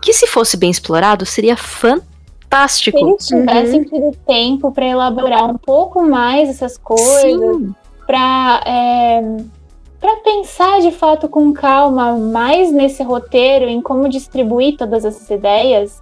que se fosse bem explorado, seria fantástico. Se eles tivessem Uhum. tido tempo para elaborar um pouco mais essas coisas, Sim. para para pensar de fato com calma mais nesse roteiro, em como distribuir todas essas ideias,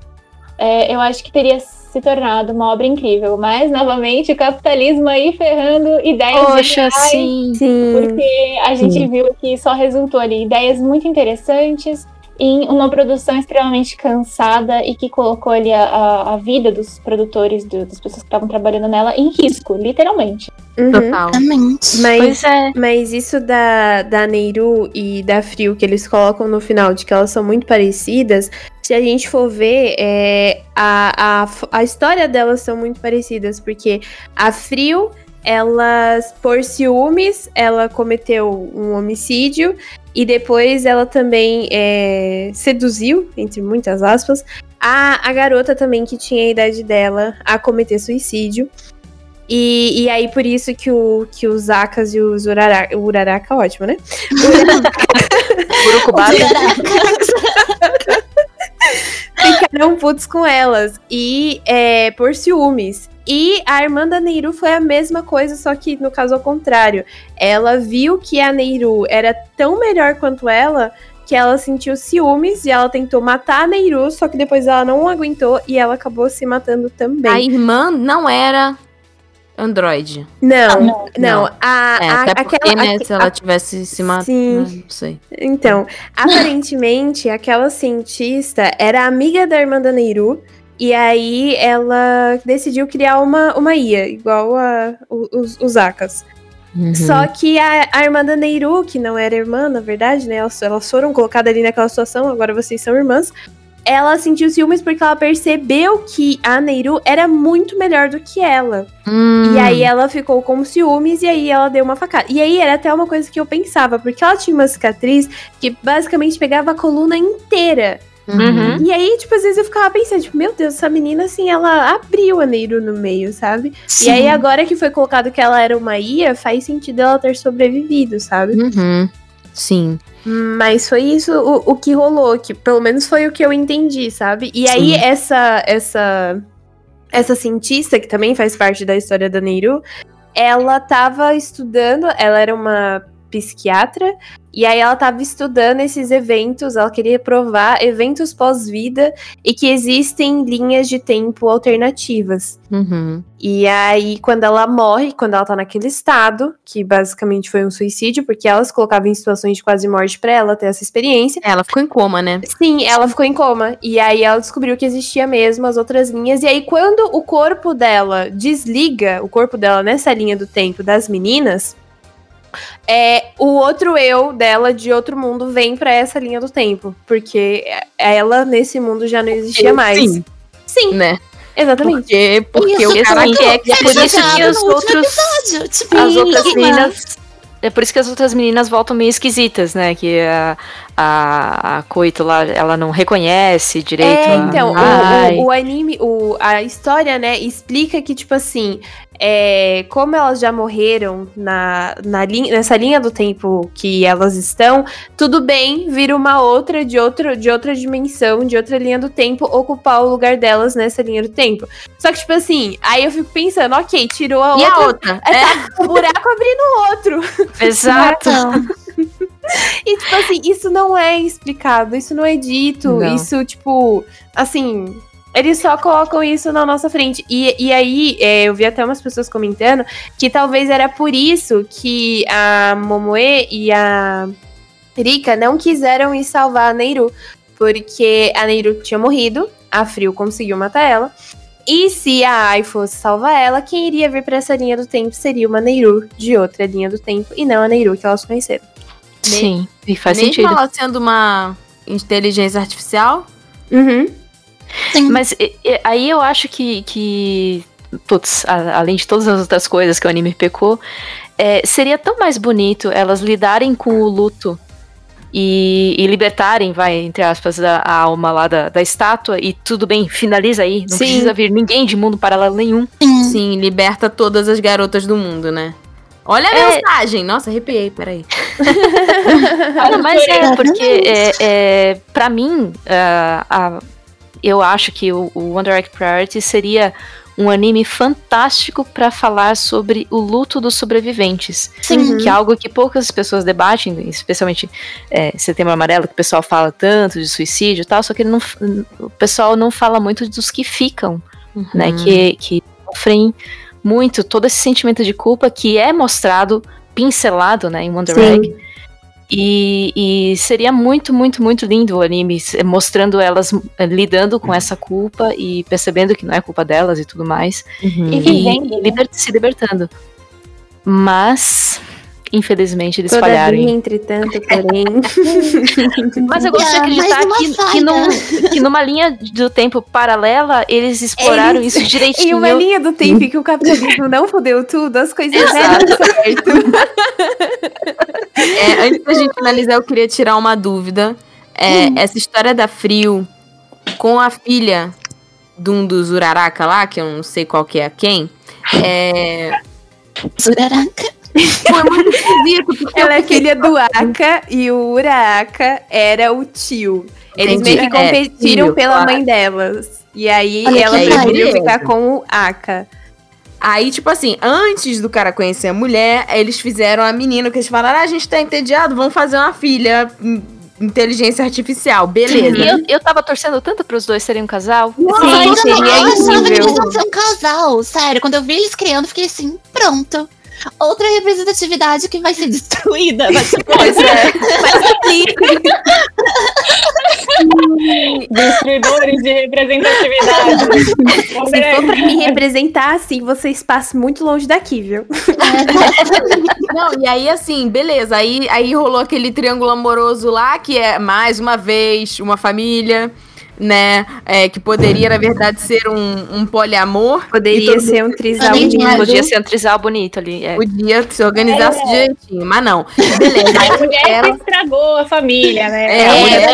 é, eu acho que teria se tornado uma obra incrível. Mas, novamente, o capitalismo aí ferrando ideias Poxa, sim. Sim. porque a gente viu que só resultou ali ideias muito interessantes em uma produção extremamente cansada e que colocou ali a, a, a vida dos produtores, do- das pessoas que estavam trabalhando nela, em risco, literalmente. Uhum. Total. Exatamente. Mas, Pois é. mas isso da, da Neiru e da Frio que eles colocam no final, de que elas são muito parecidas, se a gente for ver, é, a, a, a história delas são muito parecidas, porque a Frio, elas, por ciúmes, ela cometeu um homicídio e depois ela também é, seduziu, entre muitas aspas, a, a garota também que tinha a idade dela a cometer suicídio. E, e aí, por isso que, o, que os Akas e os Uraraka. O Uraraka, ótimo, né? Urukubara. Ficaram putos com elas. E é, por ciúmes. E a irmã da Neiru foi a mesma coisa, só que no caso ao contrário. Ela viu que a Neiru era tão melhor quanto ela que ela sentiu ciúmes e ela tentou matar a Neiru, só que depois ela não aguentou e ela acabou se matando também. A irmã não era Android. não, não. não, Não. A, É, a- até porque, aquela, né, aque- se ela tivesse se matado. Sim. Não sei. Então, aparentemente, aquela cientista era amiga da irmã da Neiru. E aí ela decidiu criar uma, uma IA, igual a, os, os Akas. Uhum. Só que a, a irmã da Neiru, que não era irmã, na verdade, né? Elas, elas foram colocadas ali naquela situação, agora vocês são irmãs. ela sentiu ciúmes porque ela percebeu que a Neiru era muito melhor do que ela. Hum. E aí ela ficou com ciúmes e aí ela deu uma facada. E aí era até uma coisa que eu pensava, porque ela tinha uma cicatriz que basicamente pegava a coluna inteira. Uhum. E aí, tipo, às vezes eu ficava pensando, tipo, meu Deus, essa menina, assim, ela abriu a Neiru no meio, sabe? E aí, agora que foi colocado que ela era uma Ia, faz sentido ela ter sobrevivido, sabe? Uhum. Sim. Mas foi isso o, o que rolou, que pelo menos foi o que eu entendi, sabe? E aí, Sim. essa, essa, essa cientista, que também faz parte da história da Neiru, ela tava estudando, ela era uma psiquiatra, e aí ela tava estudando esses eventos, ela queria provar eventos pós-vida e que existem linhas de tempo alternativas. Uhum. E aí, quando ela morre, quando ela tá naquele estado, que basicamente foi um suicídio, porque ela se colocava em situações de quase morte pra ela ter essa experiência. Ela ficou em coma, né? Sim, ela ficou em coma. E aí ela descobriu que existia mesmo as outras linhas. E aí, quando o corpo dela desliga, o corpo dela nessa linha do tempo das meninas, é o outro eu dela de outro mundo vem pra essa linha do tempo. Porque ela nesse mundo já não existia mais. Sim. Sim, Né? exatamente. Porque, porque Isso o cara quer que é por isso que os outros-. Tipo, As outras meninas. É por isso que as outras meninas voltam meio esquisitas, né? Que a, a, a Coito lá, ela não reconhece direito. É, a- então, o- Ai. o, o anime, o, a história, né, explica que, tipo assim, é, como elas já morreram na, na linha, nessa linha do tempo que elas estão, tudo bem vir uma outra de, outro, de outra dimensão, de outra linha do tempo, ocupar o lugar delas nessa linha do tempo. Só que, tipo assim, aí eu fico pensando, ok, tirou a E outra, a outra? é, tá o buraco abrindo o outro. Exato. E, tipo assim, isso não é explicado, isso não é dito, Não. isso, tipo, assim. Eles só colocam isso na nossa frente. E, e aí, é, eu vi até umas pessoas comentando que talvez era por isso que a Momoe e a Rika não quiseram ir salvar a Neiru. Porque a Neiru tinha morrido, a Frio conseguiu matar ela. E se a Ai fosse salvar ela, quem iria vir pra essa linha do tempo seria uma Neiru de outra linha do tempo, e não a Neiru que elas conheceram. Sim, e faz sentido. ela sendo uma inteligência artificial, Uhum. Sim. Mas e- e- aí eu acho que, que putz, a- além de todas as outras coisas que o anime pecou, é, seria tão mais bonito elas lidarem com o luto e, e libertarem, vai, entre aspas, a, a alma lá da, da estátua e tudo bem, finaliza aí. Não Sim. precisa vir ninguém de mundo paralelo nenhum. Sim. sim, liberta todas as garotas do mundo, né? Olha a É. mensagem! Nossa, arrepiei, peraí. Olha, mas é, porque é, é, pra mim, ah, a- eu acho que o, o One Direct Priority seria um anime fantástico pra falar sobre o luto dos sobreviventes. Sim. Que é algo que poucas pessoas debatem, especialmente é, Setembro Amarelo, que o pessoal fala tanto de suicídio e tal, só que não, o pessoal não fala muito dos que ficam, né? Uhum. Que, que sofrem muito todo esse sentimento de culpa que é mostrado, pincelado, né, em Wonder Sim. Egg. E, e seria muito, muito, muito lindo o anime mostrando elas eh, lidando com essa culpa e percebendo que não é culpa delas e tudo mais. Uhum. E E, vivendo, né? liber- se libertando. Mas, infelizmente, eles falharam. Todavia, em- entretanto, porém. Mas eu gosto de Ah, acreditar que, que, num- que numa linha do tempo paralela, eles exploraram Eles- isso Em direitinho. uma linha do tempo em que o capitalismo não fodeu tudo, as coisas Exato. deram certo. É, antes da gente finalizar, eu queria tirar uma dúvida. É, Essa história da Frio com a filha de um dos Uraraka lá, que eu não sei qual que é quem, é, Suraraca. Foi muito esquisito, porque Ela é filha do Aka e o Uraka era o tio. Eles Entendi. meio que É, competiram tio, pela claro. mãe delas. E aí Olha ela preferiu ficar com o Aka. Aí, tipo assim, antes do cara conhecer a mulher, eles fizeram a menina, que eles falaram, ah, a gente tá entediado, vamos fazer uma filha, hum, inteligência artificial, beleza. E eu, eu tava torcendo tanto pros dois serem um casal. Sim, eu eu achava que eles iam ser um casal. Sério, quando eu vi eles criando, eu fiquei assim, pronto. Outra representatividade que vai ser destruída. Vai ser Pois é. Destruidores de representatividade. Se for pra me representar assim, vocês passam muito longe daqui, viu? Não, e aí assim, beleza. Aí, aí rolou aquele triângulo amoroso lá, que é mais uma vez uma família. Né? é, que poderia, na verdade, ser um, um poliamor. Poderia todo ser um trisal mais- Podia ser um trisal bonito ali. é. Podia se organizasse É. direitinho, mas não. Beleza. A mulher Ela- que estragou a família, né? É, É, a mulher- a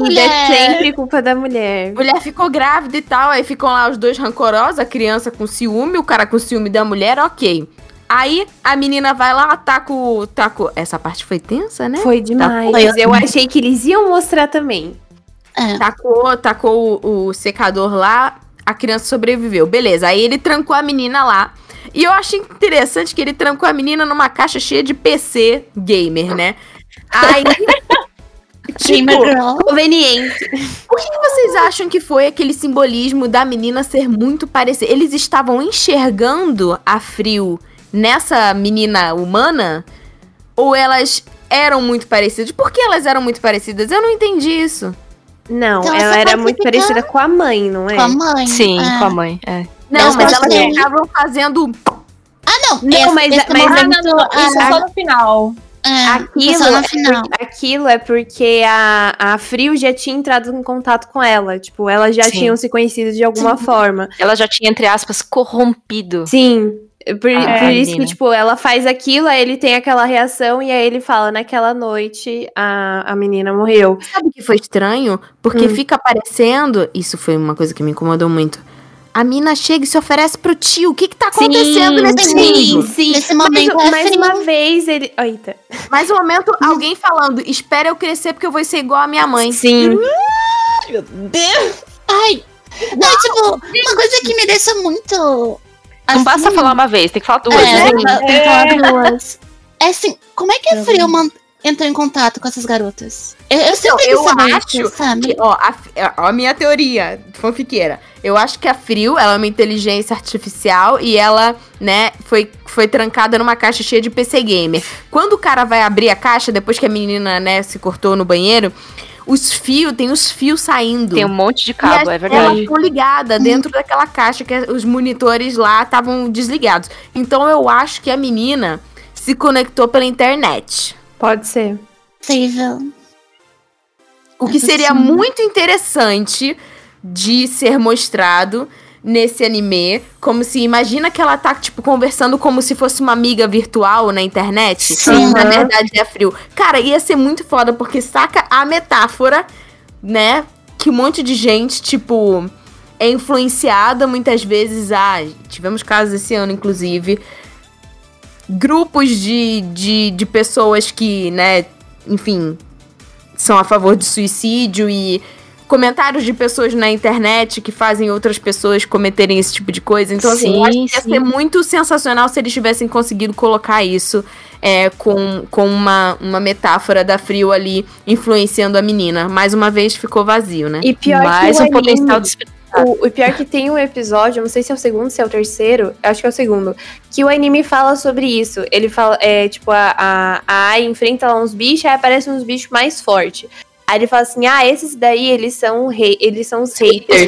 mulher- vida é sempre culpa da mulher. A mulher ficou grávida e tal, aí ficam lá os dois rancorosos, a criança com ciúme, o cara com ciúme da mulher, ok. Aí a menina vai lá, tá com. Tá com... Essa parte foi tensa, né? Foi demais. Foi. Eu achei que eles iam mostrar também. É. Tacou, tacou o, o secador lá, a criança sobreviveu. Beleza, aí ele trancou a menina lá. E eu achei interessante que ele trancou a menina numa caixa cheia de PC gamer, né? Aí. Tipo. Conveniente. por que que vocês acham que foi aquele simbolismo da menina ser muito parecida? Eles estavam enxergando a Frio nessa menina humana? Ou elas eram muito parecidas? Por que elas eram muito parecidas? Eu não entendi isso. Não, Então, ela era muito fica- parecida com a mãe, não é? Com a mãe. Sim, é. com a mãe. É. Não, Elas mas elas estavam fazendo Ah, não. Não, esse, mas- esse mas- Ah, momento, não, não, isso é ah, só no final. é, Aquilo, só no é final. por- aquilo é porque a, a Frio já tinha entrado em contato com ela. Tipo, elas já Sim. tinham se conhecido de alguma forma. Ela já tinha, entre aspas, corrompido. Sim. Por, Ah, por isso que, tipo, ela faz aquilo, aí ele tem aquela reação, e aí ele fala, naquela noite, a, a menina morreu. Sabe o que foi estranho? Porque Hum. fica aparecendo. Isso foi uma coisa que me incomodou muito. A mina chega e se oferece pro tio. O que que tá acontecendo nesse sim. mundo? sim. Nesse momento é mais frio. uma vez, ele... Eita. Mais um momento, alguém falando: Espera eu crescer porque eu vou ser igual a minha mãe. Sim. Ai. Não, tipo, uma coisa que me deixa muito. Não basta assim, falar uma vez, tem que falar duas. É, né? tem que falar- que falar duas. É assim, como é que a Frio man- entrou em contato com essas garotas? Eu, eu sempre eu quis saber acho isso, sabe? Que, ó, a, ó, a minha teoria fanfiqueira. Eu acho que a Frio, ela é uma inteligência artificial e ela, né, foi, foi trancada numa caixa cheia de PC Gamer. Quando o cara vai abrir a caixa, depois que a menina, né, se cortou no banheiro, os fios, tem os fios saindo. Tem um monte de E cabo, é verdade. estão ligadas dentro daquela caixa que os monitores lá estavam desligados. Então eu acho que a menina se conectou pela internet. Pode ser. Possível. O que seria muito interessante de ser mostrado nesse anime, como se imagina que ela tá tipo conversando como se fosse uma amiga virtual na internet, Sim. e na verdade é frio. Cara, ia ser muito foda porque saca a metáfora, né, que um monte de gente tipo é influenciada muitas vezes a, tivemos casos esse ano inclusive, grupos de, de, de pessoas que, né, enfim, são a favor de suicídio e comentários de pessoas na internet que fazem outras pessoas cometerem esse tipo de coisa. Então, assim, eu acho Sim, que ia sim. ser muito sensacional se eles tivessem conseguido colocar isso é, com, com uma, uma metáfora da Frio ali influenciando a menina. Mais uma vez ficou vazio, né? E pior Mais que o um potencial anime- de O, o pior que tem um episódio, não sei se é o segundo, se é o terceiro, acho que é o segundo, que o anime fala sobre isso. Ele fala, é, tipo, a, a, a Ai enfrenta lá uns bichos, aí aparecem uns bichos mais fortes. Aí ele fala assim, ah, esses daí, eles são, rei, eles são os haters.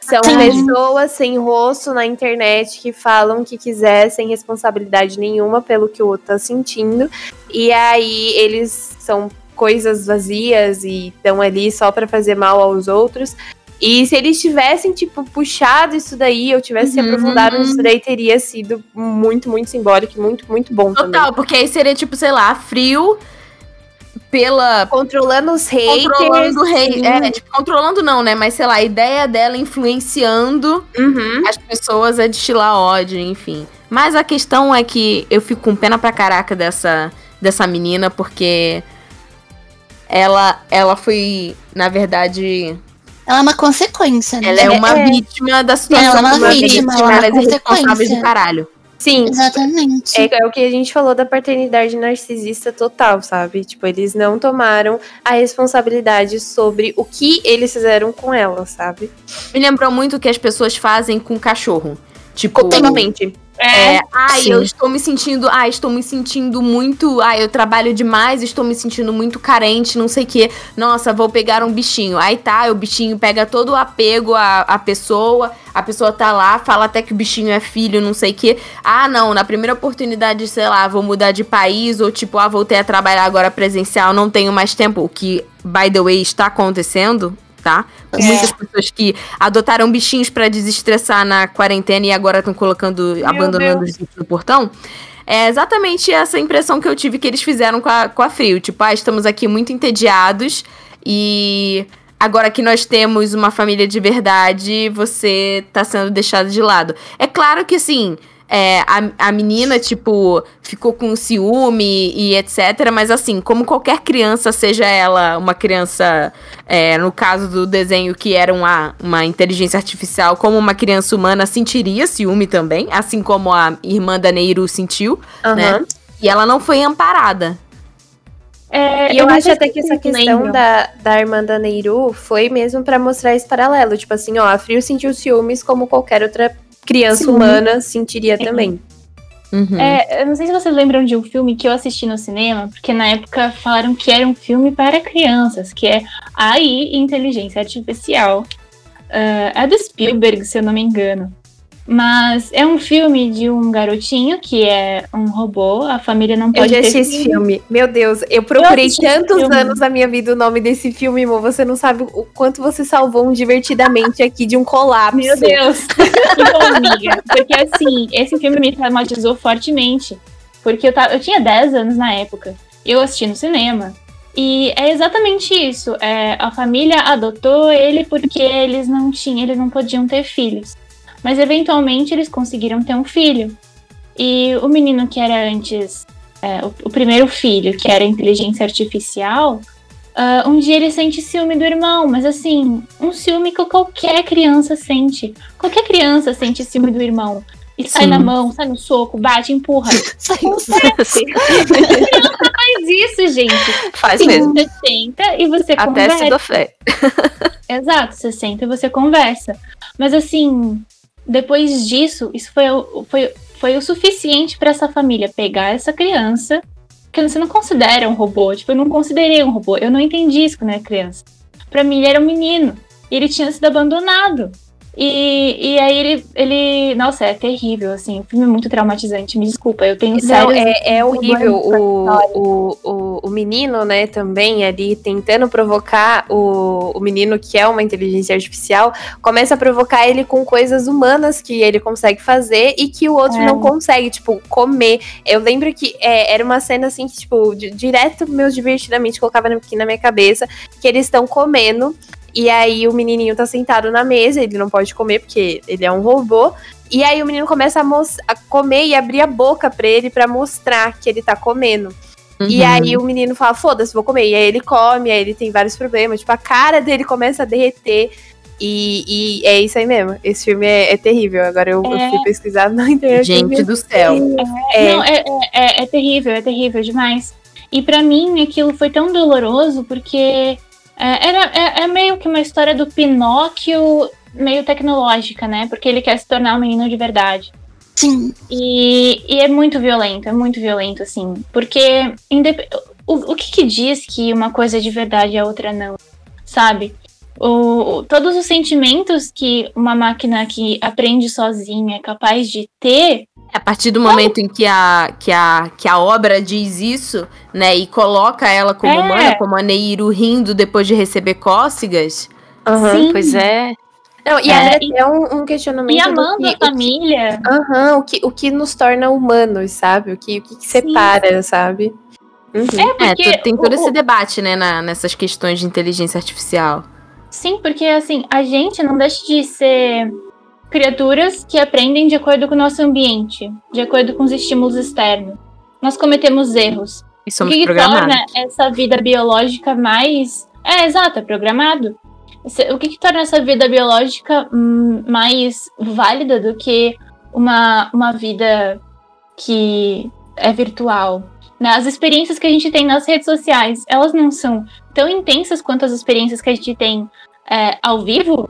São Sim. pessoas sem rosto na internet que falam o que quiser, sem responsabilidade nenhuma pelo que o outro tá sentindo. E aí eles são coisas vazias e estão ali só pra fazer mal aos outros. E se eles tivessem, tipo, puxado isso daí, ou tivessem se Uhum. aprofundado nisso daí, teria sido muito, muito simbólico e muito, muito bom também. Total, porque aí seria tipo, sei lá, Frio pela Controlando os haters. controlando. É, tipo, controlando não, né? Mas sei lá, a ideia dela influenciando Uhum. as pessoas a destilar ódio, enfim. Mas a questão é que eu fico com pena pra caraca dessa, dessa menina, porque ela, ela foi, na verdade, Ela é uma consequência, né? ela é uma É. vítima da situação. Ela é uma das vítima, ela é uma irresponsáveis consequência. do caralho. Sim, Exatamente. É, é o que a gente falou da paternidade narcisista total, sabe? Tipo, eles não tomaram a responsabilidade sobre o que eles fizeram com ela, sabe? Me lembrou muito o que as pessoas fazem com cachorro. Tipo, Totalmente. É, ai, Sim. eu estou me sentindo, ai, estou me sentindo muito, ai, eu trabalho demais, estou me sentindo muito carente, não sei o quê. Nossa, vou pegar um bichinho. Aí tá, o bichinho pega todo o apego à, à pessoa, a pessoa tá lá, fala até que o bichinho é filho, não sei o quê. Ah, não, na primeira oportunidade, sei lá, vou mudar de país, ou tipo, ah, voltei a trabalhar agora presencial, não tenho mais tempo, o que, by the way, está acontecendo tá? É. Muitas pessoas que adotaram bichinhos pra desestressar na quarentena e agora estão colocando, abandonando os bichos no portão. É exatamente essa impressão que eu tive que eles fizeram com a, com a Frio. Tipo, ah, estamos aqui muito entediados e agora que nós temos uma família de verdade, você tá sendo deixado de lado. É claro que, assim, é, a, a menina, tipo, ficou com ciúme e etc. Mas assim, como qualquer criança, seja ela uma criança, é, no caso do desenho que era uma, uma inteligência artificial, como uma criança humana, sentiria ciúme também, assim como a irmã da Neiru sentiu, né? Aham. E ela não foi amparada. É, E eu não acho até que essa questão da, da irmã da Neiru foi mesmo pra mostrar esse paralelo. Tipo assim, ó, a Frio sentiu ciúmes como qualquer outra criança Sim. humana sentiria Sim. também. Uhum. É, eu não sei se vocês lembram de um filme que eu assisti no cinema, porque na época falaram que era um filme para crianças, que é AI Inteligência Artificial. Ah, é do Spielberg, se eu não me engano. Mas é um filme de um garotinho que é um robô, a família não Eu pode já ter assisti esse filho. filme. Meu Deus, eu procurei esse tantos filme. anos da minha vida o nome desse filme, amor. Você não sabe o quanto você salvou um divertidamente aqui de um colapso. Meu Deus! que bom, amiga. Porque assim, esse filme me traumatizou fortemente. Porque eu, tava, eu tinha 10 anos na época. Eu assisti no cinema. E é exatamente isso. É, a família adotou ele porque eles não tinham, eles não podiam ter filhos. Mas eventualmente eles conseguiram ter um filho. E o menino que era antes, é, o, o primeiro filho, que era inteligência artificial, ah, um dia ele sente ciúme do irmão, mas assim, um ciúme que qualquer criança sente. Qualquer criança sente ciúme do irmão. E sai Sim. na mão, sai no soco, bate, empurra. Saiu Faz isso, gente. Faz Sim, mesmo. Você senta e você Até conversa. se dou fé. Exato, você senta e você conversa. Mas assim, depois disso, isso foi, o- foi, foi o suficiente pra essa família pegar essa criança, que você não considera um robô. Tipo, eu não considerei um robô. Eu não entendi isso quando era criança. Pra mim, ele era um menino. E ele tinha sido abandonado. E, e aí ele, ele. Nossa, é terrível, assim. O filme é muito traumatizante. Me desculpa, eu tenho Não, sérios é, é horrível o, o, o, o menino, né, também ali tentando provocar o, o menino que é uma inteligência artificial, começa a provocar ele com coisas humanas que ele consegue fazer e que o outro É. não consegue, tipo, comer. Eu lembro que é, era uma cena assim que, tipo, di- direto meus divertidamente colocava aqui na minha cabeça que eles estão comendo. E aí o menininho tá sentado na mesa, ele não pode comer porque ele é um robô. E aí o menino começa a, a comer e abrir a boca pra ele pra mostrar que ele tá comendo. E Uhum. aí o menino fala, foda-se, vou comer. E aí ele come, aí ele tem vários problemas. Tipo, a cara dele começa a derreter. E, e é isso aí mesmo. Esse filme é, é terrível. Agora eu, eu É. fui pesquisar na internet. Gente do céu. É. Não, é, é, é- é terrível, é terrível demais. E pra mim aquilo foi tão doloroso porque é, era, é, é meio que uma história do Pinóquio meio tecnológica, né? Porque ele quer se tornar um menino de verdade. Sim. E, e é muito violento, é muito violento, assim. Porque o, o que, que diz que uma coisa é de verdade e a outra não? Sabe? O- todos os sentimentos que uma máquina que aprende sozinha é capaz de ter A partir do momento em que a, que, a, que a obra diz isso, né, e coloca ela como É. humana, como a Neiru rindo depois de receber cócegas, Aham. Sim. Pois é. Não, e É, é, até um, um questionamento. E do amando que- a família. Aham, o, que, o que nos torna humanos, sabe? O que, o que, que separa, sabe? Uhum. É, É, porque tu- tem todo o- esse debate, né, na- nessas questões de inteligência artificial. Sim, porque assim, a gente não deixa de ser criaturas que aprendem de acordo com o nosso ambiente, de acordo com os estímulos externos. Nós cometemos erros. E O somos que, que programados. torna essa vida biológica mais. É, exato, é programado. O que, que torna essa vida biológica hum, mais válida do que uma, uma vida que é virtual? né? As experiências que a gente tem nas redes sociais, elas não são tão intensas quanto as experiências que a gente tem é, ao vivo,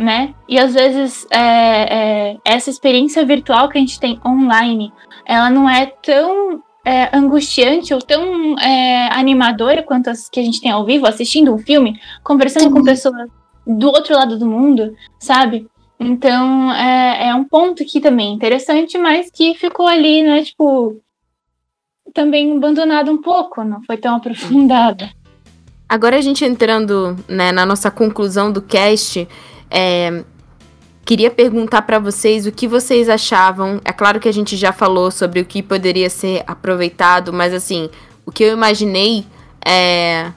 né? E às vezes é, é, essa experiência virtual que a gente tem online, ela não é tão é, angustiante ou tão é, animadora quanto as que a gente tem ao vivo, assistindo um filme, conversando com Sim. pessoas do outro lado do mundo, sabe? Então é, é um ponto que também é interessante, mas que ficou ali, né? Tipo, também abandonado um pouco, não foi tão aprofundado. Agora a gente entrando né, na nossa conclusão do cast, é, queria perguntar para vocês o que vocês achavam. É claro que a gente já falou sobre o que poderia ser aproveitado, mas assim, o que eu imaginei é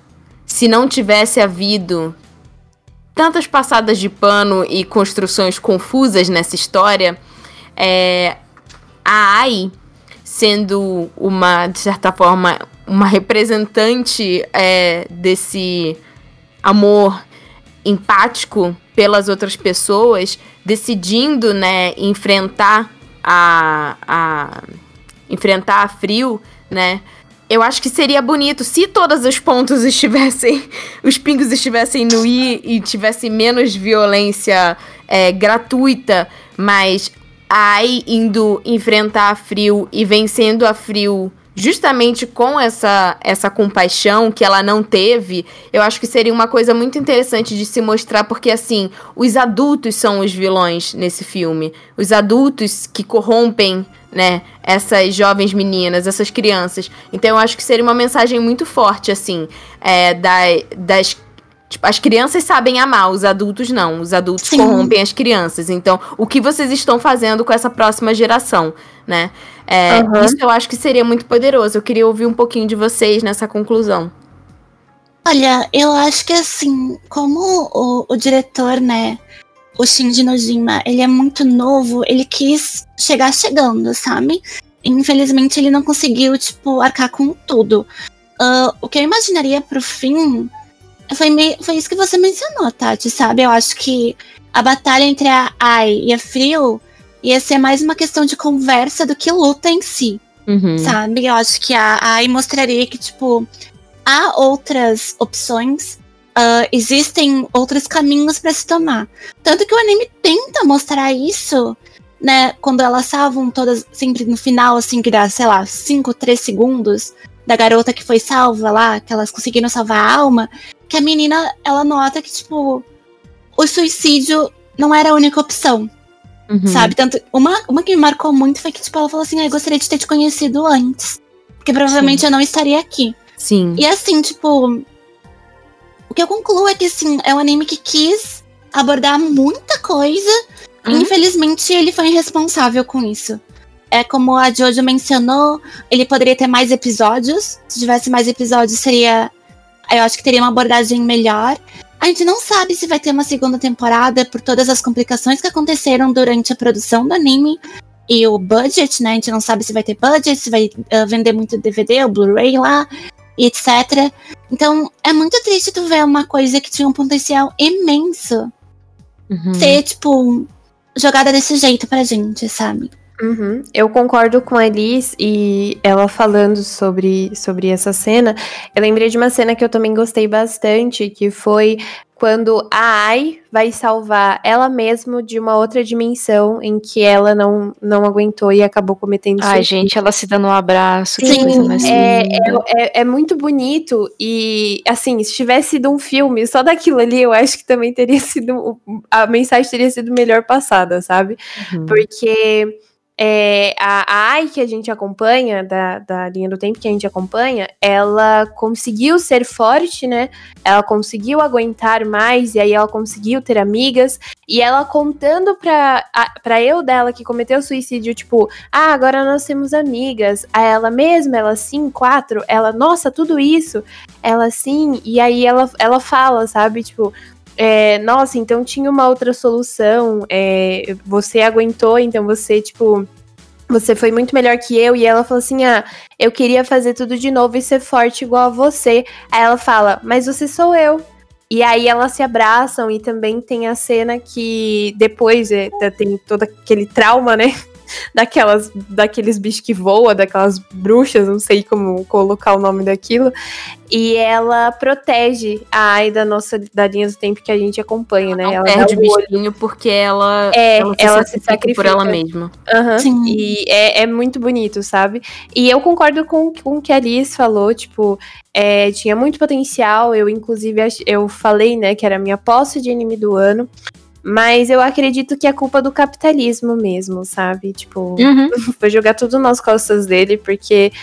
se não tivesse havido tantas passadas de pano e construções confusas nessa história, é, a Ai sendo uma, de certa forma, uma representante é, desse amor empático pelas outras pessoas, decidindo, né, enfrentar a, a enfrentar a frio, né? Eu acho que seria bonito se todos os pontos estivessem, os pingos estivessem no i e tivesse menos violência é, gratuita, mas Ai indo enfrentar a frio e vencendo a frio justamente com essa, essa compaixão que ela não teve, eu acho que seria uma coisa muito interessante de se mostrar, porque assim, os adultos são os vilões nesse filme. Os adultos que corrompem, né, essas jovens meninas, essas crianças. Então eu acho que seria uma mensagem muito forte, assim, é, da, das Tipo, as crianças sabem amar, os adultos não. Os adultos Sim. corrompem as crianças. Então, o que vocês estão fazendo com essa próxima geração, né? É, uhum. Isso eu acho que seria muito poderoso. Eu queria ouvir um pouquinho de vocês nessa conclusão. Olha, eu acho que assim, como o, o diretor, né, o Shinji Nojima, ele é muito novo, ele quis chegar chegando, sabe? Infelizmente ele não conseguiu, tipo, arcar com tudo. Uh, o que eu imaginaria pro fim foi, meio, foi isso que você mencionou, Tati, sabe? Eu acho que a batalha entre a Ai e a Frio ia ser mais uma questão de conversa do que luta em si. Uhum. Sabe? Eu acho que a Ai mostraria que, tipo, há outras opções. Uh, existem outros caminhos para se tomar. Tanto que o anime tenta mostrar isso, né? Quando elas salvam todas, sempre no final, assim, que dá, sei lá, 5, 3 segundos da garota que foi salva lá, que elas conseguiram salvar a alma, que a menina, ela nota que, tipo, o suicídio não era a única opção. Uhum. Sabe? Tanto, uma, uma que me marcou muito foi que, tipo, ela falou assim, ah, eu gostaria de ter te conhecido antes. Porque provavelmente Sim. eu não estaria aqui. Sim. E assim, tipo. O que eu concluo é que, assim, é um anime que quis abordar muita coisa. Uhum. E, infelizmente, ele foi irresponsável com isso é como a Jojo mencionou, ele poderia ter mais episódios. Se tivesse mais episódios, seria. Eu acho que teria uma abordagem melhor. A gente não sabe se vai ter uma segunda temporada por todas as complicações que aconteceram durante a produção do anime e o budget, né? A gente não sabe se vai ter budget, se vai uh, vender muito DVD ou Blu-ray lá, etc. Então, é muito triste tu ver uma coisa que tinha um potencial imenso uhum. ser, tipo, jogada desse jeito pra gente, sabe? Uhum. Eu concordo com a Elis e ela falando sobre, sobre essa cena. Eu lembrei de uma cena que eu também gostei bastante, que foi quando a Ai vai salvar ela mesma de uma outra dimensão em que ela não, não aguentou e acabou cometendo Ai, suicídio. gente, ela se dando um abraço. Sim, é, é, é, é, muito bonito e, assim, se tivesse sido um filme só daquilo ali, eu acho que também teria sido, a mensagem teria sido melhor passada, sabe? Uhum. Porque é, a, a AI que a gente acompanha, da, da linha do tempo que a gente acompanha, ela conseguiu ser forte, né? Ela conseguiu aguentar mais, e aí ela conseguiu ter amigas, e ela contando pra, a, pra eu dela que cometeu suicídio, tipo, ah, agora nós temos amigas. A ela mesma, ela sim, quatro, ela, nossa, tudo isso, ela sim, e aí ela, ela fala, sabe, tipo, é, nossa, então tinha uma outra solução, é, você aguentou, então você, tipo, você foi muito melhor que eu. E ela falou assim: ah, eu queria fazer tudo de novo e ser forte igual a você. Aí ela fala, mas você sou eu. E aí elas se abraçam e também tem a cena que depois é, tem todo aquele trauma, né? Daquelas, daqueles bichos que voam, daquelas bruxas, não sei como colocar o nome daquilo. E ela protege a Ai da nossa da linha do tempo que a gente acompanha, né? Ela perde o bichinho porque ela, é, ela, se, ela se sacrifica por ela mesma. Uhum. E é, é muito bonito, sabe? E eu concordo com, com o que a Alice falou, tipo, é, tinha muito potencial. Eu, inclusive, eu falei, né, que era a minha posse de anime do ano. Mas eu acredito que é culpa do capitalismo mesmo, sabe? Tipo, uhum. foi jogar tudo nas costas dele, porque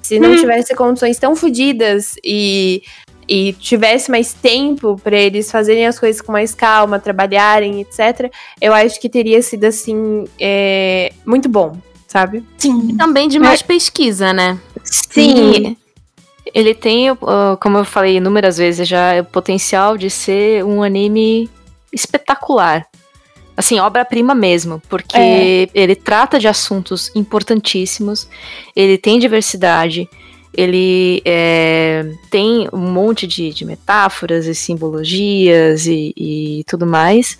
se não uhum. tivesse condições tão fodidas e, e tivesse mais tempo para eles fazerem as coisas com mais calma, trabalharem, etc., eu acho que teria sido assim é, muito bom, sabe? Sim. E também de mais pesquisa, né? Sim. Ele tem, como eu falei inúmeras vezes já, o potencial de ser um anime espetacular. Assim, obra-prima mesmo, porque É. ele trata de assuntos importantíssimos, ele tem diversidade, ele é, tem um monte de, de metáforas e simbologias e, e tudo mais.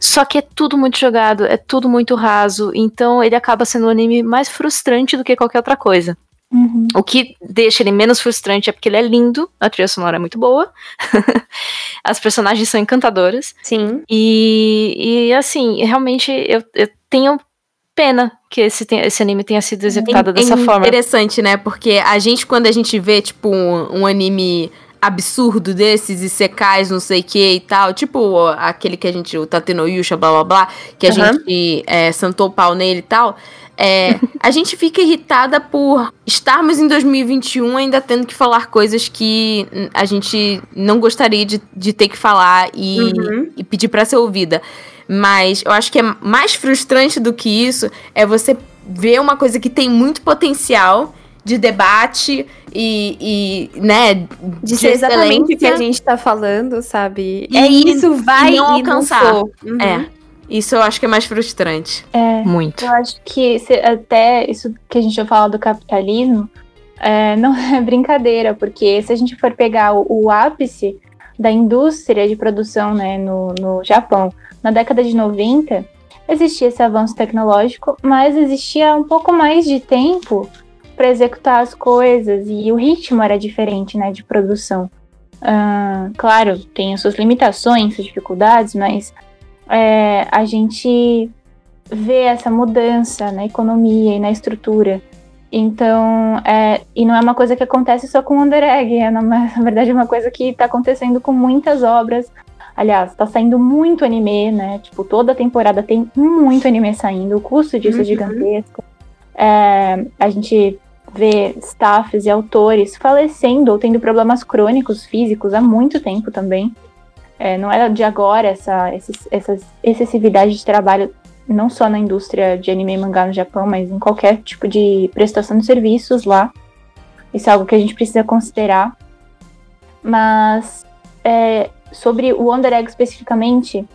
Só que é tudo muito jogado, é tudo muito raso, então ele acaba sendo um anime mais frustrante do que qualquer outra coisa. Uhum. O que deixa ele menos frustrante é porque ele é lindo, a trilha sonora é muito boa, as personagens são encantadoras, Sim. e, e assim, realmente eu, eu tenho pena que esse, esse anime tenha sido executado dessa é forma. interessante, né? Porque a gente, quando a gente vê, tipo, um, um anime absurdo desses, e secais, não sei o que e tal, tipo aquele que a gente, o Tateno Yusha, blá blá blá, que a Aham. gente é, santou o pau nele e tal, é, a gente fica irritada por estarmos em 2021 ainda tendo que falar coisas que a gente não gostaria de, de ter que falar e, Uhum. e pedir pra ser ouvida. Mas eu acho que é mais frustrante do que isso é você ver uma coisa que tem muito potencial de debate e, e né, De ser exatamente o que a gente tá falando, sabe? E- é isso, vai e não e alcançar. Não for. Uhum. É. Isso eu acho que é mais frustrante. É. Muito. Eu acho que se- até isso que a gente já falou do capitalismo é, não é brincadeira, porque se a gente for pegar o, o ápice da indústria de produção né, no, no Japão, na década de 90, existia esse avanço tecnológico, mas existia um pouco mais de tempo para executar as coisas e o ritmo era diferente né, de produção. Ah, claro, tem as suas limitações, suas dificuldades, mas é, a gente vê essa mudança na economia e na estrutura. Então, é, e não é uma coisa que acontece só com o Under Egg, é na, na verdade é uma coisa que está acontecendo com muitas obras. Aliás, está saindo muito anime, né? Tipo, toda temporada tem muito anime saindo, o custo disso é Uhum. gigantesco. É, a gente vê staffs e autores falecendo ou tendo problemas crônicos físicos há muito tempo também. É, não é de agora essa, essa excessividade de trabalho, não só na indústria de anime e mangá no Japão, mas em qualquer tipo de prestação de serviços lá. Isso é algo que a gente precisa considerar. Mas é, sobre o Wonder Egg especificamente,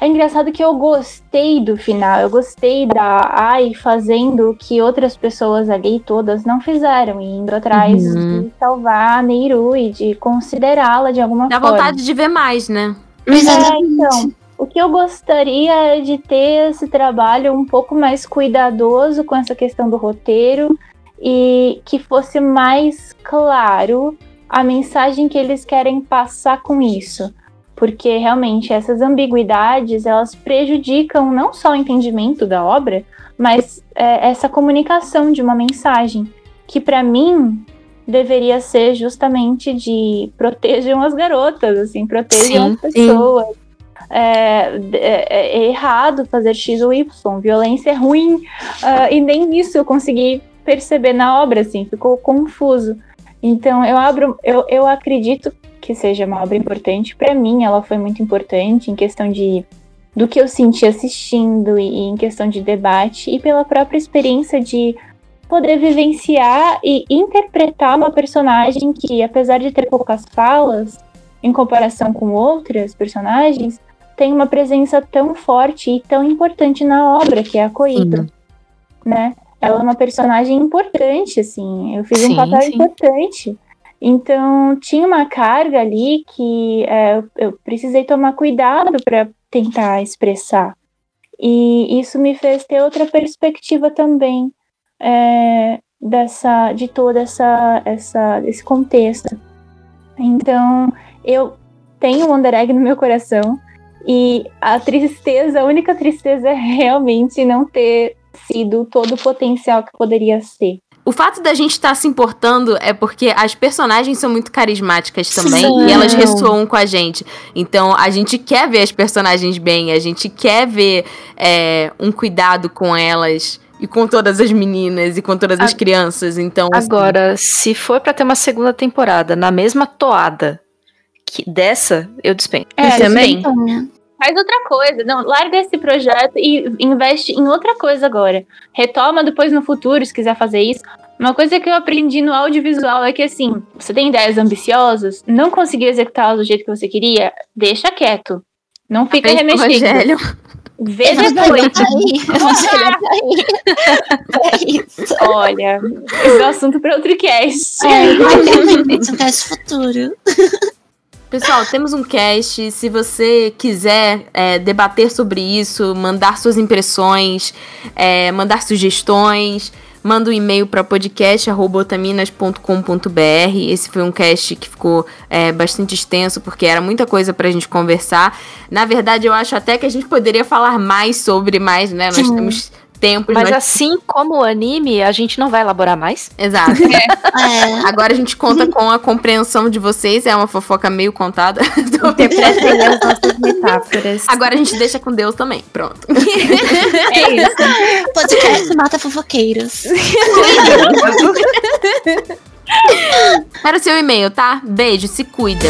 é engraçado que eu gostei do final. Eu gostei da Ai fazendo o que outras pessoas ali, todas, não fizeram. E indo atrás Uhum. de salvar a Neiru e de considerá-la de alguma Dá forma. vontade de ver mais, né? Exatamente. então, o que eu gostaria é de ter esse trabalho um pouco mais cuidadoso com essa questão do roteiro e que fosse mais claro a mensagem que eles querem passar com isso. Porque realmente essas ambiguidades elas prejudicam não só o entendimento da obra, mas é, essa comunicação de uma mensagem que para mim deveria ser justamente de protejam as garotas, assim, protejam Sim, as pessoas. É, é- é errado fazer X ou Y, violência é ruim, ah, e nem isso eu consegui perceber na obra, assim, ficou confuso. Então eu abro, eu, eu acredito que seja uma obra importante. Para mim, ela foi muito importante em questão de do que eu senti assistindo e, em questão de debate e pela própria experiência de poder vivenciar e interpretar uma personagem que, apesar de ter poucas falas, em comparação com outras personagens, tem uma presença tão forte e tão importante na obra, que é a Koito, né? Ela é uma personagem importante, assim. Eu fiz Sim, um papel sim. importante. Então, tinha uma carga ali que é, eu- precisei tomar cuidado para tentar expressar. E isso me fez ter outra perspectiva também é, dessa, de toda essa, essa, esse contexto. Então, eu tenho Wonder Egg no meu coração e a tristeza, a única tristeza é realmente não ter sido todo o potencial que poderia ser. O fato da gente estar se importando é porque as personagens são muito carismáticas também São. e elas ressoam com a gente. Então a gente quer ver as personagens bem, a gente quer ver é, um cuidado com elas e com todas as meninas e com todas as A- crianças. Então, assim, Agora, se for pra ter uma segunda temporada na mesma toada que dessa, eu dispenso. É, também. Então, Faz outra coisa. Não, larga esse projeto e investe em outra coisa agora. Retoma depois no futuro, se quiser fazer isso. Uma coisa que eu aprendi no audiovisual é que, assim, você tem ideias ambiciosas, não conseguiu executá-las do jeito que você queria, deixa quieto. Não fica o remexendo. Vê Evangelho depois. tá tá aí. É isso. Olha, esse é um assunto para outro cast. É, vai ter realmente um cast futuro. Pessoal, temos um cast. Se você quiser é, debater sobre isso, mandar suas impressões, é, mandar sugestões, manda um e-mail para podcast.otaminas.com.br. Esse foi um cast que ficou é, bastante extenso, porque era muita coisa pra gente conversar. Na verdade, eu acho até que a gente poderia falar mais sobre mais, né? Nós Sim. temos tempos. Mas nós- assim como o anime, a gente não vai elaborar mais. Exato. É. Agora a gente conta com a compreensão de vocês. É uma fofoca meio contada. Interpretem as nossas metáforas. Agora a gente deixa com Deus também. Pronto. É isso. Podcast Mata Fofoqueiros. Era o seu e-mail, tá? Beijo, se cuida.